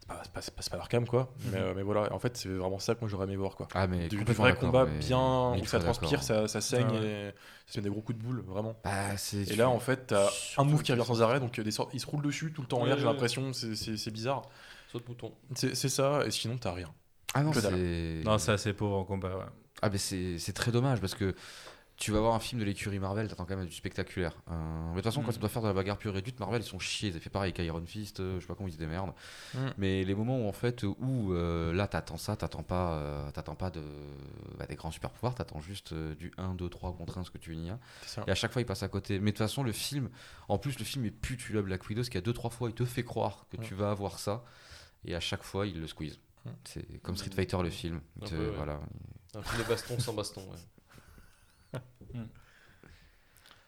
c'est pas, c'est pas, pas, c'est pas leur cam quoi. Mais, euh, mais voilà, en fait, c'est vraiment ça que moi j'aurais aimé voir quoi. Ah, mais Du, vrai combat mais bien mille où ça transpire, ça, ça saigne Ah ouais. et ça fait des gros coups de boule, vraiment. Bah. Et là, en fait, t'as un move qui revient sans arrêt, donc des sortes- il se roule dessus tout le temps en l'air, j'ai l'impression, c'est- bizarre. Saute mouton. C'est c'est ça, et sinon, t'as rien. Ah non, c'est. Non, c'est assez pauvre en combat, ouais. Ah, mais c'est c'est très dommage parce que tu vas voir un film de l'écurie Marvel, t'attends quand même du spectaculaire. Euh, mais de toute façon, quand Mm. ça doit faire de la bagarre pure et dure, Marvel ils sont chiés. Ils ont fait pareil avec Iron Fist, euh, je sais pas comment ils se démerdent. Mm. Mais les moments où en fait, où euh, là t'attends ça, t'attends pas, euh, t'attends pas de, bah, des grands super pouvoirs, t'attends juste euh, du 1, 2, 3 contre 1, ce que tu y as. Et à chaque fois, il passe à côté. Mais de toute façon, le film, en plus, le film est putulable Black Widow, parce qu'il y a deux, trois fois, il te fait croire que tu vas avoir ça. Et à chaque fois, il le squeeze. Mm. C'est comme Street Fighter, le film. Un Te- peu, ouais. Voilà. Un film de baston sans baston. ouais.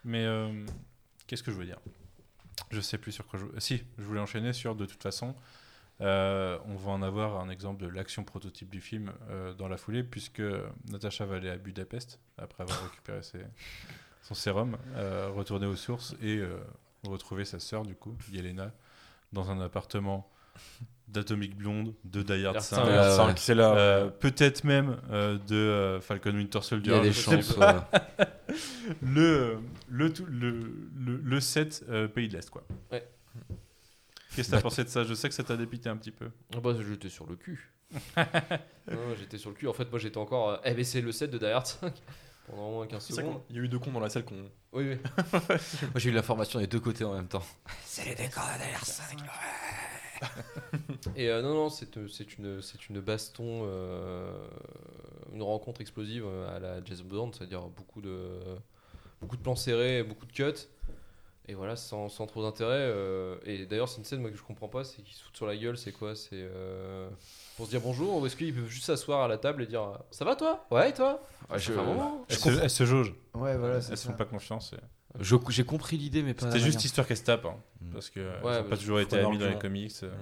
Mais euh, qu'est-ce que je veux dire? Je sais plus sur quoi je. Si, je voulais enchaîner sur de toute façon. euh, on va en avoir un exemple de l'action prototype du film euh, dans la foulée, puisque Natasha va aller à Budapest après avoir récupéré son sérum, retourner aux sources et retrouver sa sœur, du coup, Yelena, dans un appartement d'Atomic Blonde, de Die Hard Die Hard 5. cinq. Ouais, ouais. Cinq, C'est là. euh, peut-être même euh, de euh, Falcon Winter Il Soldier. y a des je sais chances. ouais. le, le, le, le, le set euh, Pays de l'Est, quoi. Ouais. Qu'est-ce que t'as pensé de ça? Je sais que ça t'a dépité un petit peu. Ah bah j'étais sur le cul. j'étais sur le cul. En fait, moi j'étais encore. euh, eh, mais c'est le set de Die Hard 5. pendant au moins 15 C'est ça secondes. Il y a eu deux cons dans la salle qu'on. Oui, oui. Moi j'ai eu l'information des deux côtés en même temps. C'est les décors derrière ça. Et euh, non, non, c'est euh, c'est une, c'est une baston, euh, une rencontre explosive à la Jason Bourne, c'est-à-dire beaucoup de, beaucoup de plans serrés, beaucoup de cuts. Et voilà, sans, sans trop d'intérêt. euh, et d'ailleurs, c'est une scène moi, que je comprends pas, c'est qu'ils se foutent sur la gueule, c'est quoi C'est euh, pour se dire bonjour, ou est-ce qu'ils peuvent juste s'asseoir à la table et dire Ça va toi? Ouais, et toi? Ouais, je- fait un moment Elles se, jaugent. Ouais, voilà, Elles se font pas confiance. et- Je- J'ai compris l'idée, mais pas. C'était juste manière. histoire qu'elles se tapent. hein, Mm. Parce que Ouais, elles bah, ont pas toujours été un amies dans les comics. euh,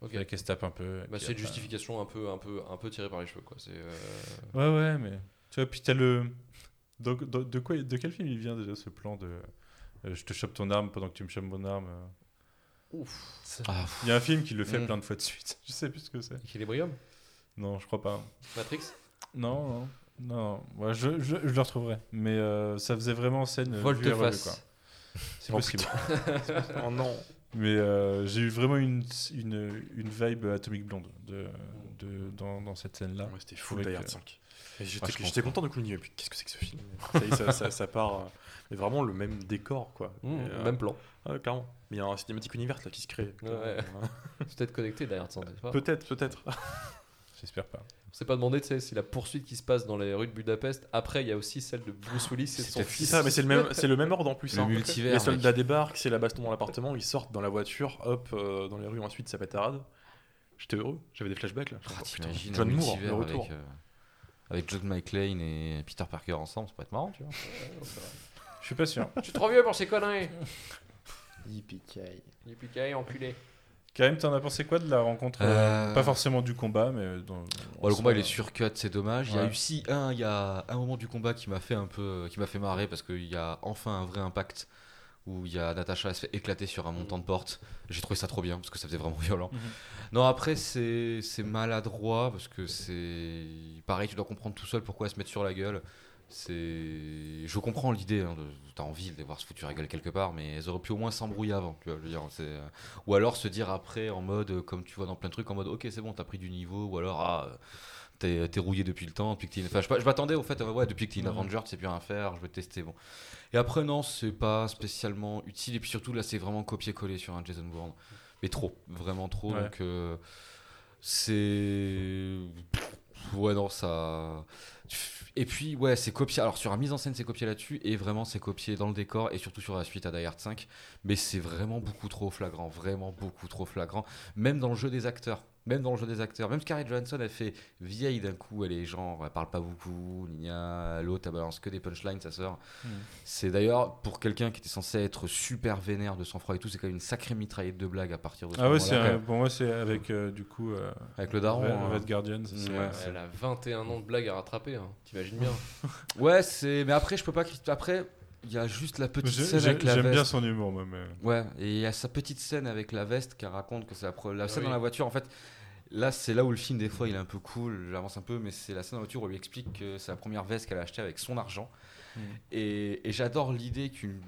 Ok. fallait qu'elles se tapent un peu. Bah, c'est une justification un peu, un peu, un peu tirée par les cheveux, quoi. C'est. euh, Ouais, ouais, mais. Tu vois, puis t'as le. Donc, de, de quoi, de quel film il vient déjà ce plan de. euh, je te chope ton arme pendant que tu me chopes mon arme euh. Ah, pff, Il y a un film qui le fait Mm. plein de fois de suite. Je sais plus ce que c'est. Equilibrium Non, je crois pas. Matrix? Non, non. Non, je, je, je le retrouverai. Mais euh, ça faisait vraiment scène. euh. Volte-face. C'est possible. Oh non Mais euh, j'ai eu vraiment une, une, une vibe Atomic Blonde de, de, dans, dans cette scène-là. Ouais, C'était fou, Die Hard euh, 5. Et J'étais content de Clooney. Puis Qu'est-ce que c'est que ce film? Ça, y est, ça, ça- ça part. Mais vraiment le même décor, quoi. Mmh, Et, euh, Même plan. ah, clairement. Mais il y a un cinématique univers là qui se crée. Ouais, ouais. C'est peut-être connecté pas? Peut-être, peut-être. J'espère pas. On s'est pas demandé, tu sais, si la poursuite qui se passe dans les rues de Budapest, après il y a aussi celle de Bruce Willis et son C'est fils. ça, mais c'est le même, c'est le même ordre en plus. Le hein. multivers, Les soldats mec. débarquent, c'est la baston dans l'appartement, ils sortent dans la voiture, hop, euh, dans les rues, ensuite ça pétarade. J'étais heureux, j'avais des flashbacks là. Ah, Oh, putain, John Moore, multivers le retour. avec, euh, avec John McClane et Peter Parker ensemble, ça pourrait être marrant, tu vois. Je suis pas sûr. Je suis trop vieux pour ces conneries. Yippee-ki-yay. Yippee enculé. Karim, t'en as pensé quoi de la rencontre euh, Euh, Pas forcément du combat, mais. Dans, Bon, le combat il est sur surcut, c'est dommage. Il y a eu si un, il y a un moment du combat qui m'a fait un peu, qui m'a fait marrer parce qu'il y a enfin un vrai impact où il y a Natasha elle se fait éclater sur un montant de porte. J'ai trouvé ça trop bien parce que ça faisait vraiment violent. Mhm. Non après c'est c'est maladroit parce que c'est pareil, tu dois comprendre tout seul pourquoi elle se mettre sur la gueule. C'est, je comprends l'idée, hein, t'as envie de voir se foutre la gueule quelque part, mais elles auraient pu au moins s'embrouiller avant, tu vois, je veux dire, c'est... euh, ou alors se dire après en mode, euh, comme tu vois dans plein de trucs, en mode, ok c'est bon, t'as pris du niveau, ou alors ah, euh, t'es, t'es rouillé depuis le temps, depuis que t'es, enfin, je, je m'attendais au fait, ouais, depuis que t'es une. Avenger, tu sais plus rien faire, je vais tester, bon. Et après non, c'est pas spécialement utile, et puis surtout là c'est vraiment copier-coller sur un Jason Bourne, mais trop, vraiment trop, Ouais. donc euh, c'est, ouais non ça. Et puis, ouais, c'est copié. Alors, sur la mise en scène, c'est copié là-dessus. Et vraiment, c'est copié dans le décor. Et surtout sur la suite à Die Hard 5. Mais c'est vraiment beaucoup trop flagrant. Vraiment beaucoup trop flagrant. Même dans le jeu des acteurs. Même dans le jeu des acteurs. Même Scarlett Johansson, elle fait vieille d'un coup. Elle est genre, elle parle pas beaucoup. Nina, l'autre, elle balance que des punchlines, sa sœur. Mhm. C'est d'ailleurs, pour quelqu'un qui était censé être super vénère de sang-froid et tout, c'est quand même une sacrée mitraillette de blagues à partir de ce Ah ouais, c'est même. pour moi, c'est avec euh, du coup. euh, Avec le daron. Red, hein. Red Guardian. c'est- Ouais. Elle a 21 ans de blagues à rattraper, hein. t'imagines bien. Ouais, c'est. Mais après, je peux pas. Après, il y a juste la petite scène avec la J'aime veste. bien son humour, moi. Mais... Ouais, et il y a sa petite scène avec la veste qui raconte que c'est la, la scène oui. dans la voiture. En fait, là, c'est là où le film, des fois, il est un peu cool. J'avance un peu, mais c'est la scène la voiture où on lui explique que c'est la première veste qu'elle a achetée avec son argent. Mm. Et, et j'adore l'idée qu'une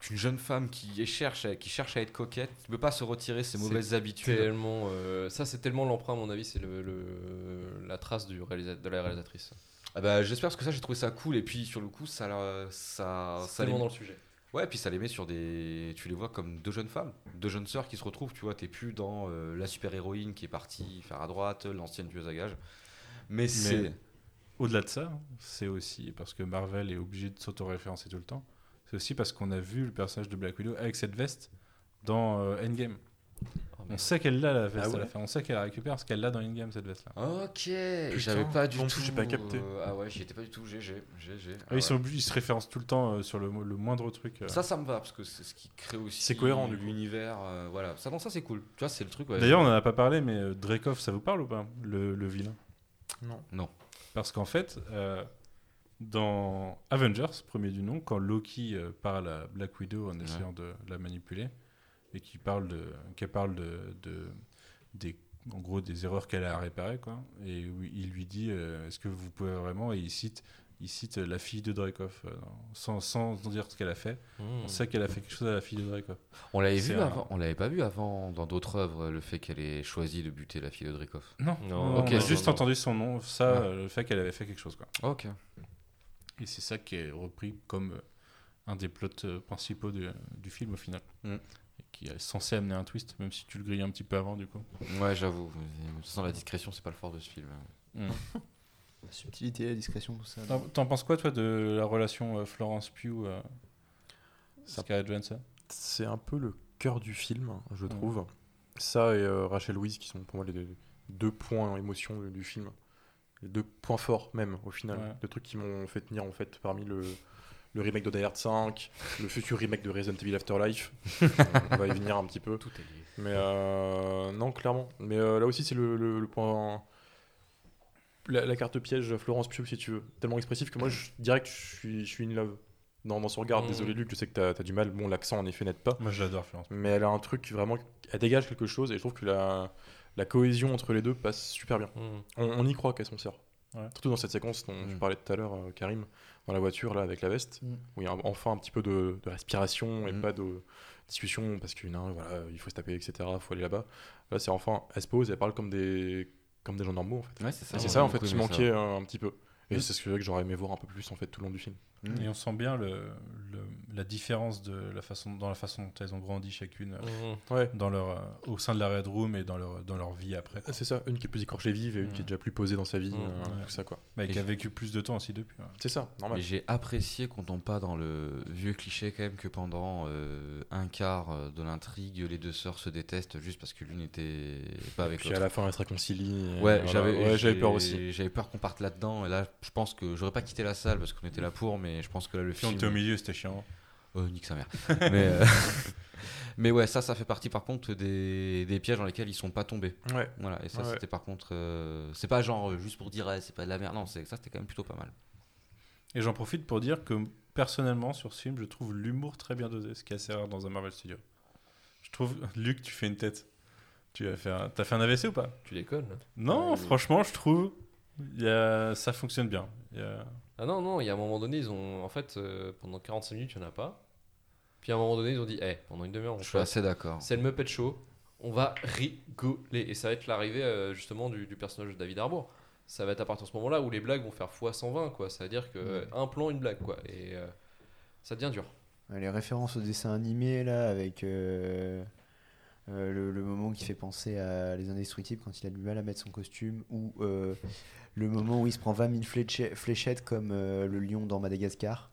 qu'une jeune femme qui cherche, à- qui cherche à être coquette ne peut pas se retirer ses mauvaises habitudes. Tellement, euh, ça c'est tellement l'emprunt à mon avis, c'est le, le- la trace du de la réalisatrice. Ah bah, J'espère parce que ça, j'ai trouvé ça cool. Et puis, sur le coup, ça, ça, C'est ça les- dans le sujet. Ouais, puis ça les met sur des. Tu les vois comme deux jeunes femmes, deux jeunes sœurs qui se retrouvent. Tu vois, t'es plus dans euh, la super-héroïne qui est partie faire à droite, l'ancienne tueuse à gages. Mais c'est. Au-delà de ça, c'est aussi parce que Marvel est obligé de s'autoréférencer tout le temps. C'est aussi parce qu'on a vu le personnage de Black Widow avec cette veste dans euh, Endgame. On sait qu'elle l'a la veste Ah ouais à la fin. On sait qu'elle la récupère parce qu'elle l'a dans Endgame cette veste là. Ok, j'avais pas du non tout. j'ai pas capté. euh, ah ouais, j'y étais pas du tout. GG. GG. Ah ils, ouais. sont obligés- ils se référencent tout le temps euh, sur le, mo- le moindre truc. euh. Ça, ça me va parce que c'est ce qui crée aussi. C'est cohérent, du. L'univers, euh, voilà. Ça, non, ça c'est cool. Tu vois, c'est le truc. ouais. D'ailleurs, on en a pas parlé, mais euh, Dreykov, ça vous parle ou pas le, le vilain? Non. Non. Parce qu'en fait, euh, dans Avengers, premier du nom, quand Loki euh, parle à Black Widow en essayant de la manipuler et qui parle de, qu'elle parle de, de- des, en gros des erreurs qu'elle a à réparer, quoi. Et où il lui dit, euh, est-ce que vous pouvez vraiment Et il cite, il cite la fille de Dreykov euh, sans, sans dire ce qu'elle a fait. Mmh. On sait qu'elle a fait quelque chose à la fille de Dreykov. On l'avait vu un- avant. On l'avait pas vu avant dans d'autres œuvres le fait qu'elle ait choisi de buter la fille de Dreykov. Non, Non, non, ok, on a juste non. entendu son nom, ça, Ouais. euh, le fait qu'elle avait fait quelque chose, quoi. Ok. Et c'est ça qui est repris comme euh, un des plots principaux du, du film au final. Mm. Qui est censé amener un twist, même si tu le grilles un petit peu avant du coup. Ouais, j'avoue. De toute façon, la discrétion, c'est pas le fort de ce film. Mm. La subtilité, la discrétion, tout ça. T'en penses quoi toi de la relation euh, Florence Pugh euh, Ça- Scarlett Johansson? C'est un peu le cœur du film, je Mm. trouve. Ça et euh, Rachel Weisz, qui sont pour moi les deux points émotion du- du film. Les deux points forts, même, au final. Ouais. Les trucs qui m'ont fait tenir, en fait, parmi le, le remake de Die Hard 5, le futur remake de Resident Evil Afterlife. On va y venir un petit peu. Tout est lié. Mais euh, non, clairement. Mais euh, là aussi, c'est le, le- le point. La, la carte piège Florence Pugh, si tu veux. Tellement expressif que moi, je dirais que je suis, je suis in love. Dans, dans son regard, Mhm. désolé Luc, je sais que t'as as du mal. Bon, l'accent en effet n'aide pas. Moi j'adore Florence. Mais elle a un truc vraiment. Elle dégage quelque chose et je trouve que la, la cohésion entre les deux passe super bien. Mm. On, on y croit qu'elles sont sœurs. Ouais. Surtout dans cette séquence dont tu Mm. parlais tout à l'heure, euh, Karim, dans la voiture, là, avec la veste, Mm. où il y a un- enfin un petit peu de, de respiration et Mm. pas de discussion parce qu'une, hein, voilà, il faut se taper, etc., il faut aller là-bas. Là, c'est enfin, elle se pose, elle parle comme des, comme des gens normaux, en fait. Ouais, c'est ça. Et c'est j'ai ça, en fait, qui manquait euh, un petit peu. Et Mm. c'est ce que que j'aurais aimé voir un peu plus, en fait, tout le long du film. Et on sent bien le, le- la différence de la façon, dans la façon dont elles ont grandi chacune euh, Mm. Ouais. dans leur, euh, au sein de la Red Room et dans leur, dans leur vie après. C'est ça, une qui est plus écorchée vive et une Mm. qui est déjà plus posée dans sa vie, Mm. euh, Ouais. tout ça, quoi. Mais qui Et a je- vécu plus de temps aussi depuis. ouais. C'est ça, normal. Mais j'ai apprécié qu'on tombe pas dans le vieux cliché quand même que pendant euh, un quart de l'intrigue, les deux sœurs se détestent juste parce que l'une était pas avec Puis à l'autre. la fin, elle se réconcilie. et Ouais, voilà. j'avais peur aussi. J'avais peur qu'on parte là-dedans et là, je pense que j'aurais pas quitté la salle parce qu'on était là pour, mais je pense que là le Puis on film. était au milieu, c'était chiant. Oh, nique sa mère. mais, euh, mais ouais, ça, ça fait partie par contre des, des pièges dans lesquels ils sont pas tombés. Ouais. Voilà, et ça, Ouais, c'était par contre. euh, c'est pas genre euh, juste pour dire, c'est pas de la merde. Non, c'est- ça, c'était quand même plutôt pas mal. Et j'en profite pour dire que personnellement, sur ce film, je trouve l'humour très bien dosé, ce qui est assez rare dans un Marvel Studio. Je trouve, Luc, tu fais une tête. Tu as fait un, t'as fait un AVC ou pas? Tu déconnes là Non, Ouais, franchement, je trouve il y a, ça fonctionne bien. Il y a- Ah non, non, il y a un moment donné, ils ont. En fait, euh, pendant 45 minutes, il n'y en a pas. Puis à un moment donné, ils ont dit, eh, pendant une demi-heure, on Je suis fait- assez d'accord. C'est le Muppet Show. On va rigoler. Et ça va être l'arrivée euh, justement du, du personnage de David Harbour. Ça va être à partir de ce moment-là où les blagues vont faire x 120, quoi. C'est-à-dire que euh, un plan, une blague, quoi. Et euh, ça devient dur. Les références au dessin animé, là, avec euh, le, le moment qui fait penser à Les Indestructibles quand il a du mal à mettre son costume, ou euh, le moment où il se prend 20 000 fléche- fléchettes comme euh, le lion dans Madagascar.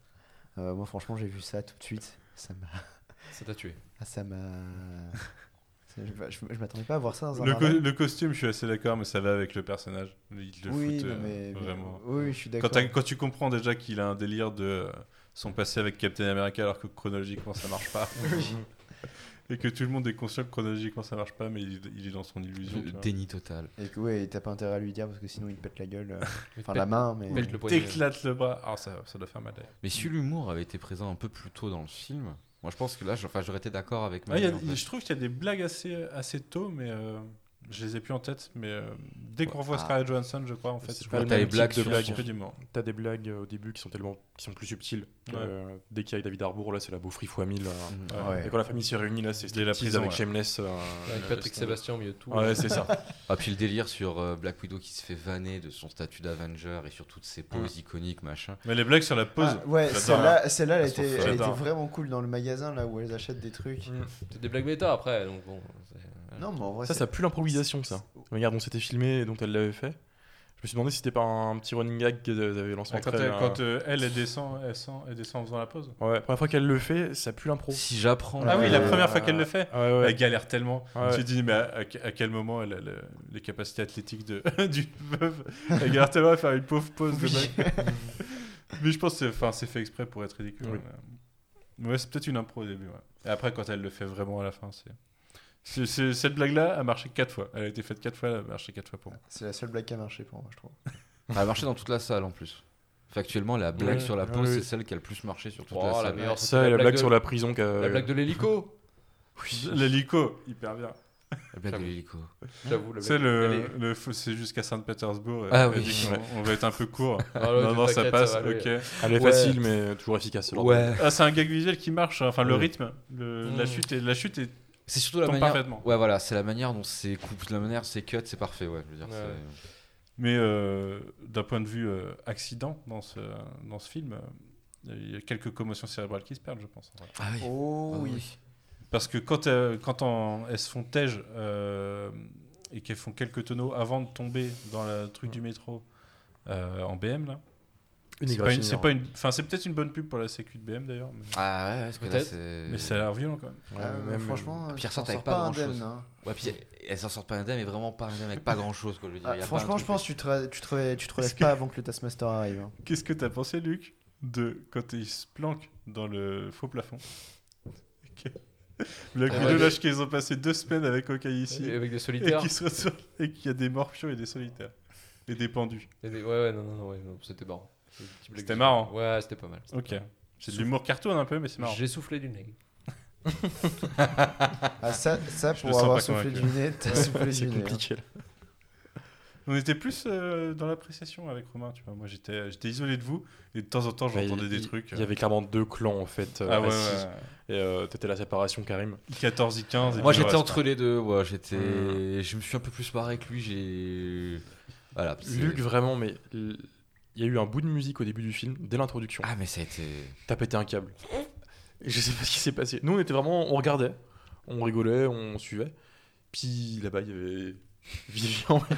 Euh, moi, franchement, j'ai vu ça tout de suite. Ça m'a. Ça t'a tué. Ah, ça m'a. ça- Je, je- je m'attendais pas à voir ça dans un Le, co- Marvel. le costume, je suis assez d'accord, mais ça va avec le personnage. Ils le Oui, euh, mais, vraiment. oui, oui, je suis Quand, d'accord. t'as- quand tu comprends déjà qu'il a un délire de son passé avec Captain America alors que chronologiquement ça marche pas. Et que tout le monde est conscient que chronologiquement ça marche pas, mais il, il est dans son illusion. Le déni total. Et que ouais, t'as pas intérêt à lui dire parce que sinon il te pète la gueule. euh, Enfin, la main, mais. poignet. T'éclates le bras. Ah, ça, ça doit faire mal. d'ailleurs. Mais si l'humour avait été présent un peu plus tôt dans le film, moi je pense que là, j'aurais été d'accord avec Ouais, il y a- Manu, en fait. je trouve qu'il y a des blagues assez, assez tôt, mais euh, je les ai plus en tête. Mais euh, dès qu'on revoit Ah. Scarlett Johansson, je crois, en fait, C'est je pas vois t'as les blagues de des blagues euh, au début qui sont tellement qui sont plus subtiles. Ouais. euh, dès qu'il y a David Harbour, là, c'est la beaufrie fois 1000. euh. Mhm. Ouais. Et quand la famille s'est réunie, là, c'est la prison, avec ouais. Shameless. euh, Avec Patrick. Sébastien au milieu de tout. Ouais, c'est ça. Ah, puis le délire sur euh, Black Widow qui se fait vanner de son statut d'Avenger et sur toutes ses poses iconiques, machin. Mais les blagues sur la pause, Ah, ouais, celle-là, celle-là, elle, était, vraiment cool dans le magasin là où elles achètent des trucs. Mm. C'est des blagues méta après, donc bon. Non, mais en vrai, Ça, ça pue l'improvisation, ça. La manière dont c'était filmé et dont elle l'avait fait. Je me suis demandé si c'était pas un petit running gag qu'elles avaient lancé quand, elle, quand, euh, elle, elle descend, elle, sent- elle descend en faisant la pause. Ouais, la première fois qu'elle le fait, ça pue l'impro. Si j'apprends. Ah oui, la Euh, première fois qu'elle le fait. Ouais, ouais. Elle galère tellement. Ouais. Tu te dis, mais à, à- à quel moment elle a le- les capacités athlétiques de, du meuf Elle galère tellement à faire une pauvre pause de mec. mais je pense que c'est- enfin, c'est fait exprès pour être ridicule. Oui. Ouais, c'est peut-être une impro au début. ouais. Et après, quand elle le fait vraiment à la fin, c'est. C'est- c'est- cette blague-là a marché quatre fois. Elle a été faite quatre fois, elle a marché quatre fois pour moi. c'est la seule blague qui a marché pour moi, je trouve. Elle a marché dans toute la salle en plus. Factuellement, la blague Ouais, sur la pause, ouais. c'est celle qui a le plus marché sur toute Oh, la la salle. meilleure. Ça, et la blague sur la prison. qu'a- La blague de l'hélico L'hélico, hyper bien. La blague de l'hélico. J'avoue, la C'est blague. le, le c'est jusqu'à Saint-Pétersbourg. Ah oui. on va être un peu court. Non, non, ça passe, va. Elle est Ouais. facile, mais toujours efficace. Ouais. Ah, c'est un gag visuel qui marche, hein. enfin le Oui. rythme, le- la Mm. chute est, la chute est C'est surtout la tombe manière. parfaitement. Ouais, voilà, c'est la manière dont c'est coupé, la manière c'est cut, c'est parfait, ouais. Je veux dire, Ouais. Mais euh, d'un point de vue euh, accident dans ce, dans ce film, euh, il y a quelques commotions cérébrales qui se perdent, je pense. en vrai. Ah oui. Oh Ah oui. Parce que quand, euh, quand en- elles se font tège euh, et qu'elles font quelques tonneaux avant de tomber dans le truc du métro euh, en BM, là, c'est pas, une- égratignure. c'est pas une. Enfin, c'est peut-être une bonne pub pour la sécu de BM d'ailleurs, mais, Ah ouais, Peut-être. mais ça a l'air violent quand même. Ouais, Ah, mais même, franchement, Puis ressortent t'en avec sors pas indemne, grand-chose. hein. Ouais, puis elles s'en sortent pas indemne, mais vraiment pas indemne avec pas grand chose, quoi. Je veux dire. Ah, franchement, je pense que tu te, tu te, relèves- tu te relèves pas avant que le Taskmaster arrive. hein. Qu'est-ce que t'as pensé, Luc, de quand il se planque dans le faux plafond? Ok. Black Ah Widow ouais. lâche qu'ils ont passé deux semaines avec Hawkeye ici Et avec des solitaires. et qu'il y a des morpions et des solitaires et des pendus. Et des- Ouais, ouais, non, non, non, ouais, non, c'était marrant. C'était marrant. Ouais, c'était pas mal. Ok. C'est de l'humour cartoon un peu, mais c'est marrant. J'ai soufflé du nez. Ah, ça, ça pour avoir soufflé du nez, t'as soufflé C'est du nez. hein. compliqué. là. On était plus euh, dans l'appréciation avec Romain, tu vois. Moi, j'étais, j'étais isolé de vous et de temps en temps, j'entendais des trucs. Il y avait clairement deux clans en fait. euh, ah ouais, assis. ouais. Et euh, t'étais la séparation, Karim. 14 et 15. et Moi j'étais entre les deux, ouais, j'étais. Je me suis un peu plus barré que lui, j'ai. Voilà. c'est- Luc, vraiment, mais l- il y a eu un bout de musique au début du film, dès l'introduction. Ah, mais ça a été. T'as pété un câble. Et je sais pas ce qui s'est passé. Nous, on était vraiment. On regardait, on rigolait, on suivait. Puis là-bas, il y avait Vivian.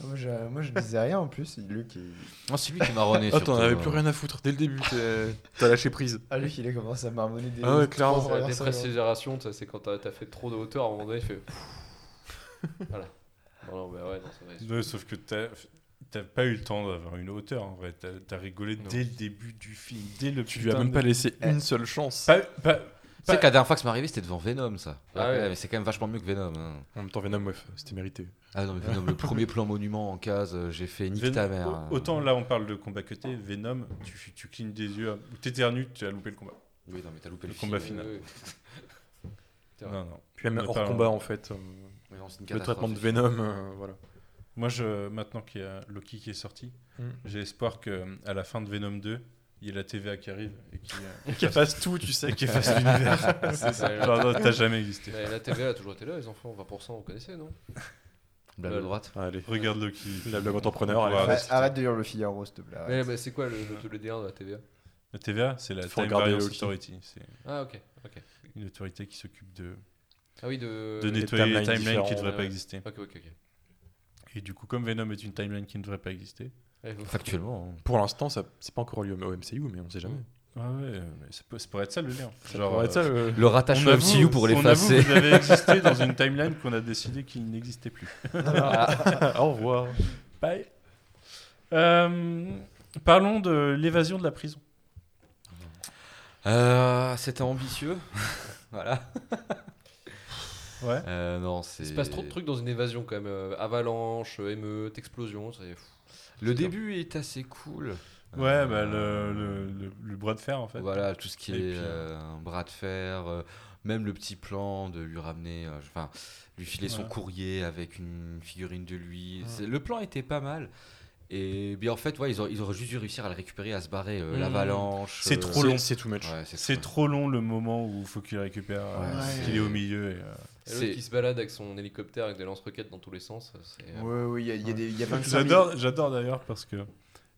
Ah, Moi je, moi, je disais rien en plus. Luc, il... Non, c'est lui qui m'a rené. Ah, avais hein. plus rien à foutre dès le début. t'es- T'as lâché prise. ah, Luc, il a commencé à marmonner des. Ah ouais, clairement. secondes. dépressurisation, c'est quand t'as fait trop de hauteur, à un moment donné, il fait. voilà. Non, non, mais ouais, non, vrai. Ouais, sauf que t'as, pas eu le temps d'avoir une hauteur en vrai. T'as, t'as rigolé Non. dès le début du film, dès le Tu lui as putain même de- pas laissé Eh. une seule chance. Pas- pas- Tu sais que la dernière fois que ça m'est arrivé, c'était devant Venom, ça. Ah ouais. mais c'est quand même vachement mieux que Venom. hein. En même temps, Venom, ouais, c'était mérité. Ah non, mais Venom, le premier plan monument en case, euh, j'ai fait nique Ven- ta mère. hein. Autant là on parle de combat cuté, Venom, tu, tu clignes des yeux, ou t'éternues, tu as loupé le combat. Oui, non, mais t'as loupé Le le, combat film. final. Non, non. Puis même On hors parle- combat, en fait, euh, non, c'est une le catastrophe, traitement de. Venom, euh, voilà. Moi, je, maintenant qu'il y a Loki qui est sorti, Mm. j'ai espoir qu'à la fin de Venom 2, il y ait la TVA qui arrive et qui, euh, Qui efface tout, tu sais. et qui efface l'univers. C'est ça. Genre, non, t'as jamais existé. Mais la TVA a toujours été là, les enfants. 20%, vous connaissez, non? Blague de droite. Allez, Regarde Loki. la blague entrepreneur, allez. Ouais. Arrête, arrête de lire le Figaro, s'il te plaît. Mais, c'est quoi le, le, le D1 de la TVA La TVA, c'est la Faut Time Variance Loki. Authority. C'est Ah, ok. ok. une autorité qui s'occupe de, Ah oui, de. de nettoyer les timelines qui ne devraient pas ouais. exister. Ok, ok, ok. Et du coup, comme Venom est une timeline qui ne devrait pas exister, Factuellement. hein. Pour l'instant, ça c'est pas encore au MCU, mais on sait jamais. ah ouais, mais ça, peut- ça pourrait être ça le lien. Ça Genre, pourrait être ça, euh, le- Le rattache on au avoue- MCU pour l'effacer. vous avez existé dans une timeline qu'on a décidé qu'il n'existait plus. Au revoir. Bye. Euh, parlons de l'évasion de la prison. Euh, C'était ambitieux. voilà. Ouais. Euh, non, c'est. Il se passe trop de trucs dans une évasion quand même. euh, avalanche, euh, émeute, explosion. c'est-. Le début est assez cool. Ouais, Euh, bah, le, le, le- le bras de fer en fait. Voilà, tout ce qui Et est puis, euh, un bras de fer, euh, même le petit plan de lui ramener, euh, enfin, lui filer son courrier avec une figurine de lui. C'est- Le plan était pas mal. Et bien en fait, ouais, ils, auraient, ils auraient juste dû réussir à le récupérer, à se barrer, euh, Mhm. l'avalanche. C'est euh, trop long. C'est too much. ouais, C'est trop long le moment où il faut qu'il récupère, euh, Ouais. qu'il est au milieu. Et, euh, C'est- qui se balade avec son hélicoptère avec des lance-roquettes dans tous les sens. c'est, euh, ouais, il y a, y a des- il y a 25 000 J'adore, j'adore d'ailleurs parce que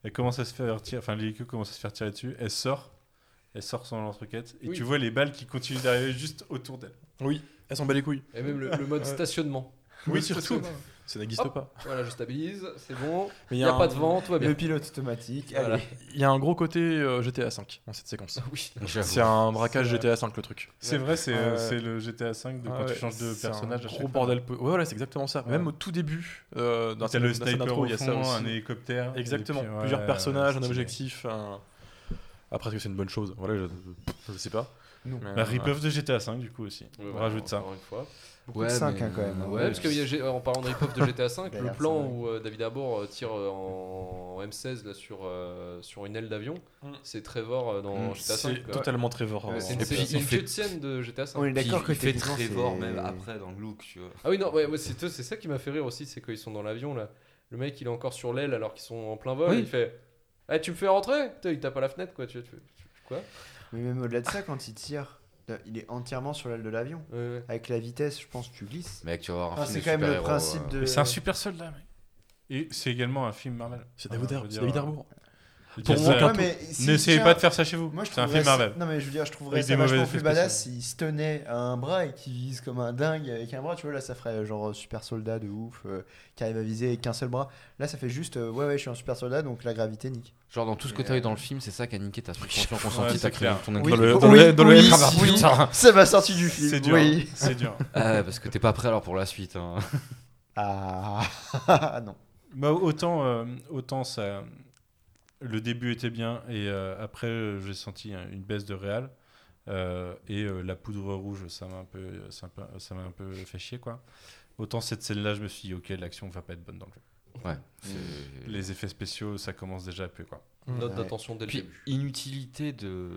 elle commence à se faire tirer, enfin l'hélico commence à se faire tirer dessus, elle sort, elle sort son lance-roquette et Oui. tu vois les balles qui continuent d'arriver juste autour d'elle. Oui, elle s'en bat les couilles. Et même le, le mode stationnement. Oui, surtout. Ça n'existe Hop. pas. Voilà, je stabilise, c'est bon. Il n'y a, un- pas de vent, tout va bien. Le pilote automatique. Voilà. Il y a un gros côté euh, GTA 5 dans cette séquence. Oui. C'est un braquage. GTA 5 le truc. C'est vrai, c'est euh, c'est le GTA 5 de quand Ah tu changes de c'est un personnage. à gros chaque fois. bordel. po- Ouais, voilà, c'est exactement ça. Ouais. Même au tout début euh, d'un T'as le sniper il y a ça aussi. un hélicoptère. Exactement. puis, ouais, Plusieurs personnages, un objectif. Un... Après, est-ce que c'est une bonne chose? Voilà, je, je sais pas. Mais, Bah, rip-off de GTA 5 du coup aussi. On rajoute ça. Encore une fois. Beaucoup de 5 hein, quand même. hein. Ouais, parce que en parlant de rip-off de GTA V, D'ailleurs, le c'est plan où euh, David Arbor euh, tire euh, en, en M16 là, sur, euh, sur une aile d'avion, Mm. c'est Trevor euh, dans Mm, GTA V. C'est quoi. totalement Trevor. Ouais, c'est une, une fait- cutscene de GTA V. On est d'accord que il fait Trevor même après dans le look, tu vois. Ah oui, non, ouais, ouais, c'est c'est ça qui m'a fait rire aussi, c'est qu'ils sont dans l'avion là. Le mec il est encore sur l'aile alors qu'ils sont en plein vol. Oui. Il fait Eh, Tu me fais rentrer? Il tape à la fenêtre quoi. Tu, tu- tu- quoi? Mais même au-delà de ça, quand il tire, il est entièrement sur l'aile de l'avion. Ouais, ouais. Avec la vitesse, je pense que tu glisses. Mec, tu vas voir un Ah, film c'est quand même le principe euh, de. C'est un super soldat, mec. Et c'est également un film Marvel. C'est David, je Pour moi, Ouais, mais si- N'essayez pas de faire ça chez vous. Moi, je C'est un film Marvel. Non, mais je veux dire, je trouverais Avec ça vachement plus badass s'il se tenait à un bras et qu'il vise comme un dingue avec un bras. Tu vois, là, ça ferait genre super soldat de ouf euh, qui arrive à viser avec qu'un seul bras. Là, ça fait juste euh, ouais, ouais, je suis un super soldat donc la gravité nique. Genre, dans tout ce que t'as eu dans le film, c'est ça qui a niqué ta suspension consentie, c'est ta clair. ton Oui, Dans le- ça m'a sorti du film. C'est dur. Oui. C'est dur. Ah, parce que t'es pas prêt alors pour la suite. hein. Ah non. Bah, autant, euh, autant ça, le début était bien et euh, après euh, j'ai senti un- une baisse de réal euh, et la poudre rouge ça m'a un peu, ça fait chier quoi. Autant cette scène-là, je me suis dit ok l'action va pas être bonne dans le jeu. Ouais. c'est- Les effets spéciaux ça commence déjà à peu quoi. Note Ouais. d'attention dès le Puis début. inutilité de,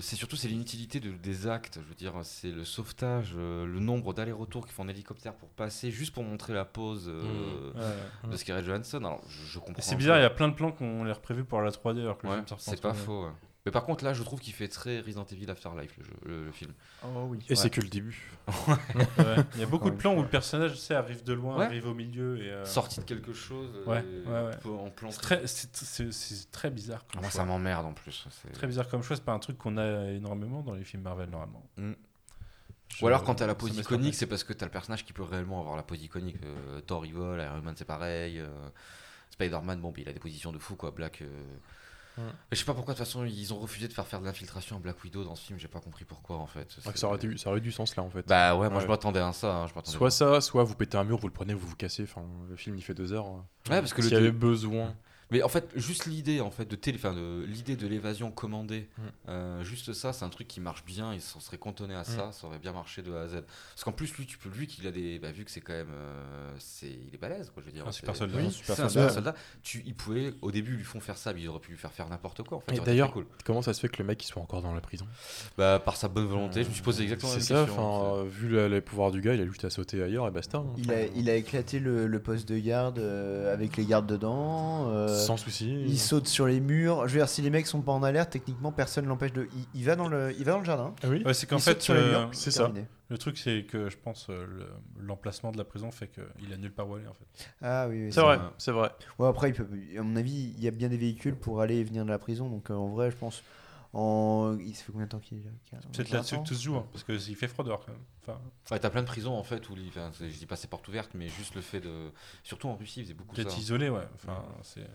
c'est surtout c'est l'inutilité de, des actes. Je veux dire, c'est le sauvetage, euh, le nombre d'allers-retours qu'ils font en hélicoptère pour passer, juste pour montrer la pose euh, Ouais. de Scarlett Johansson. Alors, je, je comprends. C'est bizarre, il y a plein de plans qu'on l'air prévus pour la 3D alors que le Ouais, c'est pas 3D. faux. Mais par contre, là, je trouve qu'il fait très Resident Evil Afterlife, le, jeu, le, le film. Oh oui. Et c'est que le début. Ouais. Il y a beaucoup de plans où le personnage tu sais, arrive de loin, Ouais. arrive au milieu et. euh, Sorti de quelque chose. euh, Ouais, En plan. c'est très, très bizarre. Comme moi, choix. ça m'emmerde en plus. c'est- Très bizarre comme choix, c'est pas un truc qu'on a énormément dans les films Marvel normalement. Mm. Je- Ou alors quand t'as la pose iconique, c'est parce que t'as le personnage qui peut réellement avoir la pose iconique. Euh, Thor il vole, Iron Man c'est pareil, euh, Spider-Man bon, il a des positions de fou quoi. Black. euh. Mais je sais pas pourquoi de toute façon ils ont refusé de faire faire de l'infiltration à Black Widow dans ce film. J'ai pas compris pourquoi en fait. C'est- Ça aurait, eu, ça aurait eu du sens là en fait. Bah ouais, moi je m'attendais à ça. hein, je m'attendais Soit ça, soit vous pétez un mur, vous le prenez, vous vous cassez. Enfin, le film il fait deux heures. Ouais, parce que S'il le y avait besoin. Mais en fait, juste l'idée en fait de télé, de l'idée de l'évasion commandée, Mm. euh, juste ça, c'est un truc qui marche bien. Il s'en serait cantonné à ça, ça aurait bien marché de A à Z. Parce qu'en plus, lui, tu peux, lui, qu'il a des, bah, vu que c'est quand même, euh, c'est, il est balèze, quoi. Je veux dire, Un c'est- super soldat. Oui, un super c'est un soldat. super soldat. Tu, il pouvait, au début, ils lui font faire ça, mais ils auraient pu lui faire faire n'importe quoi. En fait, Et d'ailleurs, cool. comment ça se fait que le mec il soit encore dans la prison? Bah, par sa bonne volonté, je me suis posé exactement la C'est même ça, question. enfin, euh, vu le- les pouvoirs du gars, il a juste à sauter ailleurs et basta. hein. Il a, il a éclaté le, le poste de garde euh, avec les gardes dedans. Euh, Sans souci. il saute sur les murs. Je veux dire, si les mecs sont pas en alerte, techniquement personne l'empêche de. Il, il va dans le, il va dans le jardin. Ah oui Ouais, c'est qu'en fait, sur les euh, murs, c'est ça. terminé. le truc c'est que je pense euh, le- l'emplacement de la prison fait qu'il a nulle part où aller en fait. Ah oui, oui. C'est vrai, vrai. c'est vrai. Ouais, après, il peut, à mon avis, il y a bien des véhicules pour aller et venir de la prison. Donc euh, en vrai, je pense. En... Il se fait combien de temps qu'il est là Peut-être 20 là-dessus que tout se joue, hein, parce qu'il fait froid dehors quand même. Enfin, Ouais, t'as plein de prisons en fait où, les- enfin, je dis pas c'est porte ouverte, mais juste le fait de, surtout en Russie, ils faisaient beaucoup ça. peut-être isolé, ouais. Enfin, c'est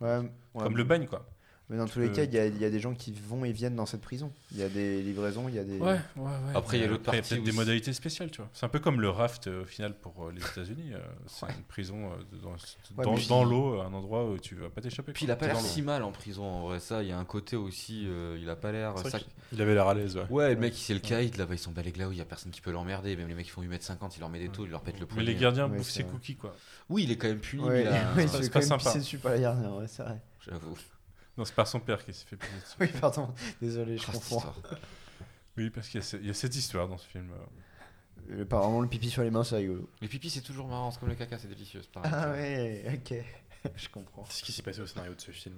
ouais. comme le bagne quoi. Mais dans tous les cas, il y, a, il y a des gens qui vont et viennent dans cette prison. Il y a des livraisons, il y a des. Ouais, ouais, ouais. Après, il y a Mais l'autre partie peut-être des modalités spéciales, tu vois. C'est un peu comme le raft euh, au final pour euh, les États-Unis. euh, c'est une prison euh, dans, Ouais, dans, mais dans l'eau, un endroit où tu vas pas t'échapper. Puis il a pas l'air si mal en prison en vrai, ça. Il y a un côté aussi, euh, il a pas l'air. Ça- qu'il avait l'air à l'aise, ouais. Ouais, le mec, c'est le caïd, là-bas, ils sont balèques là où il y a personne qui peut l'emmerder. Même les mecs qui font 1m50, il leur met des taux, il leur pète le Mais poignet. les gardiens bouffent ses cookies, quoi. Oui, il est quand même puni, mais c'est il pas sympa. dessus par la dernière, ouais, c'est vrai. j'avoue. Non, c'est par son père qui s'est fait pisser dessus. Oui, pardon, désolé, je cette confonds. Oui, parce qu'il y, a ce- il y a cette histoire dans ce film. euh. Euh, Apparemment, le pipi sur les mains, c'est rigolo. Les pipis, c'est toujours marrant, c'est comme le caca, c'est délicieux. c'est. Ah ouais, ok. je comprends. Qu'est-ce qui s'est passé au scénario de ce film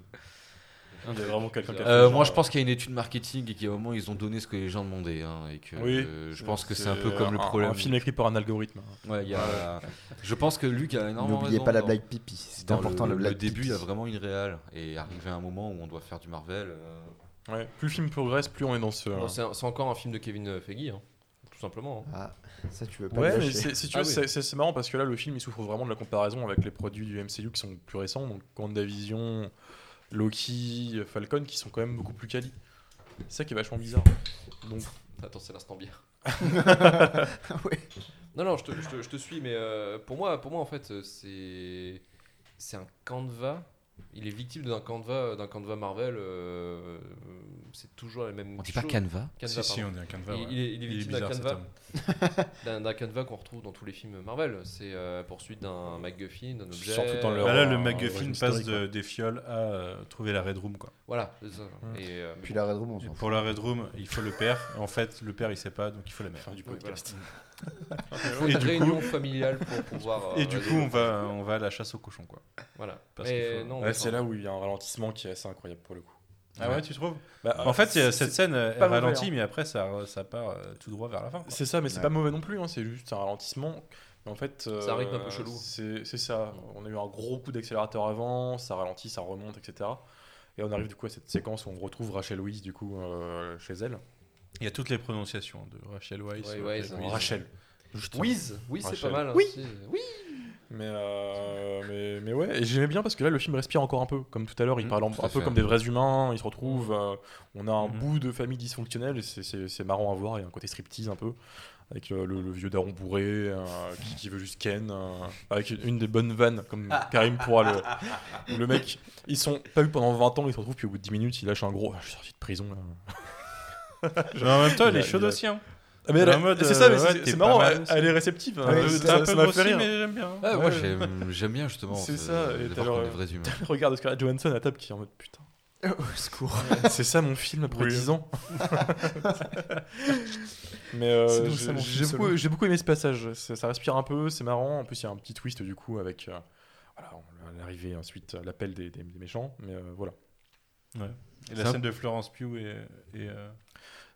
Il y a vraiment quelqu'un qui a fait Euh, genre, moi, je pense qu'il y a une étude marketing et qu'à un moment, ils ont donné ce que les gens demandaient. hein, et que Oui. euh, je pense que c'est un peu comme le problème. Un film écrit par un algorithme. Ouais, il y a... Je pense que Luc a énormément N'oubliez pas la blague pipi, c'est important le, la blague le début, il y a vraiment une réelle. Et arrivé à un moment où on doit faire du Marvel. euh, Ouais. Plus le film progresse, plus on est dans ce. Bon, c'est encore un film de Kevin Feige, hein, tout simplement. hein. Ah, ça tu veux pas Ouais, mais si tu Ah oui. c'est- marrant parce que là, le film il souffre vraiment de la comparaison avec les produits du MCU qui sont plus récents, donc WandaVision, Loki, Falcon, qui sont quand même beaucoup plus quali. C'est ça qui est vachement bizarre. Donc, Attends, c'est l'instant bière. Ouais. Non, non, je te, je te- je te suis, mais euh, pour, moi, pour moi, en fait, euh, c'est c'est un canevas. Il est victime d'un canevas, d'un canevas Marvel. euh, c'est toujours la même On dit chose. pas Canva Canevas, si, si, on dit un canevas. Il, ouais. il est, il est Il est victime d'un bizarre, cet canevas, homme. d'un d'un canevas qu'on retrouve dans tous les films Marvel. C'est euh, poursuite d'un MacGuffin, d'un objet. Surtout dans leur- Bah là, le Euh, MacGuffin passe de- des fioles à euh, trouver la Red Room. Quoi. Voilà, c'est ça. Mm. Et, euh, Puis bon. la Red Room, on Et s'en fout. pour la Red Room, il faut le père. En fait, le père, il sait pas, donc il faut la mère. fin du podcast. Et une du réunion coup- familiale pour pouvoir. euh, Et du coup, on va, on va à la chasse aux cochons. Quoi. Voilà. Mais faut- Ouais, mais c'est là où il y a un ralentissement qui est assez incroyable pour le coup. Ah ouais, tu trouves? Bah, En fait, cette scène, elle mauvais, ralentit, hein. mais après, ça, ça part euh, tout droit vers la fin. C'est ça, mais c'est Ouais. pas mauvais non plus. hein, C'est juste un ralentissement. En fait, C'est un rythme un euh, peu chelou. C'est ça. On a eu un gros coup d'accélérateur avant, ça ralentit, ça remonte, etc. Et on arrive du coup à cette séquence où on retrouve Rachel Weisz du coup euh, chez elle. Il y a toutes les prononciations de Rachel Weisz. Ouais, euh, Weisz, Weisz. Rachel. Wiz, oui, c'est pas mal. hein, Oui. oui. Mais, euh, mais, mais ouais, et j'aimais bien parce que là le film respire encore un peu, comme tout à l'heure, il Mhm, parle un peu fait. comme des vrais humains, ils se retrouvent, euh, on a un Mhm. bout de famille dysfonctionnelle, et c'est- c'est c'est marrant à voir, il y a un côté striptease un peu, avec le, le- le vieux daron bourré euh, qui, qui veut juste Ken, euh, avec une, une des bonnes vannes, comme Karim pourra le... le mec, ils sont pas eu pendant 20 ans, ils se retrouvent, puis au bout de 10 minutes, il lâche un gros, Ah, je suis sorti de prison là. Mais en même temps, elle est chaude aussi. Hein. Ah, mais elle- En mode, c'est ça, mais euh, c'est ouais, c'est t'es marrant, mal elle, est réceptive, hein, Ouais, ça- un peu m'a grossi, mais j'aime bien. Ouais, moi Ouais. j'aime j'aime bien justement. C'est ce- ça, et t'as le- regard de Scarlett Johansson à table qui est en mode putain. Au secours. C'est ça mon film après Oui. 10 ans. Mais euh, j'ai- beaucoup, j'ai beaucoup aimé ce passage. Ça, ça respire un peu, c'est marrant. En plus, il y a un petit twist du coup avec euh, voilà, l'arrivée ensuite, l'appel des, des- des méchants. Mais euh, voilà. Et la scène de Florence Pugh et, et, euh,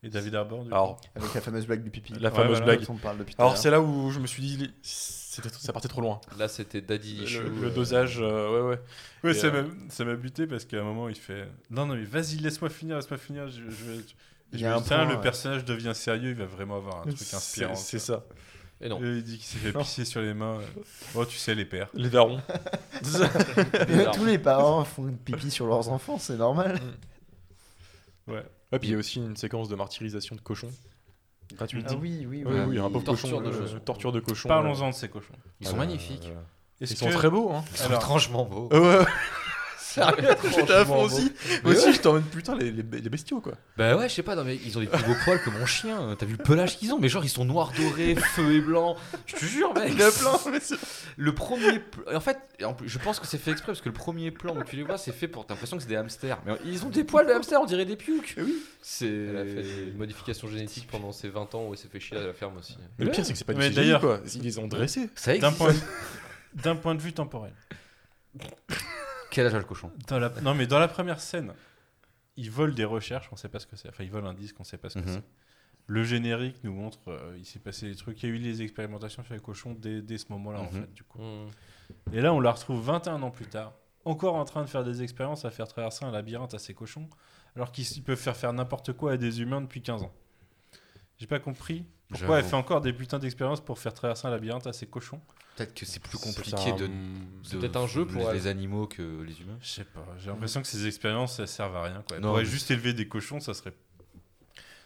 et David Harbour. du coup. Alors, Avec la fameuse blague du pipi. La Ouais, fameuse voilà. blague. dont on parle depuis alors c'est là où je me suis dit, c'était- ça partait trop loin. Là, c'était Daddy Le, Issue. le euh, dosage, euh, ouais, ouais. Ouais, ça euh, m'a- ça m'a buté parce qu'à un moment il fait Non, non, mais vas-y, laisse-moi finir, laisse-moi finir. Je, je vais- Il je y a un dis, Tiens, point, le ouais. personnage devient sérieux, il va vraiment avoir un truc inspirant. c'est ça. Et non. Et il dit qu'il s'est fait pisser sur les mains. Bon, tu sais, les pères. Les darons. Bizarre. Tous les parents font pipi sur leurs enfants, c'est normal. Ouais. Et puis il y a aussi une séquence de martyrisation de cochon. Gratuite. Ah oui, oui, Oui, oui. oui, un pauvre Torture cochon. de euh, torture de cochon. Parlons-en de ces cochons. Ils sont magnifiques. Ils sont que- très beaux, hein. Ils sont Alors- étrangement beaux. Sérieux, J'étais à fond aussi. Moi aussi, ouais. j'étais en mode putain, les, les, les bestiaux quoi. Bah ouais, je sais pas, non, mais ils ont des plus beaux poils que mon chien. T'as vu le pelage qu'ils ont? Mais genre, ils sont noirs dorés, feu et blanc. Je te jure, mec. Il y en a plein, mais c'est- Le premier. En fait, en plus, je pense que c'est fait exprès parce que le premier plan où tu les vois, c'est fait pour. T'as l'impression que c'est des hamsters. Mais ils ont des poils de hamster, on dirait des piouques. Oui. C'est. Elle a fait des modifications génétiques pendant ses 20 ans où elle s'est fait chier à la ferme aussi. Mais le pire, c'est que c'est pas du CGI, d'ailleurs- quoi. Ils les ont dressés. Ça D'un existe. point, d'un point de vue temporel. Quel âge a le cochon Dans la... Non, mais dans la première scène, ils volent des recherches, on sait pas ce que c'est. Enfin, ils volent un disque, on sait pas ce que Mhm. c'est. Le générique nous montre, euh, il s'est passé des trucs, il y a eu les expérimentations sur les cochons dès, dès ce moment-là, en Mhm. fait, du coup. Hmm. Et là, on la retrouve 21 ans plus tard, encore en train de faire des expériences à faire traverser un labyrinthe à ces cochons, alors qu'ils ils peuvent faire faire n'importe quoi à des humains depuis 15 ans. J'ai pas compris pourquoi elle fait encore des putains d'expériences pour faire traverser un labyrinthe à ces cochons. Peut-être que c'est plus compliqué un- de. C'est de- peut-être un jeu pour les elle. animaux que les humains. Je sais pas, j'ai l'impression que ces expériences, elles servent à rien. Quoi. Elle Non, pourrait mais- juste élever des cochons, ça serait.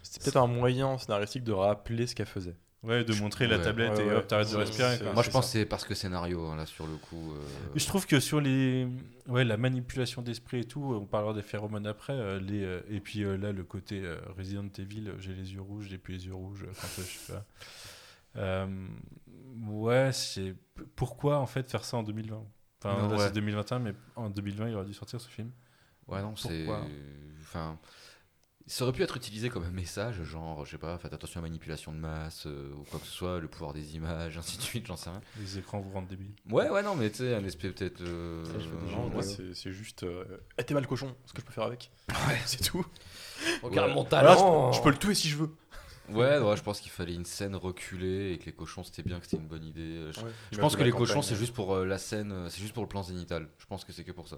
C'est peut-être un moyen scénaristique de rappeler ce qu'elle faisait. Ouais, de montrer la tablette ouais, et hop, t'arrêtes de respirer. quoi. Moi, je pense que c'est parce que scénario, hein, là, sur le coup. euh, Je trouve que sur les. Ouais, la manipulation d'esprit et tout, on parlera des phéromones après. euh, les, euh, et puis euh, là, le côté euh, Resident Evil, euh, j'ai les yeux rouges, j'ai plus les yeux rouges euh, quand euh, je sais pas. Euh, ouais, c'est. Pourquoi en fait faire ça en 2020 Enfin, Non, là ouais. c'est 2021, mais en 2020, il aurait dû sortir ce film. Ouais, non, c'est. Pourquoi? Enfin. Ça aurait pu être utilisé comme un message, genre, je sais pas, faites attention à la manipulation de masse, euh, ou quoi que ce soit, le pouvoir des images, ainsi de suite, j'en sais rien. Les écrans vous rendent débile. Ouais, ouais, non, mais tu sais, un esprit peut-être. euh, Ouais. c'est c'est juste. Euh, eh, t'es mal cochon, ce que je peux faire avec. C'est tout. Regarde Ouais. mon Voilà, talent je, je peux le tuer si je veux. Ouais, ouais, je pense qu'il fallait une scène reculée et que les cochons c'était bien, que c'était une bonne idée. Je, Ouais, pense que les cochons c'est juste pour euh, la scène, c'est juste pour le plan zénital. Je pense que c'est que pour ça.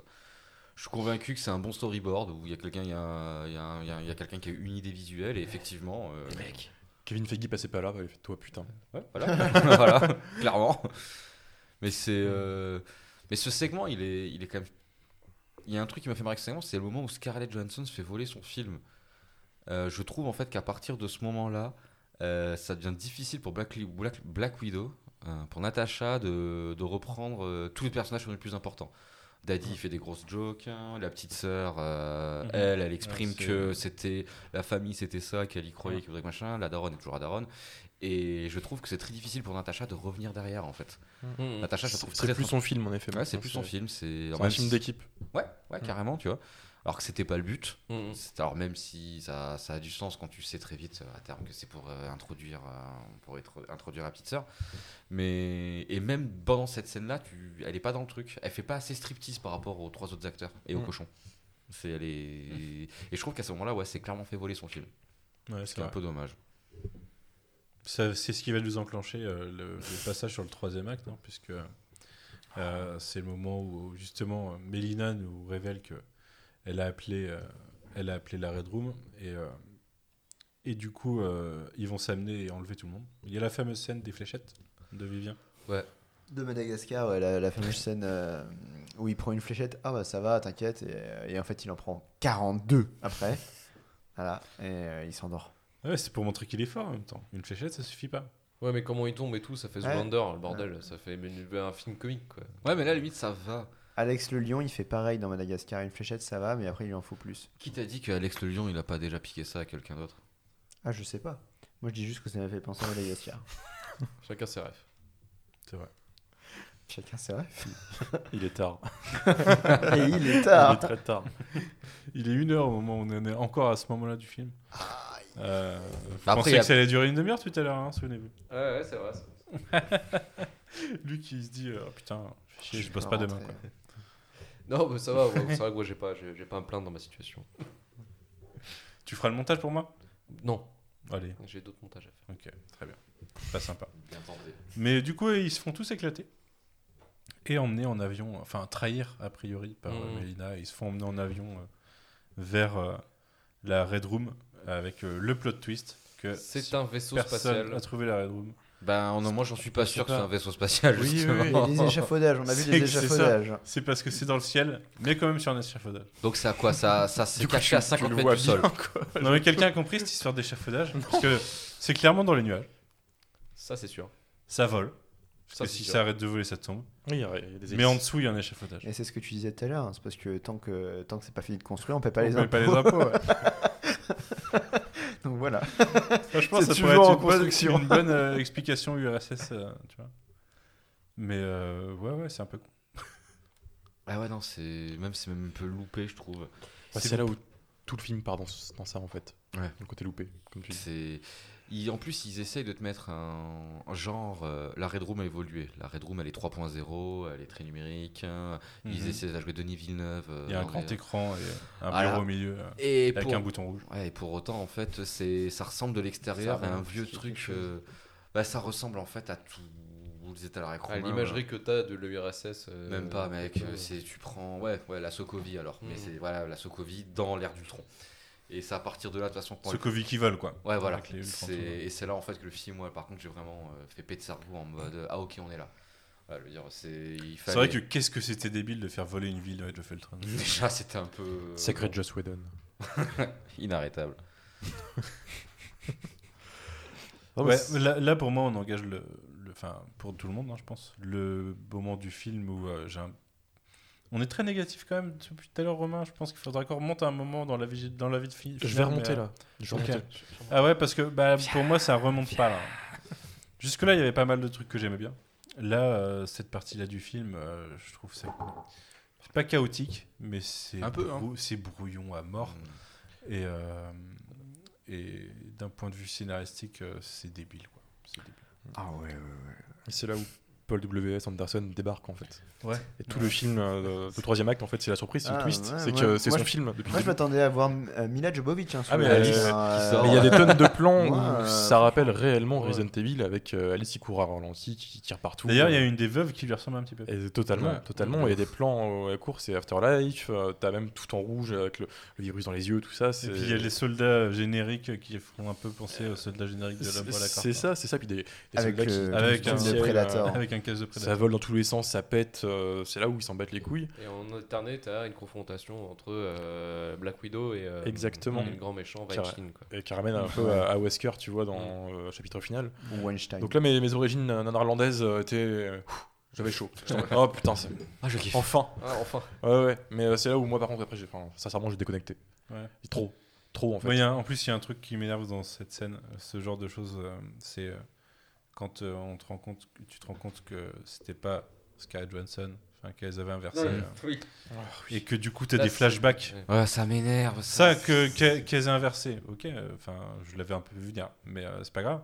Je suis convaincu que c'est un bon storyboard où il y a quelqu'un, il y a, il y a un- il y a- il y a quelqu'un qui a une idée visuelle et effectivement. euh, Kevin Feige passait pas là, toi putain. Ouais, voilà, voilà, clairement. Mais c'est, euh, mais ce segment, il est, il est quand même. Il y a un truc qui m'a fait marrer ce segment, c'est le moment où Scarlett Johansson se fait voler son film. Euh, je trouve en fait qu'à partir de ce moment-là, euh, ça devient difficile pour Black, Li- Black, Black Widow, pour Natasha, de, de reprendre tous les personnages qui sont les plus importants. Daddy il fait des grosses jokes, hein, la petite sœur, euh, Mhm. elle, elle exprime Ouais, c'est- que c'était la famille, c'était ça, qu'elle y croyait, qu'il voudrait que machin, la daronne est toujours la daronne. Et je trouve que c'est très difficile pour Natasha de revenir derrière en fait. Hmm. Natasha, je C'est trouve c'est très plus très- son film en effet. Ouais, c'est plus son film, c'est C'est un film d'équipe. Ouais, ouais, carrément, tu vois. Alors que c'était pas le but. C'est- Alors même si ça, ça a du sens quand tu sais très vite à terme que c'est pour euh, introduire euh, pour être, introduire la petite sœur. Mais et même pendant cette scène-là, tu, elle est pas dans le truc. Elle fait pas assez striptease par rapport aux trois autres acteurs et aux Mm. cochons. C'est elle est et je trouve qu'à ce moment-là, ouais, c'est clairement fait voler son film. Ouais, Ce qui est un peu dommage. C'est ce qui va nous enclencher euh, le, le passage sur le troisième acte, hein, puisque euh, c'est le moment où justement Mélina nous révèle que elle a appelé, euh, elle a appelé la Red Room et euh, et du coup euh, ils vont s'amener et enlever tout le monde. Il y a la fameuse scène des fléchettes de Vivien. De Madagascar, ouais, la, la fameuse scène euh, où il prend une fléchette. Ah bah ça va, t'inquiète. Et, et en fait, il en prend 42 après. Voilà, et euh, il s'endort. Ouais, c'est pour montrer qu'il est fort en même temps. Une fléchette, ça suffit pas. Ouais, mais comment il tombe et tout, ça fait Ouais. Zoolander, le bordel. Ça fait un film comique, quoi. Ouais, mais là, limite, ça va. Alex le lion, il fait pareil dans Madagascar. Une fléchette, ça va, mais après, il en faut plus. Qui t'a dit qu'Alex le Lion, il a pas déjà piqué ça à quelqu'un d'autre? Ah, je sais pas. Moi, je dis juste que ça m'a fait penser à Madagascar. Chacun ses rêves. C'est vrai. Chacun ses rêves. Il est tard. Et il est Il tard. est très tard. Il est une heure au moment où on est encore à ce moment-là du film. Euh, vous Bah, après, pensiez il y a- que ça allait durer une demi-heure tout à l'heure, hein, souvenez-vous? Ouais, ouais, c'est vrai. Lui qui se dit, euh, Oh, putain, je, Je bosse pas demain. Quoi. Non, mais ça va, ouais, c'est vrai que moi j'ai pas, j'ai j'ai pas à me plaindre dans ma situation. Tu feras le montage pour moi? Non, Allez, j'ai d'autres montages à faire. ok, très bien. Pas sympa. Bien tenté. Mais du coup, ils se font tous éclater. Et emmenés en avion, enfin trahir a priori par euh, Mhm. Mélina. Ils se font emmener en avion euh, vers euh, la Red Room avec euh, le plot twist que C'est un vaisseau personne spatial. a trouvé la Red Room. Ben non, moi j'en suis pas sûr que pas. c'est un vaisseau spatial. Oui, oui, justement. oui. Il y a des échafaudages, on a vu des que ça. échafaudages. C'est parce que c'est dans le ciel, mais quand même sur un échafaudage. Donc c'est à quoi Ça, ça s'est caché à tu- tu 50 le mètres du sol. bien, quoi. Non mais quelqu'un a compris cette histoire d'échafaudage? Parce que c'est clairement dans les nuages. Ça, c'est sûr. Ça vole. Parce Ça, que si sûr. ça arrête de voler, ça tombe. Oui, il y a il y a des Mais en dessous, il y a un échafaudage. Et c'est ce que tu disais tout à l'heure, hein, c'est parce que tant que tant que c'est pas fini de construire, on paie pas On les impôts. pas les impôts. ouais. Donc voilà. Franchement, C'est ça toujours pourrait être en une bonne, construction. une bonne, euh, explication URSS, euh, tu vois. Mais euh, ouais, ouais, c'est un peu con. Ah ouais, non, c'est même, c'est même un peu loupé, je trouve. Bah, C'est là où tout le film part dans ça en fait. Ouais. Le côté loupé, comme tu dis. C'est... ils- en plus, ils essayent de te mettre un, un genre. euh, la Red Room a évolué. La Red Room, elle est 3.0, elle est très numérique. hein. Ils Mhm. essaient d'ajouter Denis Villeneuve. euh, Il y a un grand les- écran et un bureau au milieu euh, Et avec pour... un bouton rouge. Ouais, et pour autant, en fait, c'est... ça ressemble de l'extérieur à un vieux truc. euh, Bah, ça ressemble en fait à tout. Ah, L'imagerie que t'as de l'URSS. euh, Même pas, mec. euh, euh, C'est tu prends ouais, ouais, la Sokovie alors, mais Mhm. c'est voilà la Sokovie dans l'ère d'Ultron. Et c'est à partir de là de toute façon. Ce Covid qui vole, quoi. Ouais, voilà. Et c'est là en fait que le film, moi, par contre, j'ai vraiment euh, fait péter cerveau en mode euh, ah ok, on est là. Ouais, je veux dire, c'est fallait- vrai que qu'est-ce que c'était débile de faire voler une ville avec le Feltron. déjà c'était un peu euh, Sacred Joss Whedon. inarrêtable. Non, Ouais, là, là, pour moi, on engage le. le- Enfin, pour tout le monde, hein, je pense. Le moment du film où euh, j'ai un. On est très négatif quand même depuis tout à l'heure, Romain. Je pense qu'il faudra qu'on remonte à un moment dans la vie, dans la vie de film. Je vais remonter là. Je vais Ok. remonter. Ah ouais, parce que bah, pour moi, ça remonte pas là. Jusque-là, il y avait pas mal de trucs que j'aimais bien. Là, euh, cette partie-là du film, euh, je trouve c'est c'est pas chaotique, mais c'est Un peu, hein. brou- brouillon à mort. Et, euh, et d'un point de vue scénaristique, euh, c'est débile. Quoi. C'est débile. Ah ouais, ouais, ouais. C'est là où Paul W.S. Anderson débarque en fait. Ouais. Et tout le film, euh, le troisième acte en fait, c'est la surprise, c'est Ah, le twist. ouais, c'est que c'est son je- film depuis Moi, je m'attendais à voir euh, Mila Jovovich. Hein, Ah, mais euh, il y a des tonnes de plans où euh, ça rappelle réellement ouais. Resident Evil avec euh, Alice qui court à ralenti, qui tire partout. D'ailleurs, il y a une des veuves qui lui ressemble un petit peu. Et totalement, Ouais. totalement. Il y a des plans euh, à court, c'est Afterlife. euh, T'as même tout en rouge avec le, le virus dans les yeux, tout ça. Et puis il y a les soldats génériques qui font un peu penser aux soldats génériques de l'homme pour la carte. c'est ça, c'est ça. Puis des, soldats avec un- euh, Avec un caisse de Ça vole dans tous les sens, ça pète. euh, c'est là où ils s'en battent les couilles. Et en alterné, t'as une confrontation entre euh, Black Widow et euh, Exactement. le grand méchant. Quoi. Et qui ramène un peu à, à Wesker, tu vois, dans euh, le chapitre final. Ou Weinstein. Donc là, mes, mes origines néerlandaises étaient. euh, J'avais chaud. Oh putain, c'est- Ah, je kiffe. enfin. Ah, enfin Ouais, ouais. Mais euh, c'est là où moi, par contre, après, j'ai, enfin, sincèrement, j'ai déconnecté. Ouais. Trop. Trop, en fait. Ouais, y a en plus, il y a un truc qui m'énerve dans cette scène, ce genre de choses, euh, c'est euh, quand euh, on te rend compte, tu te rends compte que c'était pas Scarlett Johansson, enfin qu'elles avaient inversé, euh, oui. et que du coup tu as Là, des flashbacks. Ouais. Ça m'énerve. Ça, que qu'elles aient inversé, ok, euh, enfin je l'avais un peu vu venir, mais euh, c'est pas grave.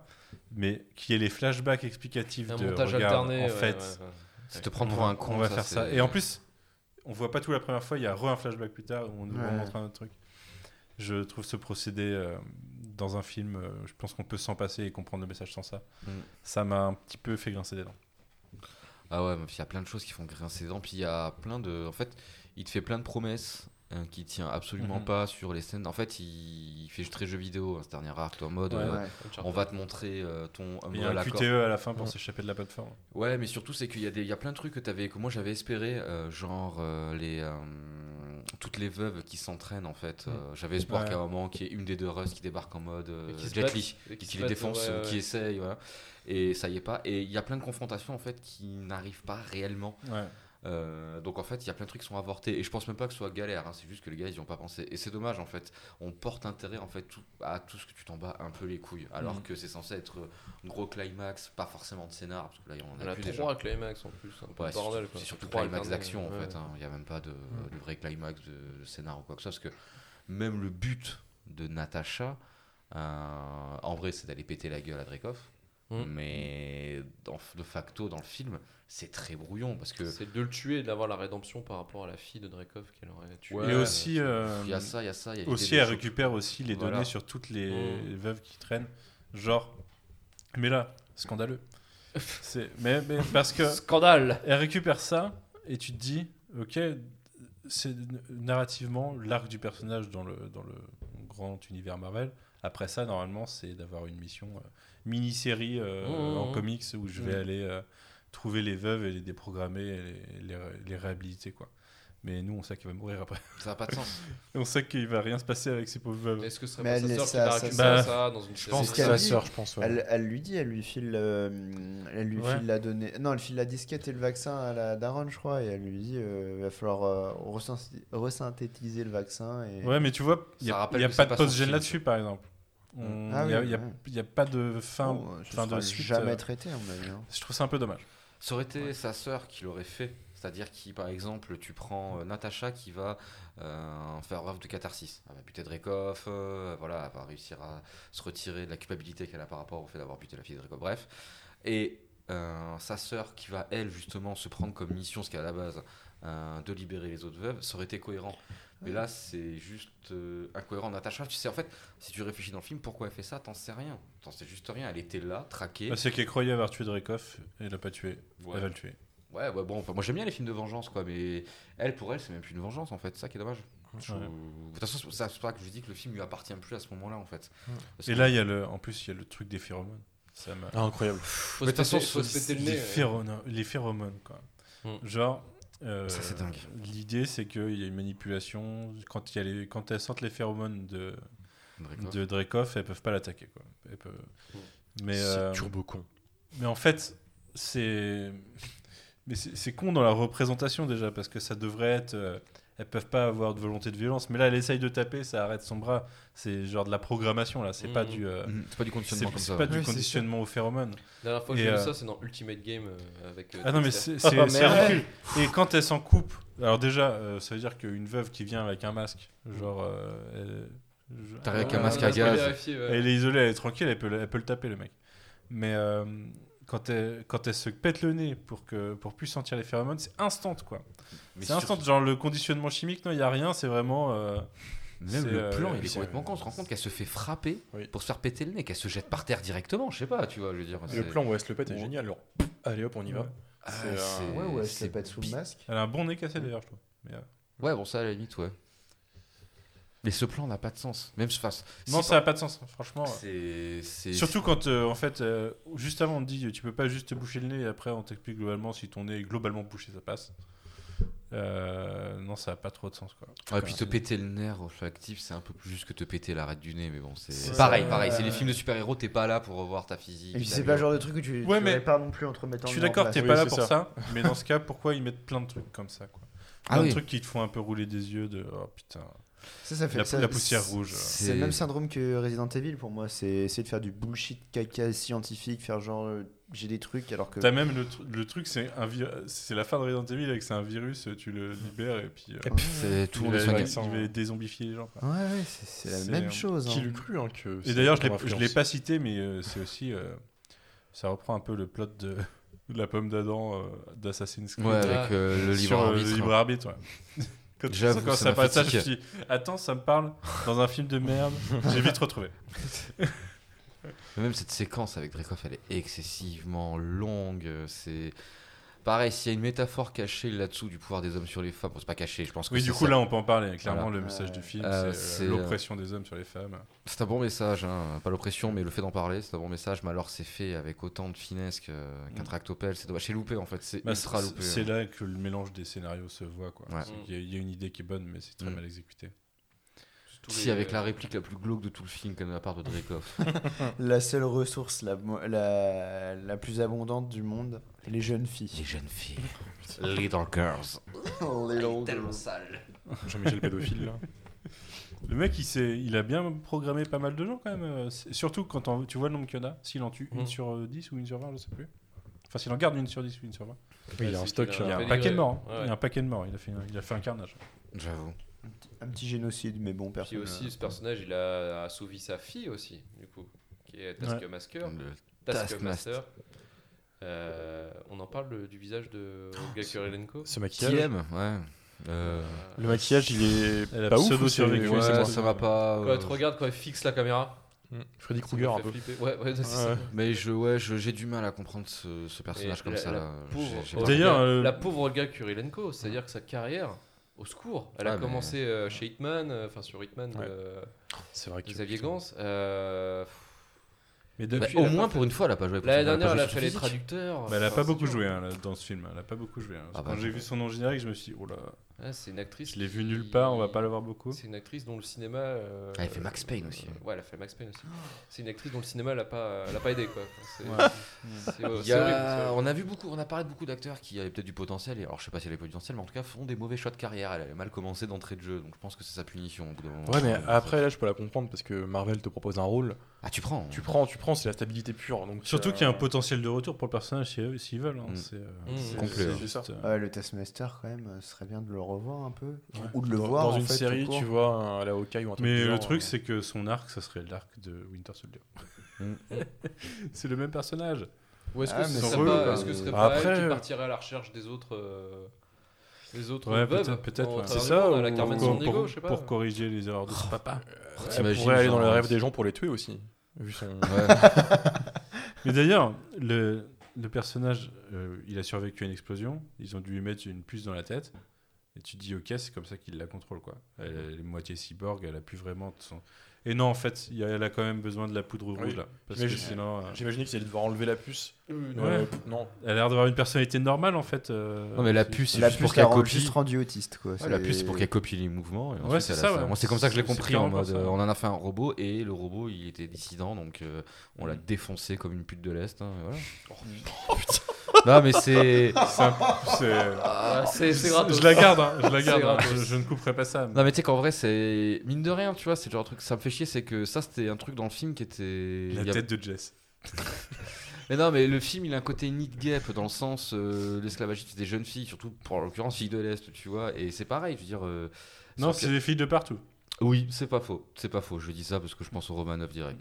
Mais qu'il y ait les flashbacks explicatifs Un de montage regarde, alterné. en ouais, fait, ouais, ouais. C'est te prendre pour un con. on va faire ça. Et en plus, on voit pas tout la première fois, il y a re un flashback plus tard où on nous Ouais. montre un autre truc. Je trouve ce procédé euh, dans un film, euh, je pense qu'on peut s'en passer et comprendre le message sans ça. Mm. Ça m'a un petit peu fait grincer des dents. Ah ouais, il y a plein de choses qui font grincer les dents. Puis il y a plein de. En fait, il te fait plein de promesses euh, qui tient absolument Mhm. pas sur les scènes. En fait, il, il fait très jeu vidéo, hein, ce dernier arc, en mode Ouais, euh, Ouais. on va te montrer euh, ton Il y a un. QTE à la fin pour s'échapper de la plateforme. Ouais, mais surtout, c'est qu'il y, a des- il y a plein de trucs que, t'avais, que moi j'avais espéré, euh, genre euh, les, euh, toutes les veuves qui s'entraînent en fait. Euh, j'avais espoir Ouais. qu'à un moment, qu'il y ait une des deux Russes qui débarque en mode euh, qui se Jet Li, qui les défonce, ouais, ou ouais. qui essaye, voilà. Et ça y est pas. Et il y a plein de confrontations en fait qui n'arrivent pas réellement. Ouais. Euh, donc en fait, il y a plein de trucs qui sont avortés et je pense même pas que ce soit galère. hein, c'est juste que les gars ils y ont pas pensé et c'est dommage en fait. On porte intérêt en fait tout- à tout ce que tu t'en bats un peu les couilles, alors Mhm. que c'est censé être un gros climax, pas forcément de scénar parce que là on en a a plus déjà. trois climax en plus. Ouais, c'est bordel, surtout- climax d'action en ouais. fait. hein. Il n'y a même pas de, de vrai climax de, de scénar ou quoi que ce soit. Parce que même le but de Natacha, euh, en vrai, c'est d'aller péter la gueule à Dreykov. Mm. Mais dans, de facto, dans le film, c'est très brouillon parce que C'est de le tuer et d'avoir la rédemption par rapport à la fille de Drekov qu'elle aurait tué. Ouais, et aussi, euh, il y a ça, il y a ça. il y a l'idée aussi elle choses. récupère aussi les Voilà. données sur toutes les Mm. veuves qui traînent. Genre, mais là, scandaleux. C'est, mais, mais parce que Scandale elle récupère ça et tu te dis, ok, c'est narrativement l'arc du personnage dans le, dans le grand univers Marvel. Après ça, normalement, c'est d'avoir une mission euh, mini-série euh, Mmh, en mmh. comics où je vais Mmh. aller euh, trouver les veuves et les déprogrammer et les, les, les réhabiliter. Quoi. Mais nous, on sait qu'il va mourir après. Ça n'a pas de sens. on sait qu'il va rien se passer avec ces pauvres veuves. Est-ce que ce serait Mais pas sa sœur qui ça- va ça- récupérer Bah, ça dans une Je pense que c'est sa sœur, je pense. ouais. Elle, elle lui dit, elle lui file, euh, elle lui Ouais. file la donnée. Non, elle file la disquette et le vaccin à la daronne, je crois, et elle lui dit, euh, il va falloir euh, resynthétiser le vaccin. Et... Ouais, mais tu vois, il n'y a, y a pas de post-gène là-dessus, par exemple. Il Ah n'y a, oui, y a- ouais. y a pas de fin, Oh, fin de suite. jamais euh, traité, à avis. hein. Je trouve ça un peu dommage. Ça aurait été sa sœur qui l'aurait fait. C'est-à-dire qui, par exemple, tu prends euh, Natacha qui va euh, faire œuvre de catharsis. Elle va buter Dreykov, euh, voilà, elle va réussir à se retirer de la culpabilité qu'elle a par rapport au fait d'avoir buté la fille de Dreykov. Bref. Et euh, sa sœur qui va, elle, justement, se prendre comme mission, ce qu'à la base, euh, de libérer les autres veuves, ça aurait été cohérent. Mais là, c'est juste euh, incohérent. Natacha, tu sais, en fait, si tu réfléchis dans le film, pourquoi elle fait ça T'en sais rien. T'en sais juste rien. Elle était là, traquée. Bah, c'est qu'elle croyait avoir tué Dreykov et elle l'a pas tué. Ouais. Elle va le tuer. Ouais, ouais, bon, enfin, moi j'aime bien les films de vengeance, quoi, mais elle, pour elle, c'est même plus une vengeance, en fait, c'est ça qui est dommage. Je- Ouais. De toute façon, c'est pour ça- c'est pour ça que je dis que le film lui appartient plus à ce moment-là, en fait. Parce Et que- là, il y a le, en plus, il y a le truc des phéromones. Ça m'a- Ah, incroyable. Faut Mais se de toute façon, faut se péter le nez. les, ouais. phéromones, les phéromones, quoi. Genre. Euh, Ça, c'est dingue. L'idée, c'est qu'il y a une manipulation. Quand, y a les, quand elles sentent les phéromones de, Dreykov. de Dreykov, elles peuvent pas l'attaquer. Quoi. Elles peuvent- Mais, euh, C'est turbo con. mais en fait, c'est. Mais c'est c'est con dans la représentation déjà, parce que ça devrait être. Elles peuvent pas avoir de volonté de violence. Mais là, elle essaye de taper, ça arrête son bras. C'est genre de la programmation, là. C'est pas Mhm. du. euh, C'est pas du conditionnement comme c'est ça. pas ouais. du conditionnement aux phéromones. La dernière fois que j'ai vu euh, ça, c'est dans Ultimate Game euh, avec. euh, Ah non, mais c'est Oh, ridicule. Et quand elle s'en coupe, alors déjà, euh, ça veut dire qu'une veuve qui vient avec un masque, genre. euh, T'arrives avec un masque à gaz. vérifié, ouais. Elle est isolée, elle est tranquille, elle peut, le- elle peut le taper, le mec. Mais euh, quand, elle, quand elle se pète le nez pour, que, pour plus sentir les phéromones, c'est instant, quoi. C'est instant, genre le conditionnement chimique, non, il n'y a rien, c'est vraiment. euh, Même c'est, le euh, plan, il est complètement con. On se rend compte qu'elle se fait frapper Oui. pour se faire péter le nez, qu'elle se jette par terre directement, je sais pas, tu vois, je veux dire. Le plan où elle se le pète est génial. Alors, allez hop, on y va. Ouais. Ah, c'est, euh, Ouais, ouais, elle se le pète sous le masque. Elle a un bon nez cassé d'ailleurs, je trouve. Mais, euh, Ouais, bon, ça à la limite, ouais. Mais ce plan n'a pas de sens. Même face. Non, ça n'a pas de sens, franchement. C'est. c'est- Surtout quand, euh, en fait, euh, juste avant, on te dit tu peux pas juste te boucher le nez et après on t'explique globalement si ton nez est globalement bouché, ça passe. Euh, non, ça n'a pas trop de sens, quoi. Ouais, puis te péter le nerf olfactif, c'est un peu plus juste que te péter l'arête du nez, mais bon, c'est C'est pareil, pareil. C'est les films de super-héros, t'es pas là pour revoir ta physique. Et puis c'est pas le genre de truc que tu, Ouais, tu mais- répares non plus entre mettant Je suis d'accord, t'es Oui, pas là pour ça. ça. mais dans ce cas, pourquoi ils mettent plein de trucs comme ça, quoi? Plein Ah de oui. trucs qui te font un peu rouler des yeux de oh putain. Ça, ça fait La, ça- la poussière c'est- rouge. C'est le même syndrome que Resident Evil pour moi. C'est essayer de faire du bullshit caca scientifique, faire genre euh, j'ai des trucs alors que. T'as même le, tr- le truc, c'est un c'est la fin de Resident Evil avec c'est un virus, tu le libères et puis. euh, C'est tout le il va- désombifier les gens. quoi. Ouais, ouais, c'est la même euh, chose. Qui hein. l'eût cru hein, que Et d'ailleurs, je l'ai- pas cité, mais euh, c'est aussi. euh, ça reprend un peu le plot de, de la pomme d'Adam euh, d'Assassin's Creed. Ouais, avec euh, le libre euh, arbitre. le libre arbitre, ouais. Quand, quand ça ça parle je me dit, attends, ça me parle dans un film de merde. J'ai vite retrouvé. Même cette séquence avec Dreykov, elle est excessivement longue. C'est pareil, s'il y a une métaphore cachée là-dessous du pouvoir des hommes sur les femmes, bon, c'est pas caché, je pense que Oui, c'est du coup, ça. là, on peut en parler. Clairement, Voilà. le message du film, Euh, c'est c'est, euh, euh, l'oppression des hommes sur les femmes. C'est un bon message, hein. pas l'oppression, mais le fait d'en parler, c'est un bon message. Mais alors, c'est fait avec autant de finesse qu'un Mm. tractopelle. C'est dommage. C'est loupé en fait, c'est Bah, c'est- loupé. C'est hein. là que le mélange des scénarios se voit. Quoi. Ouais. C'est qu'il y a- Il y, a une idée qui est bonne, mais c'est très Mm. mal exécuté. Tous Si, les- avec la réplique la plus glauque de tout le film, comme de la part de Dreykov. La seule ressource la, la, la plus abondante du monde, les jeunes filles. Les jeunes filles. Little girls. Little sale. Jean-Michel pédophile, là. Le mec, il, s'est- il a bien programmé pas mal de gens quand même. euh, Surtout quand on- tu vois le nombre qu'il y en a. S'il en tue une Mhm. sur euh, 10 ou une sur 20, je sais plus. Enfin, s'il en garde une sur 10 ou une sur 20. Oui, il y a un c'est stock. qu'il Il y a un paquet de morts. hein. Il y a un paquet de morts. Il a fait, il a fait un carnage. J'avoue. Un petit génocide, mais bon, Puis personne. aussi, ce personnage, il a assouvi sa fille aussi, du coup, qui est Taskmaster. Le Taskmaster. Euh, on en parle du visage de Olga Kurylenko Ce Qui maquillage. aime, ouais. Euh, Le maquillage, il est Elle a pas ouf. pseudo ou c'est- survécu, ouais, ouais, bon. ça va pas. Quand euh, elle te regarde, quand elle fixe la caméra, Mm. Freddy ça Krueger un peu. Ouais, ouais, ça. Ouais. Mais je, ouais, je- j'ai du mal à comprendre ce, ce personnage Et comme la- ça. la là. pauvre J'ai- j'ai Olga- pas- D'ailleurs, euh, la pauvre Olga Kurylenko, c'est-à-dire que sa carrière, au secours, elle a mais- commencé euh, chez Hitman, euh, enfin sur Hitman Ouais. de, C'est vrai. Xavier Gans. euh, Mais Bah, depuis, au moins pour fait- une fois, elle a pas joué. pour L'année son- elle a pas dernière, elle joué a fait les traducteurs. Mais elle a Enfin, pas beaucoup dur. joué hein, là, dans ce film. Elle a pas beaucoup joué. hein. Ah Quand bah j'ai vu son nom générique, je me suis dit, oh là, Ouais, c'est une actrice. je l'ai vu qui- nulle part, on va pas la voir beaucoup. C'est une actrice dont le cinéma. euh, Ah, elle fait Max Payne aussi. euh, ouais, elle a fait Max Payne aussi. C'est une actrice dont le cinéma l'a pas, l'a pas aidé quoi. C'est, Ouais. c'est- c'est Il y horrible, c'est a- horrible. on a vu beaucoup, on a parlé de beaucoup d'acteurs qui avaient peut-être du potentiel. Et alors, je sais pas si elle avait du potentiel, mais en tout cas, font des mauvais choix de carrière. Elle avait mal commencé d'entrée de jeu, donc je pense que c'est sa punition. au bout d'un moment. Ouais, mais après, là, je peux la comprendre parce que Marvel te propose un rôle. Ah, tu prends. Tu prends, tu prends, c'est la stabilité pure. Donc, Surtout euh, qu'il y a un potentiel de retour pour le personnage s'ils s'ils veulent. hein. Mm. C'est euh, c'est- Complet, c'est hein. juste, euh, le Taskmaster, quand même, euh, ce serait bien de le revoir un peu. Ouais. Ou de le dans, voir dans en une fait, série, tu vois, à la Hawkeye ou un truc Mais le truc, c'est que son arc, ça serait l'arc de Winter Soldier. Mm. c'est le même personnage. Ou est-ce que, Ah, ce c'est pas, relou, est-ce que ce serait quoi. pas elle Après, qui euh, partirait à la recherche des autres, euh, des autres Ouais, peut-être, C'est ça, la pour, pour- je sais pas. pour corriger les erreurs de son papa. Elle T'imagines, pourrait aller dans le rêve euh, des gens pour les tuer aussi. Vu son. Ouais. Mais d'ailleurs, le, le personnage, euh, il a survécu à une explosion. Ils ont dû lui mettre une puce dans la tête. Et tu te dis, ok, c'est comme ça qu'il la contrôle. Quoi. Elle, elle est moitié cyborg, elle a plus vraiment de son. Et non, en fait, il y a- elle a quand même besoin de la poudre rouge Oui. là. Parce que sinon. euh, J'imagine qu'ils allaient devoir enlever la puce. Euh, Euh, Ouais. non. elle a l'air d'avoir une personnalité normale en fait. euh, Non, mais la c'est- puce, c'est La juste pour qu'elle copie. juste rendu autiste, quoi. Ouais, la C'est- puce, c'est pour qu'elle copie les mouvements. Et ensuite, c'est ça, ouais. Moi, c'est comme ça que je l'ai C'est compris en mode. euh, on en a fait un robot et le robot, il était dissident, donc euh, on l'a défoncé comme une pute de l'Est. hein, voilà. non, mais c'est. c'est un- c'est- Ah. Je la garde, hein, je la garde. hein, je, je ne couperai pas ça. Non mais tu sais qu'en vrai c'est mine de rien tu vois c'est le genre de truc ça me fait chier c'est que ça c'était un truc dans le film qui était La il y a- tête de Jess. mais non mais le film il a un côté need gap dans le sens euh, l'esclavagisme c'est des jeunes filles surtout pour en l'occurrence filles de l'est tu vois et c'est pareil je veux dire euh, Non, c'est des filles de partout. Oui c'est pas faux c'est pas faux je dis ça parce que je pense au Romanov direct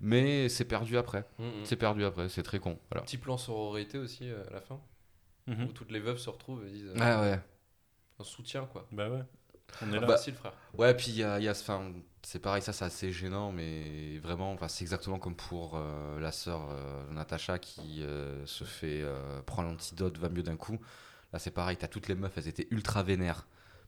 mais c'est perdu après Mm, mm. c'est perdu après c'est très con voilà Petit plan sororité aussi euh, à la fin, Mhm. où toutes les veuves se retrouvent et disent euh, ah ouais un soutien quoi. Bah ouais. On est là. Bah, Merci le frère. Ouais, puis il y a, il y a ce- enfin, c'est pareil, ça c'est assez gênant, mais vraiment, enfin, c'est exactement comme pour euh, la sœur euh, Natacha qui euh, se fait euh, prendre l'antidote, va mieux d'un coup. Là, c'est pareil, t'as toutes les meufs, elles étaient ultra vénères.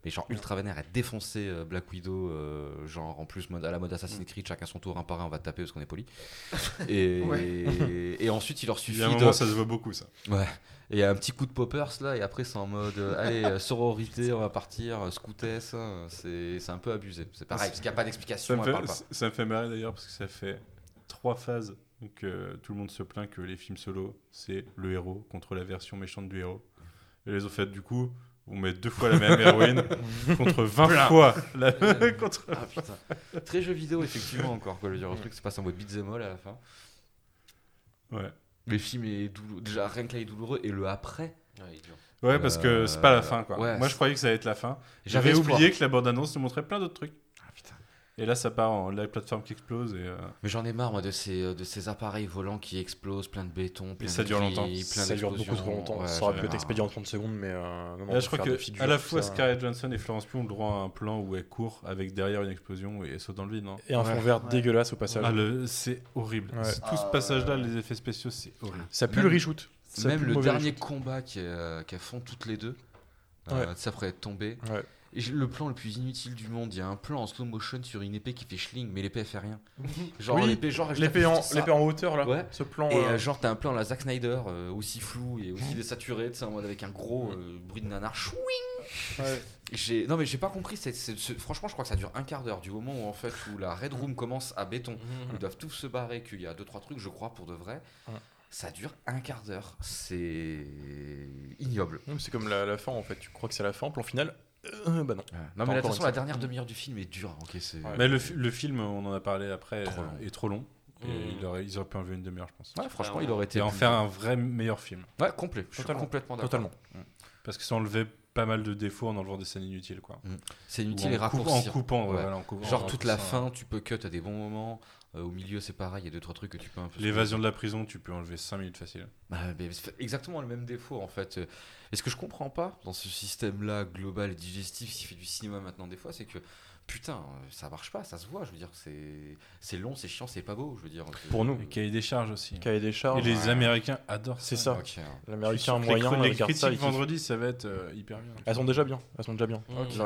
Mais genre ultra vénères, elles défonçaient euh, Black Widow, euh, genre en plus mode, à la mode Assassin's Creed, chacun son tour, un par un, on va te taper parce qu'on est poli. Et, et ensuite, il leur Il suffit y a un de. moment, ça se voit beaucoup ça. Ouais. Et un petit coup de poppers là, et après c'est en mode euh, allez, euh, sororité, on va partir, euh, scoutesse, hein, c'est c'est un peu abusé. C'est pareil, parce qu'il n'y a pas Ça d'explication, me, elle fait, parle pas. ça me fait marrer d'ailleurs parce que ça fait trois phases que tout le monde se plaint que les films solo, c'est le héros contre la version méchante du héros. Et les ont fait du coup, on met deux fois la même héroïne contre 20 fois la contre. Ah putain. Très jeu vidéo, effectivement, encore. Quoi. Je veux dire, le truc se passe en mode beat'em all à la fin. Ouais. Le film est douloureux. Déjà, rien que là, il est douloureux. Et le après. Ouais, il est dur. Ouais, parce que c'est pas la fin quoi. ouais, Moi je croyais que ça allait être la fin. J'avais oublié que la bande-annonce nous montrait plein d'autres trucs. Ah. Et là, ça part en la plateforme qui explose. Et, euh, Mais j'en ai marre, moi, de ces, euh, de ces appareils volants qui explosent, plein de béton, plein ça de dure longtemps. plein ça dure beaucoup trop longtemps. Ouais, ça aurait pu être expédié en 30 secondes, mais euh, non, Et là, je crois que figures, à la fois ça. Scarlett Johansson et Florence Pugh ont le droit à un plan où elle court avec derrière une explosion et elle saute dans le vide. Non? Et un fond vert Ouais. dégueulasse au passage. ah, le... C'est horrible. Ouais. Tout ce passage-là, les effets spéciaux, c'est horrible. Ça pue Même- le reshoot. Même le dernier combat euh, qu'elles font toutes les deux, ça ferait être tombé. Ouais. Le plan le plus inutile du monde, il y a un plan en slow motion sur une épée qui fait schling, mais l'épée elle fait rien. Genre Oui, l'épée, genre en, hauteur là, Ouais. ce plan. Et euh, euh, genre t'as un plan la Zack Snyder euh, aussi flou et aussi désaturé, tu sais, en mode avec un gros euh, bruit de nanar. Chouing ouais. J'ai non mais j'ai pas compris. franchement, je crois que ça dure un quart d'heure du moment où en fait où la Red Room commence à béton. Mhm. Ils doivent tous se barrer, qu'il y a deux trois trucs, je crois, pour de vrai. Ouais. Ça dure un quart d'heure. C'est ignoble. C'est comme la, la fin en fait. Tu crois que c'est la fin, plan final. Euh, bah non. Non Pas mais encore attention, une la dernière demi-heure du film est dure. Ok, c'est. Ouais. Mais le, fi- le film, on en a parlé après, Trop euh, est trop long. Et Mm. il aurait- ils auraient pu enlever une demi-heure, je pense. Ouais, franchement, il aurait été. Et en faire un vrai meilleur film. Ouais, complet. Je suis complètement d'accord. Totalement. Parce que ça enlevait pas mal de défauts en enlevant des scènes inutiles. Quoi. C'est inutile et en, coup- en raccourci. coupant. ouais, Ouais. voilà, en coupant- Genre en toute la fin, tu peux cut à des bons moments. Euh, au milieu, c'est pareil, il y a deux trois trucs que tu peux un peu. L'évasion de la prison, tu peux enlever 5 minutes facile. Bah, mais c'est exactement le même défaut en fait. Euh, Et ce que je comprends pas dans ce système-là global et digestif, qui fait du cinéma maintenant des fois, c'est que putain, euh, ça marche pas, ça se voit. Je veux dire, c'est c'est long, c'est chiant, c'est pas beau. Je veux dire. Pour nous, Et cahier des charges aussi. cahier des Et charges. les ouais. Américains adorent C'est ça. ça. Ok. Je suis L'américain moyen, les, les ça. critiques kiffe. vendredi, ça va être euh, hyper bien. Elles sont déjà bien. Elles sont déjà bien.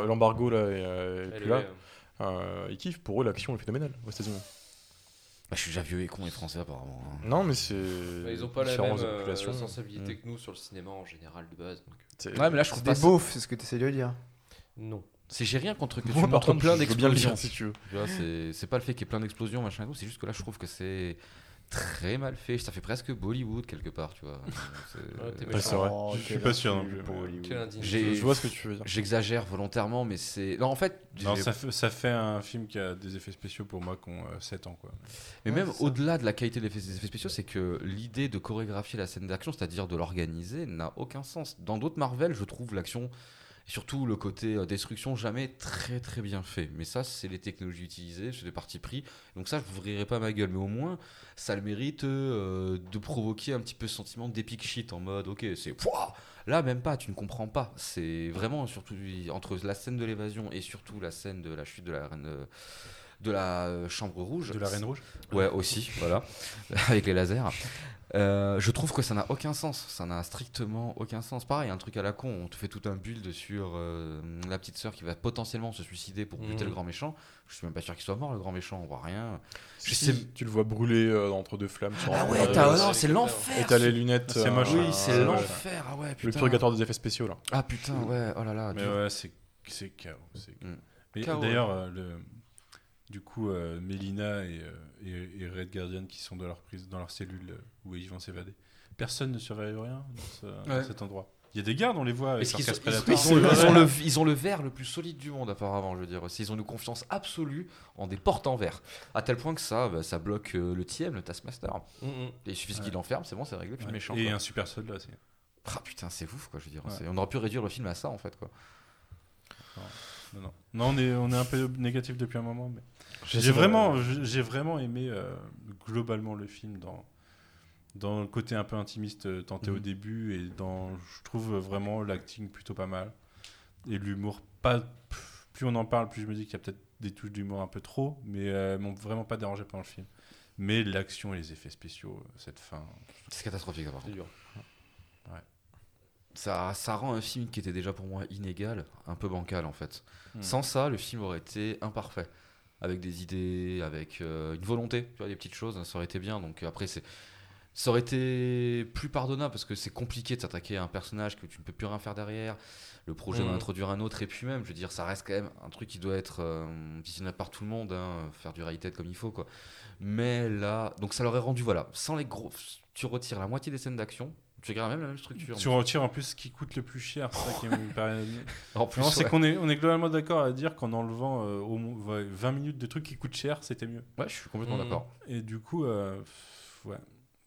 L'embargo là et, euh, et est là, euh, ils kiffent. Pour eux, l'action est phénoménale aux États-Unis. Bah, je suis déjà vieux et con et français apparemment. hein. Non, mais c'est. Bah, ils ont pas la différentes même euh, populations. sensibilité Mm. que nous sur le cinéma en général de base. donc, C'est- Ouais, mais là je C'est trouve des pas. ça- beaufs, c'est ce que tu essaies de dire. Non. C'est j'ai rien contre que tu Moi, par montres contre, plein je veux bien le d'explosions. dire si tu veux. Tu vois, c'est c'est pas le fait qu'il y ait plein d'explosions, machin et tout, c'est juste que là je trouve que c'est très mal fait. Ça fait presque Bollywood quelque part, tu vois. Ouais, Ouais, c'est vrai. Oh, Je suis pas sûr non plus, pour Je vois ce que tu veux dire. J'exagère volontairement, mais c'est. Non, en fait. Non, ça fait, ça fait un film qui a des effets spéciaux pour moi qui ont 7 ans. Quoi. Mais Ouais, même au-delà de la qualité des effets, des effets spéciaux, c'est que l'idée de chorégraphier la scène d'action, c'est-à-dire de l'organiser, n'a aucun sens. Dans d'autres Marvel, je trouve l'action, surtout le côté euh, destruction, jamais très très bien fait. Mais ça, c'est les technologies utilisées, c'est des parties pris. Donc ça, je vous rirai pas ma gueule. Mais au moins, ça le mérite euh, de provoquer un petit peu ce sentiment d'épic shit en mode, ok, c'est. Là, même pas, tu ne comprends pas. C'est vraiment, surtout, entre la scène de l'évasion et surtout la scène de la chute de la reine. euh, de la chambre rouge. De la Reine Rouge Ouais, aussi, voilà, avec les lasers. Euh, je trouve que ça n'a aucun sens, ça n'a strictement aucun sens. Pareil, un truc à la con, on te fait tout un build sur euh, la petite sœur qui va potentiellement se suicider pour buter Mhm. le grand méchant. Je suis même pas sûr qu'il soit mort, le grand méchant, on voit rien. Si, sais- si, tu le vois brûler euh, entre deux flammes. sur Ah ouais, c'est l'enfer. Et t'as les lunettes. C'est moche. Oui, c'est l'enfer, ah ouais, Le putain. purgatoire des effets spéciaux là. Ah putain, ouais, oh là là. Mais ouais, c'est c'est chaos. c'est- Mm. D'ailleurs, le... du coup, euh, Mélina et, euh, et, et Red Guardian qui sont dans leur, prise, dans leur cellule euh, où ils vont s'évader, personne ne surveille rien dans, ce- dans Ouais. cet endroit. Il y a des gardes, on les voit avec ils- ils ont le, ils ont le- ils ont le verre le plus solide du monde apparemment, je veux dire. Ils ont une confiance absolue en des portes en verre. À tel point que ça, bah, ça bloque euh, le TM, le Taskmaster. Mm, mm. Et il suffit Ouais. qu'il l'enferme, c'est bon, c'est réglé, puis Ouais. méchant. Et quoi. un super soldat aussi. Ah putain, c'est ouf quoi, je veux dire. Ouais. c'est- On aurait pu réduire le film à ça en fait quoi. Non, non. Non, on est, on est un peu négatif depuis un moment, mais J'ai vraiment, j'ai vraiment aimé euh, globalement le film dans dans le côté un peu intimiste euh, tenté au Mhm. début et dans, je trouve vraiment l'acting plutôt pas mal et l'humour pas. Plus on en parle, plus je me dis qu'il y a peut-être des touches d'humour un peu trop, mais euh, m'ont vraiment pas dérangé pendant le film. Mais l'action et les effets spéciaux, euh, cette fin. C'est catastrophique par C'est contre. dur. Ça, ça rend un film qui était déjà pour moi inégal, un peu bancal en fait. Hmm. Sans ça, le film aurait été imparfait. Avec des idées, avec euh, une volonté, tu vois, des petites choses, ça aurait été bien. Donc après, c'est. Ça aurait été plus pardonnable parce que c'est compliqué de s'attaquer à un personnage que tu ne peux plus rien faire derrière. Le projet Mhm. d'en introduire un autre, et puis même, je veux dire, ça reste quand même un truc qui doit être euh, visionné par tout le monde, hein, faire du rated comme il faut, quoi. Mais là, donc ça l'aurait rendu, voilà, sans les gros. Tu retires la moitié des scènes d'action, tu gardes même la même structure. Tu retires en plus ce qui coûte le plus cher, c'est ça qui me paraît. En plus, c'est ouais. qu'on est, on est globalement d'accord à dire qu'en enlevant euh, au moins ouais, 20 minutes de trucs qui coûtent cher, c'était mieux. Ouais, je suis complètement Mhm. d'accord. Et du coup, euh, ouais.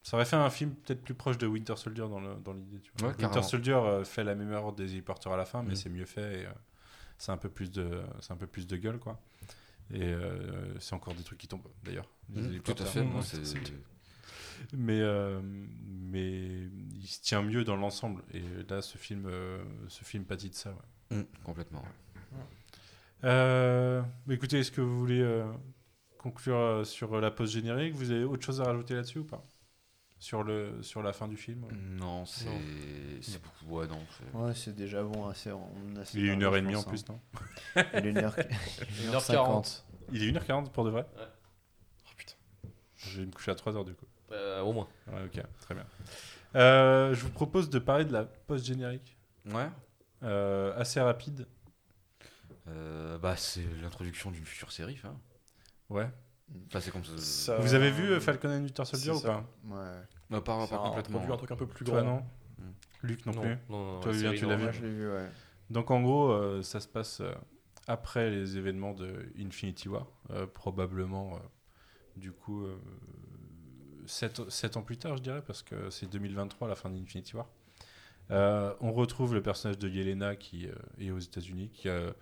Ça aurait fait un film peut-être plus proche de Winter Soldier dans le- dans l'idée. tu vois. Ouais, Winter carrément. Soldier euh, fait la même erreur des hélicoptères à la fin, mais Mhm. c'est mieux fait et euh, c'est un peu plus de, c'est un peu plus de gueule quoi. Et euh, c'est encore des trucs qui tombent, d'ailleurs. Mmh, tout à fait. moi, c'est- Mais, euh, mais il se tient mieux dans l'ensemble. Et là, ce film, euh, ce film pâtit de ça. ouais. Mmh, complètement. ouais. Euh, écoutez, est-ce que vous voulez euh, conclure euh, sur la pause générique? Vous avez autre chose à rajouter là-dessus ou pas? Sur, le, sur la fin du film? Non, c'est. Ouais, non. c'est- Ouais, c'est déjà bon. Assez, on a assez Il est une heure et demie en je pense, plus, non? Hein. Il est une heure, une heure 1h40. cinquante. Il est 1h40 pour de vrai? Ouais. Oh putain. Je vais me coucher à 3h du coup. Euh, au moins. Ouais, ok, très bien. Euh, je vous propose de parler de la post-générique. Ouais. Euh, assez rapide. Euh, bah, c'est l'introduction d'une future série. Enfin, Ouais. Enfin, c'est comme ça. Ça- Vous avez vu euh, Falcon and Winter Soldier ou ça. pas Ouais. Bah, pas, Ça pas a complètement. un truc un peu plus Toi grand. non Mm. Luc non, non, plus non, non, Toi, la Julien, série, tu non. l'as vu Moi, je l'ai vu, ouais. Donc en gros, euh, ça se passe euh, après les événements de Infinity War, euh, probablement euh, du coup 7, ans plus tard, je dirais, parce que c'est 2023 la fin d'Infinity War. Euh, on retrouve le personnage de Yelena qui euh, est aux États-Unis, qui a,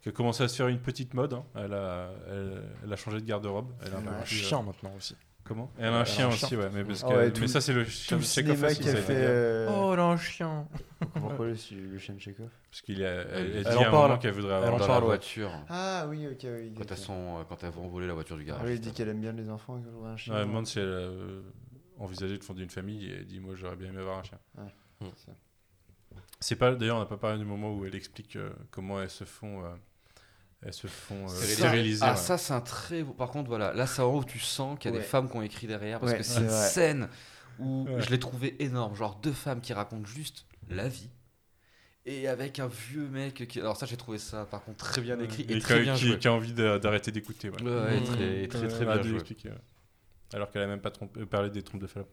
qui a commencé à se faire une petite mode. hein. Elle, a, elle, elle a changé de garde-robe. Elle a un chien maintenant aussi. Comment Elle a un Elle a chien un aussi, chien. ouais. Mais, parce Ah que- ouais, mais tout- ça, c'est le chien de Chekhov aussi, qui a fait. euh, Oh là, un chien Pourquoi le, le chien de Chekhov Parce qu'il a, elle, elle Elle dit en à un parle. moment qu'elle voudrait avoir Elle dans chien. la voiture. Ah oui, ok, oui. Quand ok. elles, sont, euh, quand elles vont voler la voiture du Ah garage. oui, elle dit qu'elle aime bien les enfants et qu'elle voudrait un chien. Elle demande si elle a euh, envisagé de fonder une famille et elle dit Moi, j'aurais bien aimé avoir un chien. Ouais, Mm. c'est pas, d'ailleurs, on n'a pas parlé du moment où elle explique euh, comment elles se font, euh, elles se font euh, Stériliser. Ah, ouais. ça, c'est un très beau. Par contre, voilà, là, ça où tu sens qu'il y a Ouais. des femmes qui ont écrit derrière. Parce Ouais, que c'est une vrai. scène où Ouais. je l'ai trouvé énorme. Genre deux femmes qui racontent juste la vie. Et avec un vieux mec qui. Alors, ça, j'ai trouvé ça, par contre, très bien écrit et, Et très qui- bien joué. qui a envie de- d'arrêter d'écouter. Ouais. Très, très, très Ouais, bien joué. ouais. Alors qu'elle a même pas trompé- euh, parlé des trompes de Fallope.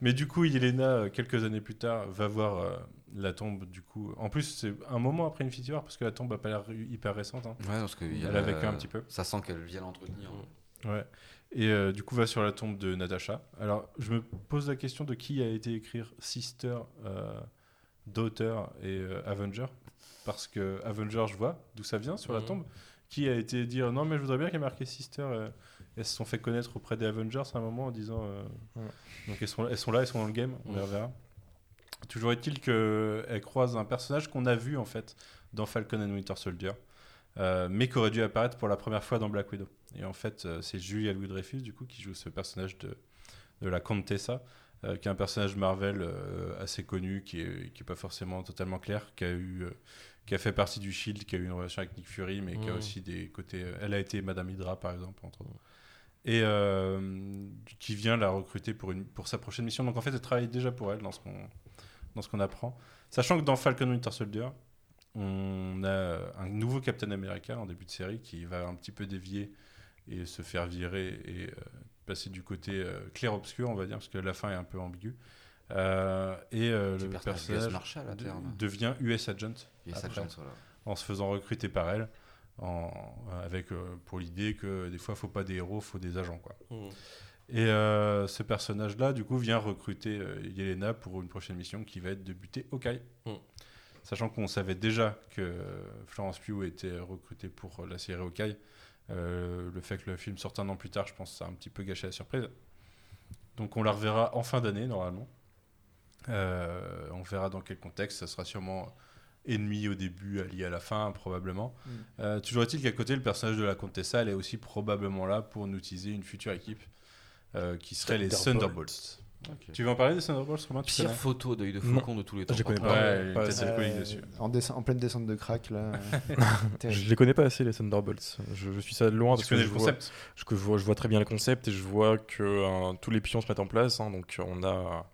Mais du coup, Yelena, euh, quelques années plus tard, va voir euh, la tombe. Du coup, en plus, c'est un moment après Infinity War parce que la tombe a pas l'air hyper récente. hein. Ouais, parce que y Elle a vécu un petit peu. Ça sent qu'elle vient l'entretenir. Ouais. Et euh, du coup, va sur la tombe de Natasha. Alors, je me pose la question de qui a été écrire Sister, euh, Daughter et euh, Avenger. Parce que Avenger, je vois d'où ça vient sur la Mhm. tombe. Qui a été dire non, mais je voudrais bien qu'il y ait marqué Sister. euh, elles se sont fait connaître auprès des Avengers à un moment en disant. euh, Ouais. Donc, elles sont, elles sont là, elles sont dans le game, on les reverra. Toujours est-il qu'elle croise un personnage qu'on a vu en fait dans Falcon and Winter Soldier. euh, mais qui aurait dû apparaître pour la première fois dans Black Widow. Et en fait, euh, c'est Julia Louis-Dreyfus, du coup, qui joue ce personnage de, de la Contessa, euh, qui est un personnage Marvel euh, assez connu, qui est, qui est pas forcément totalement clair, qui a eu, qui a fait partie du Shield, qui a eu une relation avec Nick Fury, mais qui a Mhm. aussi des côtés. elle a été Madame Hydra, par exemple, entre autres. Et qui vient la recruter pour, une, pour sa prochaine mission. Donc en fait, elle travaille déjà pour elle dans ce qu'on dans ce qu'on apprend. Sachant que dans Falcon Winter Soldier, on a un nouveau Captain America en début de série qui va un petit peu dévier et se faire virer et euh, passer du côté euh, clair-obscur, on va dire, parce que la fin est un peu ambiguë. Euh, et euh, le personnage de- devient US Agent après. voilà. en se faisant recruter par elle, en, avec euh, pour l'idée que des fois, il faut pas des héros, faut des agents. Quoi. Mm. Et euh, ce personnage-là, du coup, vient recruter euh, Yelena pour une prochaine mission qui va être de buter Hawkeye. Mm. Sachant qu'on savait déjà que Florence Pugh était recrutée pour la série Hawkeye. Euh, le fait que le film sorte un an plus tard, je pense que ça a un petit peu gâché la surprise. Donc on la reverra en fin d'année, normalement. Euh, on verra dans quel contexte. Ça sera sûrement ennemi au début, allié à la fin, probablement. Mm. Euh, toujours est-il qu'à côté, le personnage de la Contessa, elle est aussi probablement là pour nous teaser une future équipe euh, qui serait les Thunderbolts. Tu veux en parler des Thunderbolts, Romain tu Pire photo d'œil de faucon de tous les temps. Je les connais pas. Ouais, pas Euh, dessus. en, pleine descente de crack, là. Je les connais pas assez les Thunderbolts. Je, je suis ça de loin Tu parce que connais je le vois, concept je, que je vois, je vois très bien le concept et je vois que euh, tous les pions se mettent en place. hein. donc on a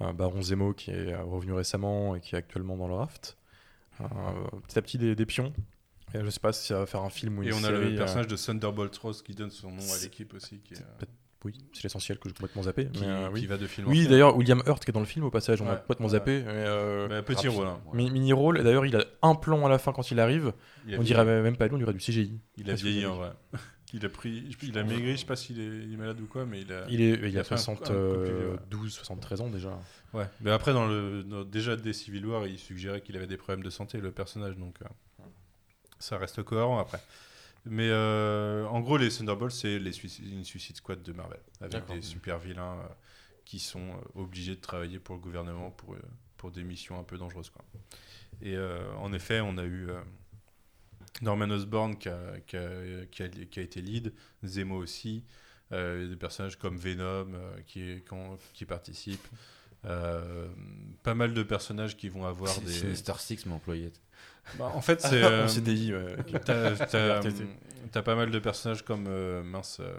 euh, Baron Zemo qui est euh, revenu récemment et qui est actuellement dans le raft. Euh, petit à petit des, des pions. Et je sais pas si ça va faire un film ou une Et on a série. le euh, personnage de Thunderbolt Rose qui donne son nom à l'équipe aussi, qui, est, euh, Oui, c'est l'essentiel que j'ai complètement zappé. qui, mais, euh, qui oui, va de film oui d'ailleurs William Hurt qui est dans le film au passage, on a complètement zappé. mais, euh, Mais petit rôle. hein. mini rôle. Et d'ailleurs il a un plan à la fin quand il arrive. Il On dirait même pas lui, on dirait du CGI. Il a vieilli en vrai. Il a pris, il a maigri, je sais pas s'il est, malade ou quoi, mais il a. Il, est, il il a a fait un coup- un coup 60, plus vieux, ouais. 12, 73 ans déjà. Ouais. Mais après, dans le, dans- déjà des Civil War, il suggérait qu'il avait des problèmes de santé, le personnage, donc euh, ça reste cohérent après. Mais euh, en gros, les Thunderbolts, c'est les une Suicide Squad de Marvel, avec des super vilains euh, qui sont euh, obligés de travailler pour le gouvernement pour, euh, pour des missions un peu dangereuses. Quoi. Et euh, en effet, on a eu euh, Norman Osborn qui a, qui, a, qui a- qui a été lead, Zemo aussi, euh, des personnages comme Venom euh, qui, qui, qui participent. Euh, pas mal de personnages qui vont avoir C'est des. Sinister Six, mais employé. Bah, en fait, c'est. Euh, CDI, ouais. T'as t'as, RTT. t'as pas mal de personnages comme euh, mince euh,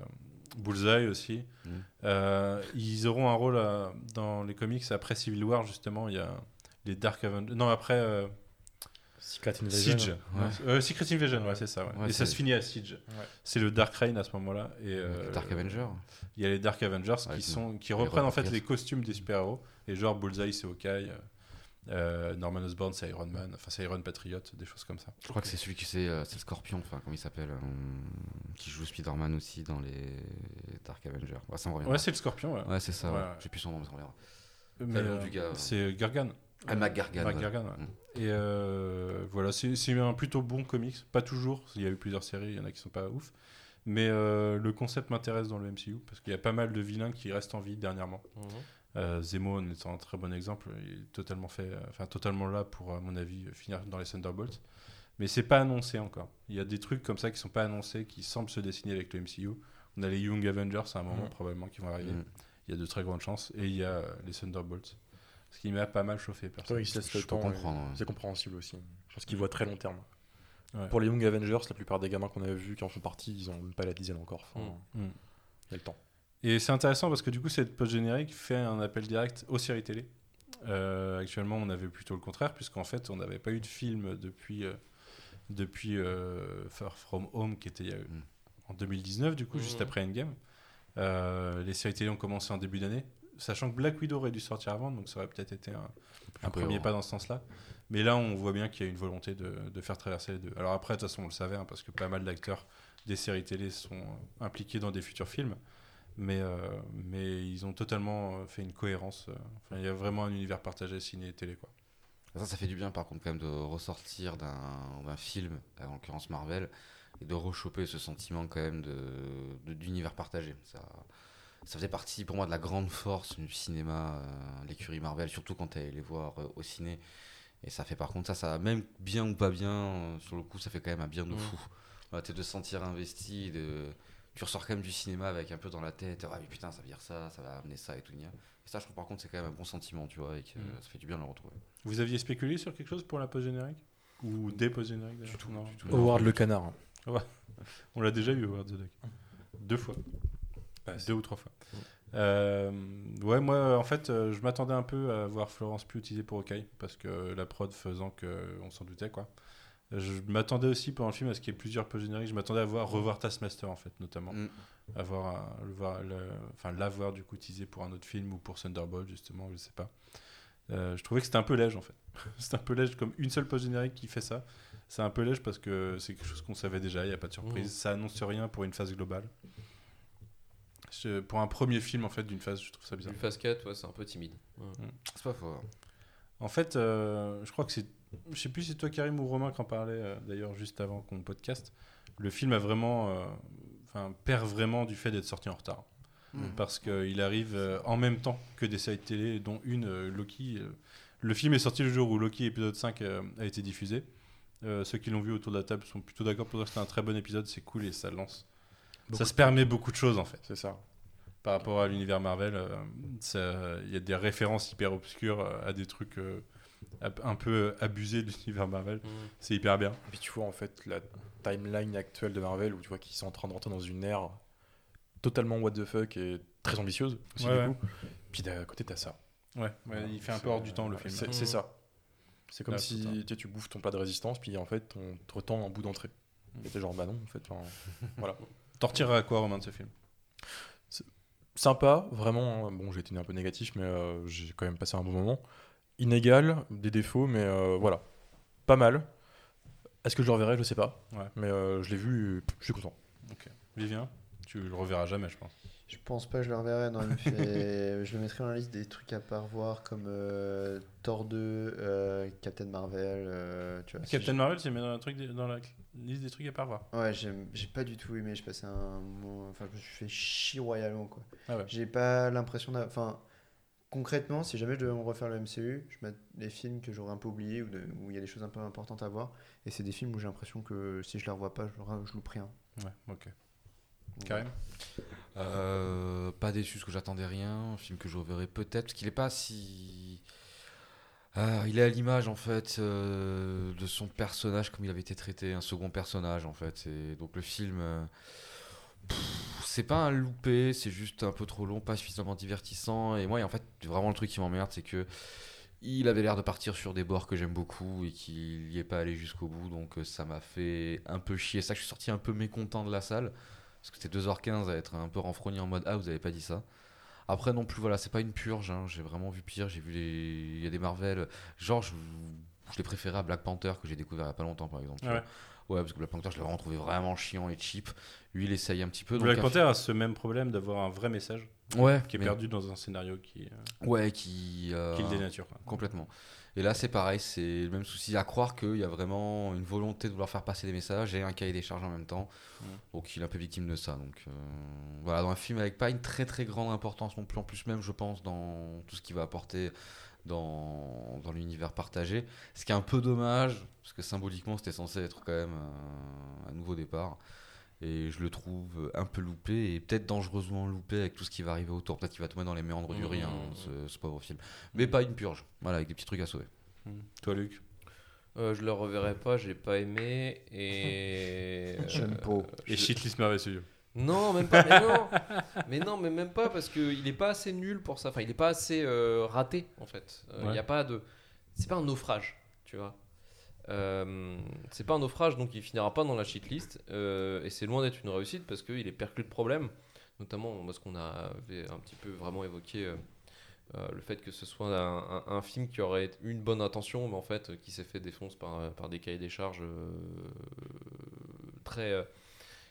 Bullseye aussi. Mm. Euh, ils auront un rôle euh, dans les comics après Civil War justement. Il y a les Dark Avengers. Non après euh, Secret Invasion. Siege. Ouais. Euh, Secret Invasion, ouais, c'est ça. ouais. Ouais, Et ça se finit à Siege. Ouais. C'est le Dark Reign à ce moment-là. Et euh, Dark Avenger. Il y a les Dark Avengers qui sont qui reprennent en fait les costumes des super-héros. Et genre Bullseye c'est Hawkeye. Euh, Norman Osborn c'est Iron Man. Enfin c'est Iron Patriot, des choses comme ça. Je crois que c'est celui qui c'est euh, c'est le Scorpion, enfin comment il s'appelle, euh, qui joue Spider-Man aussi dans les Dark Avengers. Ouais, ça me revient. Ouais c'est le Scorpion. Ouais. Ouais, c'est ça. Ouais. J'ai plus son nom, mais ça revient. Mais, le nom euh, du gars, ouais. c'est Gargan. Ah, Mac Gargan, Mac ouais. Gargan, ouais. Mm. Et euh, voilà, c'est c'est un plutôt bon comics. Pas toujours, il y a eu plusieurs séries, il y en a qui sont pas ouf. Mais euh, le concept m'intéresse dans le MCU parce qu'il y a pas mal de vilains qui restent en vie dernièrement. Mhm. Euh, Zemo en étant un très bon exemple, il est totalement fait, euh, enfin totalement là pour, à mon avis, finir dans les Thunderbolts. Mais c'est pas annoncé encore. Il y a des trucs comme ça qui sont pas annoncés, qui semblent se dessiner avec le MCU. On a les Young Avengers à un moment Mhm. probablement qui vont arriver. Mm. Il y a de très grandes chances. Et il y a euh, les Thunderbolts. Ce qui m'a pas mal chauffé, ouais. C'est compréhensible aussi. Je pense qu'il voit très long terme. Ouais. Pour les Young Avengers, la plupart des gamins qu'on a vus qui en font partie, ils ont même pas la dizaine encore. Enfin, Mm. Mm. Il y a le temps. Et c'est intéressant parce que du coup, cette post-générique fait un appel direct aux séries télé. Euh, actuellement, on avait plutôt le contraire, puisqu'en fait, on n'avait pas eu de film depuis, euh, depuis euh, Far From Home, qui était Mm. en 2019, du coup, juste Mhm. après Endgame. Euh, les séries télé ont commencé en début d'année, sachant que Black Widow aurait dû sortir avant, donc ça aurait peut-être été un, un premier pas dans ce sens-là. Mais là, on voit bien qu'il y a une volonté de, de faire traverser les deux. Alors après, de toute façon, on le savait, hein, parce que pas mal d'acteurs des séries télé sont impliqués dans des futurs films. Mais, euh, mais ils ont totalement euh, fait une cohérence. euh, enfin, il y a vraiment un univers partagé ciné et télé. Quoi. Ça, ça fait du bien par contre quand même de ressortir d'un film, en l'occurrence Marvel, et de rechoper ce sentiment quand même de de- d'univers partagé. Ça, ça faisait partie pour moi de la grande force du cinéma, euh, l'écurie Marvel, surtout quand tu allais les voir euh, au ciné. Et ça fait par contre ça, ça même bien ou pas bien, sur le coup, ça fait quand même un bien de Mm. fou. Voilà, de se sentir investi, de... tu ressors quand même du cinéma avec un peu dans la tête, ah mais putain, ça veut dire ça, ça va amener ça et tout. gna. Et ça, je trouve par contre, c'est quand même un bon sentiment, tu vois, et que Mm. ça fait du bien de le retrouver. Vous aviez spéculé sur quelque chose pour la post-générique Ou des post-génériques d'ailleurs? Tout, Non. du tout. Howard le canard. On l'a déjà eu, Howard the Duck. Deux fois. Bah, Deux ou trois fois. Euh, ouais, moi, en fait, euh, je m'attendais un peu à voir Florence Pugh utilisée pour Hawkeye, parce que la prod faisant qu'on s'en doutait, quoi. Je m'attendais aussi pendant le film à ce qu'il y ait plusieurs peu génériques. Je m'attendais à voir revoir Taskmaster, en fait, notamment. Mm. À voir, un- le voir, le- enfin, l'avoir du coup utilisé pour un autre film ou pour Thunderbolt, justement, je sais pas. Euh, je trouvais que c'était un peu léger, en fait. c'était un peu léger, comme une seule post générique qui fait ça. C'est un peu léger parce que c'est quelque chose qu'on savait déjà, il n'y a pas de surprise. Mhm. Ça annonce rien pour une phase globale. Je- pour un premier film, en fait, d'une phase, je trouve ça bizarre. Une phase 4, ouais, c'est un peu timide. Ouais. C'est pas faux. hein. En fait, euh, je crois que c'est. Je sais plus si c'est toi, Karim, ou Romain qui en parlait euh, d'ailleurs juste avant qu'on podcast. Le film a vraiment. euh, perd vraiment du fait d'être sorti en retard. Mm. Parce qu'il arrive euh, en même temps que des séries de télé, dont une, Loki. le film est sorti le jour où Loki épisode 5 euh, a été diffusé. Ceux qui l'ont vu autour de la table sont plutôt d'accord pour dire que c'était un très bon épisode, c'est cool et ça lance. Beaucoup ça se permet beaucoup de choses en fait C'est ça. par rapport à l'univers Marvel, euh, il y a des références hyper obscures à des trucs euh, un peu abusés de l'univers Marvel. Mhm. C'est hyper bien. Et puis tu vois en fait la timeline actuelle de Marvel où tu vois qu'ils sont en train de rentrer dans une ère totalement what the fuck et très ambitieuse aussi Ouais, du ouais. coup. Puis d'un côté t'as ça. Ouais, il fait un peu hors du temps le film. C'est c'est ça. C'est comme Ouais, si tu, bouffes ton plat de résistance puis en fait on te retend un bout d'entrée. Et t'es genre bah non en fait. enfin, voilà. T'en retirerais à quoi, Romain, de ce film? Sympa, vraiment. hein. Bon j'ai été un peu négatif mais euh, j'ai quand même passé un bon moment. Inégal, des défauts mais euh, voilà. Pas mal. Est-ce que je le reverrai? Je sais pas. Ouais. Mais euh, je l'ai vu, je suis content. Vivien Tu le reverras jamais, je pense. Je pense pas que je le reverrai. Non, fait- je le mettrai dans la liste des trucs à pas revoir comme euh, Thor 2, euh, Captain Marvel. euh, tu vois, si Captain Marvel, c'est mis dans, un truc, des- dans la liste des trucs à pas revoir. Ouais, j'ai pas du tout aimé. Je passais un moment. Enfin, je me suis fait chier royalement quoi. Ah ouais. J'ai pas l'impression d'a- Enfin, concrètement, si jamais je devais me refaire le MCU, je mets des films que j'aurais un peu oubliés ou où il y a des choses un peu importantes à voir. Et c'est des films où j'ai l'impression que si je les revois pas, je, je loupe rien. Ouais, ok. Karim Euh, pas déçu parce que j'attendais rien. Un film que je reverrai peut-être parce qu'il est pas si. Ah, il est à l'image en fait euh, de son personnage comme il avait été traité, un second personnage en fait. Et donc le film, euh, c'est pas un loupé, c'est juste un peu trop long, pas suffisamment divertissant. Et moi, en fait, vraiment le truc qui m'emmerde, c'est que il avait l'air de partir sur des bords que j'aime beaucoup et qu'il n'y est pas allé jusqu'au bout. Donc euh, ça m'a fait un peu chier. Ça, que je suis sorti un peu mécontent de la salle. Parce que c'était 2h15 à être un peu renfrogné en mode Ah, vous avez pas dit ça. Après, non plus, voilà, c'est pas une purge. hein. J'ai vraiment vu pire. J'ai vu les. Il y a des Marvel. Genre, je, je l'ai préféré à Black Panther que j'ai découvert il y a pas longtemps, par exemple. Ah ouais. Ouais, parce que Black Panther, je l'ai vraiment trouvé vraiment chiant et cheap. Lui, il essaye un petit peu. Black Panther a ce même problème d'avoir un vrai message Ouais, qui est mais- perdu dans un scénario qui, euh, Ouais, qui. euh, qui le dénature. quoi. Complètement. Et là, c'est pareil, c'est le même souci à croire qu'il y a vraiment une volonté de vouloir faire passer des messages et un cahier des charges en même temps. Ouais. Donc, il est un peu victime de ça. Donc, euh, voilà, dans un film avec pas une très très grande importance non plus, en plus, même, je pense, dans tout ce qu'il va apporter dans, dans l'univers partagé. Ce qui est un peu dommage, parce que symboliquement, c'était censé être quand même un, un nouveau départ. Et je le trouve un peu loupé et peut-être dangereusement loupé avec tout ce qui va arriver autour. Peut-être qu'il va tomber dans les méandres du Mmh. rien, ce, ce pauvre film. Mais pas une purge. Voilà, avec des petits trucs à sauver. Mm. Toi, Luc? Euh, je le reverrai pas, j'ai pas aimé. Et. J'aime euh, pas. je- Et Shitlist Studios. Non, même pas. Mais non, mais non, mais même pas parce qu'il est pas assez nul pour ça. Enfin, il est pas assez euh, raté en fait. Euh, Il Ouais. y a pas de. C'est pas un naufrage, tu vois. Euh, c'est pas un naufrage, donc il finira pas dans la shitlist. Euh, et c'est loin d'être une réussite parce qu'il est perclus de problèmes, notamment parce qu'on avait un petit peu vraiment évoqué euh, euh, le fait que ce soit un, un- un film qui aurait eu une bonne intention, mais en fait euh, qui s'est fait défoncer par, par des cahiers des charges euh, très, euh,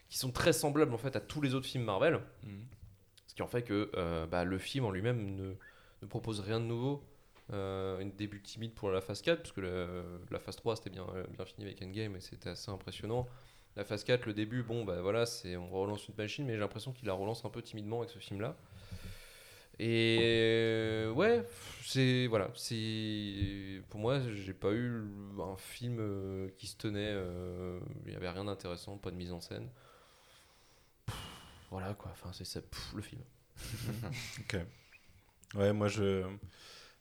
qui sont très semblables en fait à tous les autres films Marvel. Ce qui en fait que euh, bah, le film en lui-même ne, ne propose rien de nouveau. Euh, une début timide pour la phase 4, parce que le- la phase 3 c'était bien, euh, bien fini avec Endgame et c'était assez impressionnant. La phase 4, le début, bon bah voilà, c'est on relance une machine, mais j'ai l'impression qu'il la relance un peu timidement avec ce film-là. Et euh, ouais, c'est voilà, c'est pour moi, j'ai pas eu un film euh, qui se tenait, euh, il y avait rien d'intéressant, pas de mise en scène. Voilà quoi, enfin c'est ça, pff, le film. Ok. Ouais, moi je,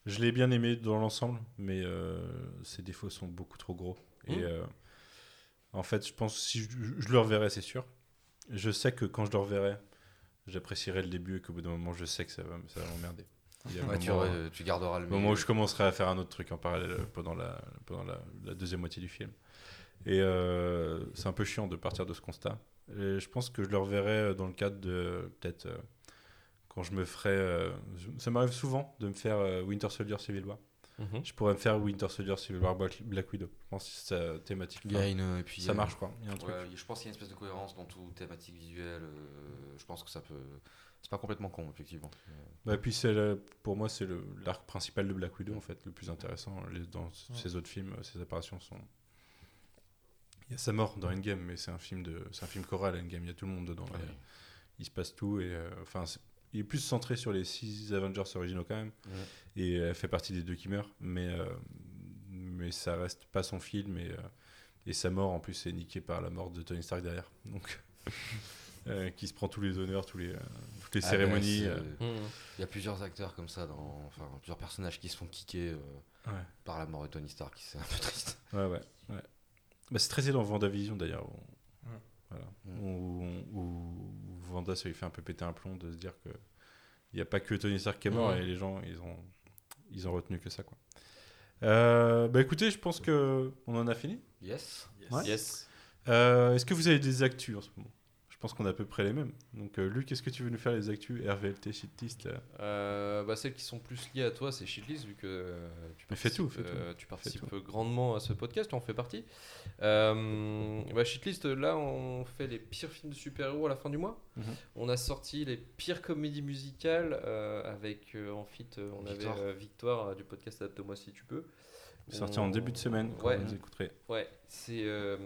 je l'ai bien aimé dans l'ensemble, mais euh, ses défauts sont beaucoup trop gros. Et Mhm. euh, en fait, je pense si je, je le reverrai, c'est sûr. Je sais que quand je le reverrai, j'apprécierai le début et qu'au bout d'un moment, je sais que ça va, ça va m'emmerder. Ouais, tu, garderas le moment où je commencerai à faire un autre truc en parallèle euh, pendant la, pendant la, la deuxième moitié du film. Et euh, c'est un peu chiant de partir de ce constat. Et je pense que je le reverrai euh, dans le cadre de peut-être euh, quand je me ferai. euh, ça m'arrive souvent de me faire euh, Winter Soldier Civil War. Mhm. Je pourrais me faire Winter Soldier Civil War Black, Black Widow. Je pense que c'est sa thématique. Il y a une, et puis, ça marche quoi. Il y a un truc. Ouais, je pense qu'il y a une espèce de cohérence dans tout, thématique visuelle. euh, je pense que ça peut. C'est pas complètement con, effectivement. Bah, et puis c'est le- pour moi c'est le- l'arc principal de Black Widow en fait le plus intéressant. Les- dans ses autres films, ses apparitions sont. Il y a sa mort dans Endgame, mais c'est un film de, c'est un film choral Endgame. Il y a tout le monde dedans. Ouais. Il se passe tout et euh, enfin il est plus centré sur les six Avengers originaux quand même. Ouais. Et elle fait partie des deux qui meurent, mais euh, mais ça reste pas son film et euh, et sa mort en plus est niquée par la mort de Tony Stark derrière. Donc euh, qui se prend tous les honneurs, tous les euh, toutes les Ah, cérémonies. euh, Mhm. Il y a plusieurs acteurs comme ça, dans, enfin plusieurs personnages qui se font kicker euh, ouais. par la mort de Tony Stark. C'est un peu triste. Ouais, ouais. ouais. Bah, c'est très dans Vendavision d'ailleurs. où- Ouais. Voilà. Où, où- où Vanda, ça lui fait un peu péter un plomb de se dire que il n'y a pas que Tony Stark qui est mort et les gens, ils ont, ils ont retenu que ça. Quoi. Euh, bah écoutez, je pense que on en a fini. Yes. Ouais. Yes. Euh, Est-ce que vous avez des actus en ce moment? Je pense qu'on a à peu près les mêmes. Donc, euh, Luc, est-ce que tu veux nous faire les actus RVLT, Shitlist là Euh, bah, celles qui sont plus liées à toi, c'est Shitlist, vu que euh, tu Mais fais tout, participes, fais tout. euh, tu participes tout. grandement à ce podcast, tu en fais partie. Euh, bah, Shitlist, là, on fait les pires films de super-héros à la fin du mois. Mhm. On a sorti les pires comédies musicales euh, avec euh, en fit, euh, on Victoire. avait euh, Victoire euh, du podcast Adapte-moi si tu peux. Sorti en début de semaine, quand Ouais, vous écouterez. ouais, c'est euh,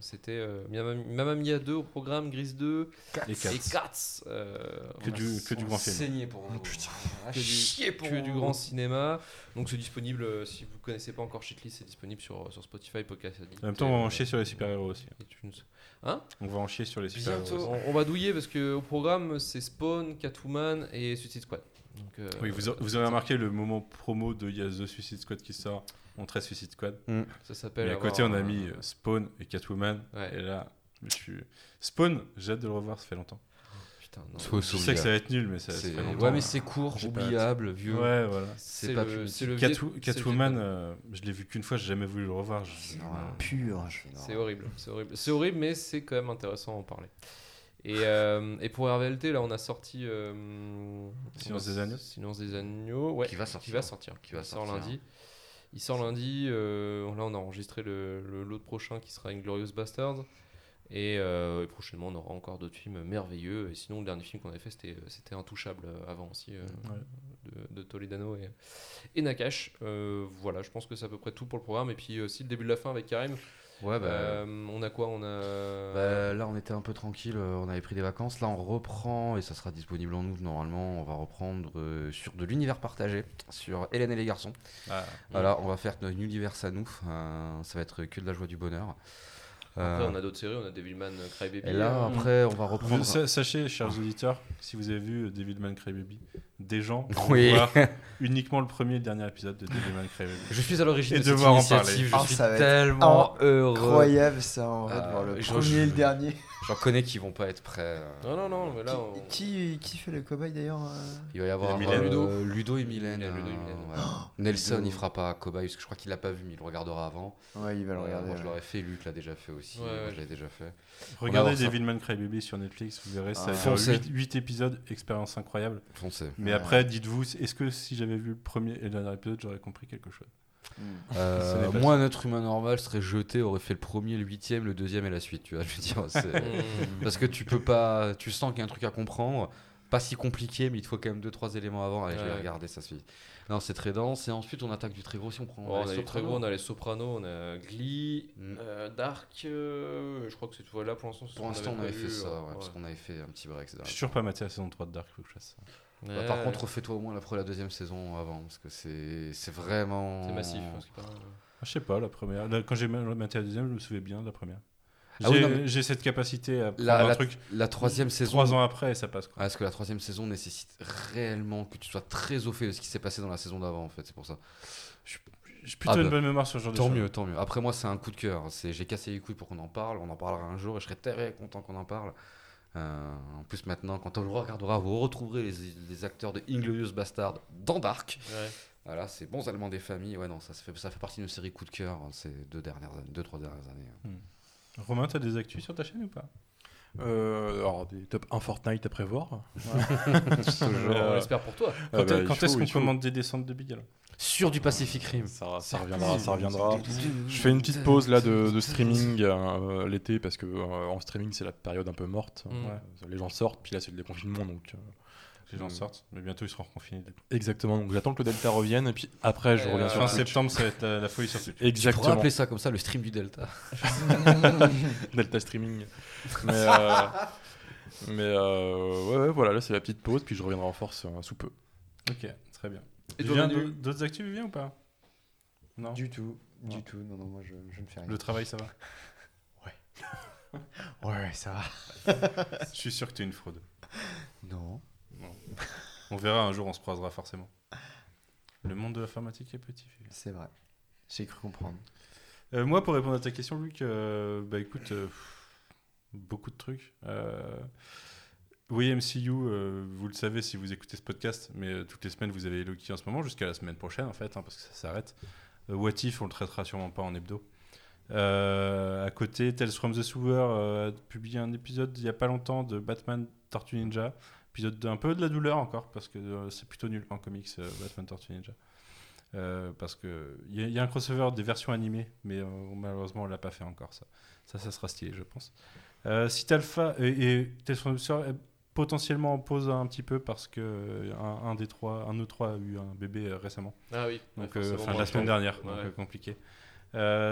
c'était euh, Mamma Mia 2 au programme, Grise 2 Et et. Cats. euh, Que du, que du grand film. Saigné pour vous. que du, que du grand cinéma. Donc c'est disponible, euh, si vous connaissez pas encore Shitlist, c'est disponible sur, sur Spotify, Podcast Addict. En même temps, on va en chier sur les super-héros aussi. iTunes. On va en chier sur les super-héros. On, on va douiller parce que au programme c'est Spawn, Catwoman et Suicide Squad. Donc, euh, Oui, vous, a- vous avez remarqué le moment promo de il y a The Suicide Squad qui sort. On traite Suicide Squad. ça s'appelle. Et à côté, on a un- mis euh, Spawn et Catwoman. Ouais. Et là, je suis. Spawn, j'ai hâte de le revoir, ça fait longtemps. Putain, non. Je sais que ça va être nul, mais ça, ça C'est- fait longtemps. Ouais, mais c'est court, oubliable, vieux. Ouais, voilà. C'est pas le, plus c'est le c'est Catwoman, euh, je l'ai vu qu'une fois, j'ai jamais voulu le revoir. Je- Pur. C'est horrible, c'est horrible. C'est horrible, mais c'est quand même intéressant à en parler. Et, euh, et pour RVLT, là, on a sorti. euh, Silence des agneaux Silence des agneaux, ouais. Qui va sortir. Qui va sortir. Qui va Il sort sortir. lundi. Il sort lundi. euh, là, on a enregistré le le- l'autre prochain qui sera Inglorious Bastards. Et, euh, et prochainement, on aura encore d'autres films merveilleux. Et sinon, le dernier film qu'on avait fait, c'était c'était Intouchable avant aussi, euh, de, de Toledano et, et Nakash. Euh, voilà, je pense que c'est à peu près tout pour le programme. Et puis aussi le début de la fin avec Karim. Ouais, bah. Euh, on a quoi On a. Bah, là, on était un peu tranquille, euh, on avait pris des vacances. Là, on reprend, et ça sera disponible en août normalement. On va reprendre euh, sur de l'univers partagé, sur Hélène et les garçons. Ah, Voilà, on va faire notre univers à nous. euh, ça va être que de la joie du bonheur. Après, on a d'autres séries. On a Devilman Crybaby. et là, après, on va reprendre. sa- sachez, chers auditeurs, si vous avez vu Devilman Crybaby, des gens vont Oui. voir uniquement le premier et le dernier épisode de Devilman Crybaby. Je suis à l'origine Et de cette devoir en initiative. parler. Je Ah, suis tellement heureux. Incroyable ça en vrai de Euh, voir le je- premier je- et le dernier. J'en connais qui vont pas être prêts. euh. Non, non, non, mais là. on- Qui, qui fait le cobaye d'ailleurs euh Il va y avoir euh, Ludo. et Mylène. Ludo et euh. Nelson, Ludo. il fera pas cobaye parce que je crois qu'il l'a pas vu, mais il le regardera avant. Ouais, il va le Euh, regarder. moi, je l'aurais fait. Luc l'a déjà fait aussi. Ouais, je l'ai déjà fait. Regardez. Devilman Crybaby sur Netflix, vous verrez, ça Ah. dure Foncez. 8, épisodes, expérience incroyable. Foncez. Mais Ouais. après, dites-vous, est-ce que si j'avais vu le premier et le dernier épisode, j'aurais compris quelque chose Mm. Euh, moi, un être humain normal serait jeté, aurait fait le premier, le huitième, le deuxième et la suite. Tu vois, je veux dire, c'est- Mm. parce que tu peux pas, tu sens qu'il y a un truc à comprendre, pas si compliqué, mais il te faut quand même deux trois éléments avant. Allez, je vais regarder, ça suffit. Non, c'est très dense. Et ensuite, on attaque du très gros. Si on prend, Oh, on les a les très Sopranos. gros, on a les Sopranos, on a Glee, Mm. euh, Dark. euh, je crois que c'est tout. Là, pour l'instant, Pour l'instant, on avait fait ça, euh, ouais, parce qu'on avait fait un petit break. Je suis toujours pas maté la saison 3 de Dark, faut que je fasse ça. Bah, par contre, refais-toi au moins la, la deuxième saison avant, parce que c'est c'est vraiment. c'est massif. Ah, je sais pas, la première. Là, quand j'ai maté la deuxième, je me souviens bien de la première. Ah J'ai mais- cette capacité à prendre La, un la- truc la troisième saison. trois ans après ça passe. Quoi. Ah, parce que la troisième saison nécessite réellement que tu sois très au fait de ce qui s'est passé dans la saison d'avant, en fait. C'est pour ça. J'ai plutôt Ah une bah, bonne mémoire sur ce genre de Tant choses. mieux, tant mieux. Après, moi, c'est un coup de cœur. C'est, j'ai cassé les couilles pour qu'on en parle. On en parlera un jour et je serai très content qu'on en parle. Euh, en plus, maintenant, quand on le regardera, vous retrouverez les, les acteurs de Inglorious Bastard dans Dark. Ouais. Voilà, c'est bons allemands des familles. Ouais, non, ça, se fait, ça fait partie de nos séries coup de cœur hein, ces deux dernières années, deux, trois dernières années. Romain, t'as des actus sur ta chaîne ou pas? Euh, alors, des top 1 Fortnite à prévoir. On Euh, l'espère pour toi. Quand, Ah bah, quand est-ce faut, qu'on commande des descentes de billes alors Sur du Pacific Rim. Ça, ça reviendra, ça reviendra. Je fais une petite pause là de, de streaming euh, l'été parce que euh, en streaming c'est la période un peu morte. Les gens sortent, puis là c'est le déconfinement donc. Euh, Les gens Mm. sortent, mais bientôt ils seront reconfinés. Exactement, donc j'attends que le Delta revienne et puis après je Et, reviens euh, sur Fin Twitch. septembre, ça va être la, la folie sur Twitch. Tu pourrais Exactement, appeler ça comme ça le stream du Delta. Delta streaming. Mais, euh, mais euh, ouais, ouais, voilà, là c'est la petite pause, puis je reviendrai en force euh, sous peu. Ok, très bien. Et toi, Vivien, d'au- d'autres actus, Vivien, ou pas? Non? Du tout, Non. du tout. Non, non, moi je, je ne fais rien. Le travail, ça va? Ouais, ouais, ça va. Je suis sûr que tu es une fraude. Non. On verra un jour, on se croisera forcément. Le monde de l'informatique est petit. C'est vrai. J'ai cru comprendre. Euh, moi, pour répondre à ta question, Luc, euh, bah écoute, euh, beaucoup de trucs. Oui, MCU, vous le savez si vous écoutez ce podcast, mais toutes les semaines, vous avez Loki en ce moment, jusqu'à la semaine prochaine, en fait, hein, parce que ça s'arrête. What If, on le traitera sûrement pas en hebdo. À côté, Tales from the Sewer a publié un épisode il y a pas longtemps de Batman Tortue Ninja. Épisode d'un peu de la douleur encore, parce que euh, c'est plutôt nul en comics, euh, Batman Tortue Ninja. Euh, parce que il y, a- il y a un crossover des versions animées, mais euh, malheureusement on l'a pas fait encore ça. Ça, ça sera stylé, je pense. Euh, Site Alpha et, et potentiellement en pause un petit peu parce que un, un des trois, un de trois a eu un bébé récemment. Ah oui. Donc, ouais, enfin, la semaine dernière, donc Ouais. compliqué.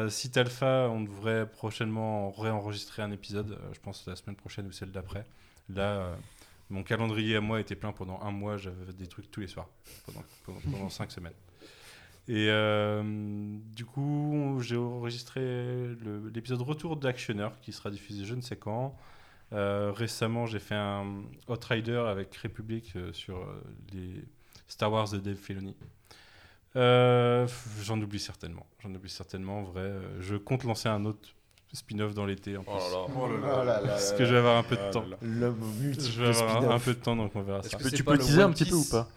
Site Alpha, on devrait prochainement réenregistrer un épisode, je pense la semaine prochaine ou celle d'après. Là, mon calendrier à moi était plein pendant un mois, j'avais des trucs tous les soirs, pendant, cinq semaines. Et euh, du coup, j'ai enregistré l'épisode retour d'Actioner qui sera diffusé je ne sais quand. Euh, récemment, j'ai fait un Outrider avec République euh, sur les Star Wars de Dave Filoni. J'en oublie certainement. J'en oublie certainement, en vrai. Je compte lancer un autre spin-off dans l'été en plus. Oh là là. Oh là là Parce là que je vais avoir un peu de temps. L'homme Je vais avoir un, peu de temps, donc on verra ça. que Tu peux, teaser un petit peu ou pas?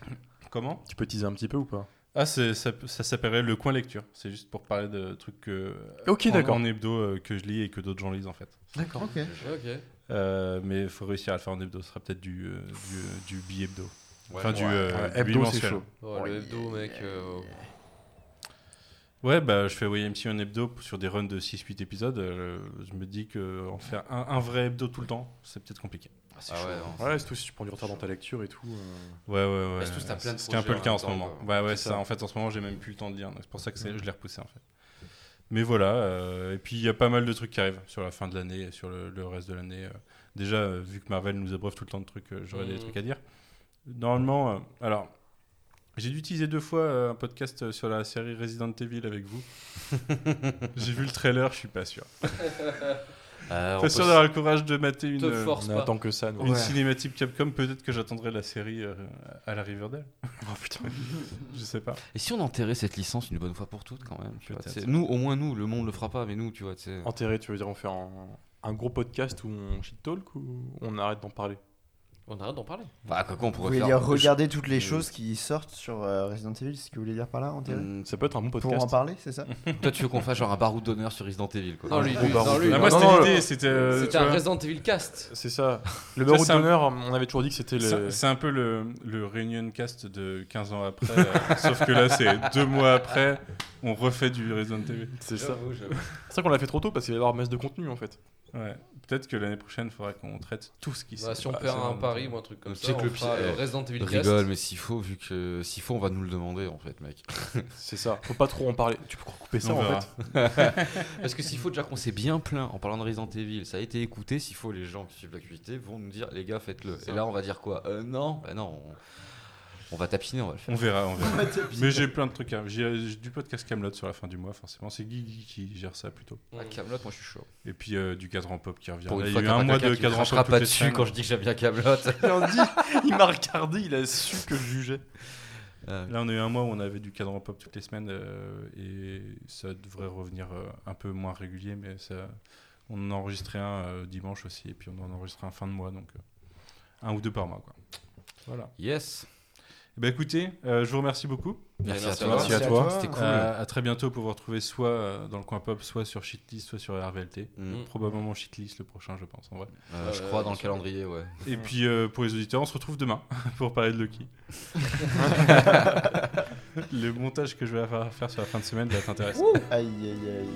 Comment? Tu peux teaser un petit peu ou pas? Ah, c'est- ça, ça s'appellerait le coin lecture. C'est juste pour parler de trucs que, Ok, en- d'accord. En, hebdo euh, que je lis et que d'autres gens lisent en fait. D'accord. Ok. Ok. Euh, mais il faut réussir à le faire en hebdo. Ce sera peut-être du, euh, du, du bi-hebdo. Ouais. enfin, du, Ouais. euh, Ouais, du hebdo, c'est chaud. Oh, le hebdo, mec. Ouais, bah, je fais YMC en hebdo sur des runs de 6-8 épisodes. euh, je me dis que en faire un, un vrai hebdo tout le temps, c'est peut-être compliqué. Ah, c'est Ah chaud. ouais, non. Ouais, surtout si tu prends du retard dans ta lecture et tout. euh, Ouais, ouais, ouais. De C'est un peu le cas en en ce moment. quoi. Ouais, ouais, ça. ça. En fait, en ce moment, j'ai même plus le temps de lire. C'est pour ça que c'est- je l'ai repoussé en fait. Mais voilà. euh, et puis, il y a pas mal de trucs qui arrivent sur la fin de l'année et sur le, le reste de l'année. euh. déjà, vu que Marvel nous abreuve tout le temps de trucs, j'aurais des Mhm. trucs à dire. Normalement, euh, alors. J'ai dû utiliser deux fois euh, un podcast euh, sur la série Resident Evil avec vous. j'ai vu le trailer, je suis pas sûr. Euh, on Pas peut sûr d'avoir le courage de mater une, euh, On que ça, une Ouais. cinématique Capcom. Peut-être que j'attendrai la série euh, à la Riverdale. Oh putain. Je sais pas. Et si on enterrait cette licence une bonne fois pour toutes quand même vois. Nous, au moins nous, le monde le fera pas, mais nous, tu vois, tu sais. Enterré, tu veux dire, on fait un, un gros podcast où on shit talk ou on arrête d'en parler? On arrête d'en parler. Bah, quoi qu'on Vous pourrait voulez faire. dire regarder toutes les je- choses qui sortent sur euh, Resident Evil, c'est ce que vous voulez dire par là, en théorie Hmm, Ça peut être un bon Pour podcast. en parler, c'est ça Toi, tu veux qu'on fasse genre un baroud d'honneur sur Resident Evil quoi. Non, lui, lui, non, lui, Ah, moi, non, c'était non, l'idée. C'était. euh, C'était tu un vois, Resident Evil cast. C'est ça. Le Ça, c'est un- d'honneur, on avait toujours dit que c'était C'est le. c'est un peu le, le Reunion Cast de 15 ans après, euh, sauf que là, c'est deux mois après, on refait du Resident Evil. C'est ça. C'est ça qu'on l'a fait trop tôt parce qu'il va y avoir masse de contenu en fait. Ouais. Peut-être que l'année prochaine, il faudra qu'on traite tout ce qui Bah, se si on perd un pari ou un truc comme ça, on le fera le Resident Evil. Rigole, mais s'il faut, vu que s'il faut, on va nous le demander en fait, mec. C'est ça. Faut pas trop en parler. Tu peux couper ça On en verra. fait. Parce que s'il faut déjà qu'on s'est bien plaint en parlant de Resident Evil, ça a été écouté. S'il faut, les gens qui suivent l'activité vont nous dire, les gars, faites-le. Et là, on va dire quoi? Euh, Non, bah non. On... on va tapiner, on va le faire. On verra, on verra. Mais j'ai plein de trucs. à- J'ai j'ai du podcast Camelot sur la fin du mois, forcément. C'est Guigui qui gère ça plutôt. À Camelot, moi, je suis chaud. Et puis euh, du cadran pop qui revient. Pour Là, une il y a eu un pas mois de qui cadran pop pas toutes les dessus semaines. quand je dis que j'aime bien Camelot. Il il m'a regardé, il a su que je jugeais. Là, on a eu un mois où on avait du cadran pop toutes les semaines euh, et ça devrait revenir euh, un peu moins régulier, mais ça, on en a enregistré un euh, dimanche aussi et puis on en a enregistré un fin de mois, donc euh, un ou deux par mois. Quoi. Voilà. yes. Eh ben, écoutez, euh, je vous remercie beaucoup. Merci, merci à à toi. Merci à toi. C'était cool. Euh, à très bientôt pour vous retrouver soit euh, dans le coin pop, soit sur Shitlist, soit sur RVLT. Mm. Probablement Shitlist le prochain, je pense, en vrai. Euh, je crois dans le calendrier, ouais. Et puis euh, pour les auditeurs, on se retrouve demain pour parler de Lucky. le montage que je vais faire sur la fin de semaine va être intéressant. Aïe, aïe, aïe.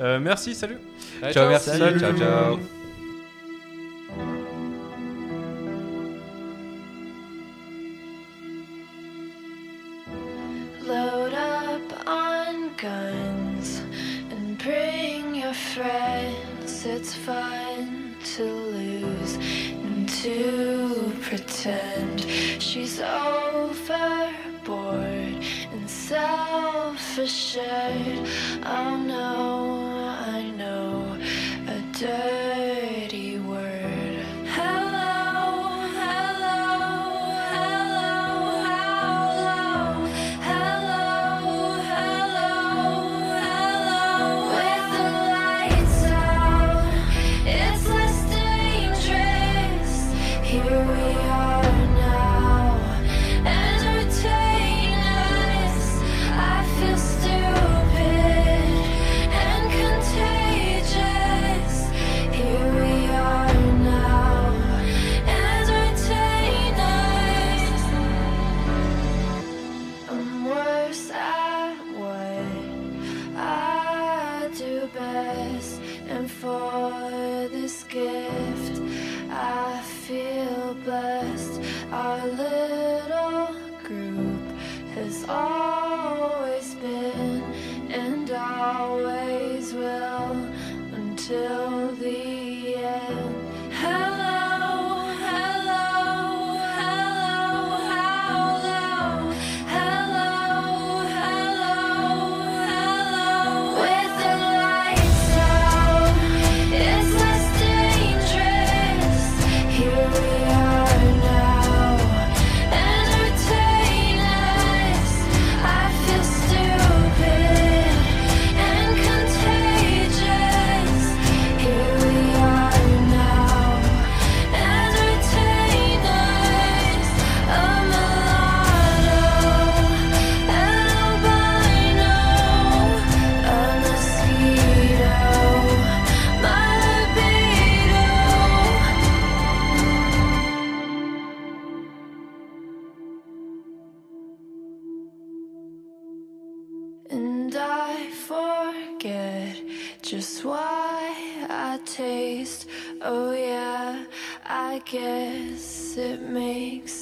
Euh, merci, salut Allez, Ciao, merci. Salut. Ciao, ciao. It's fun to lose and to pretend she's overboard and self assured. Oh no, I know a dirty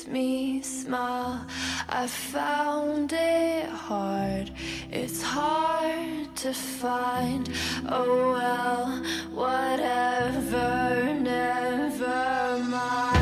me smile. I found it hard, it's hard to find. Oh well, whatever, never mind.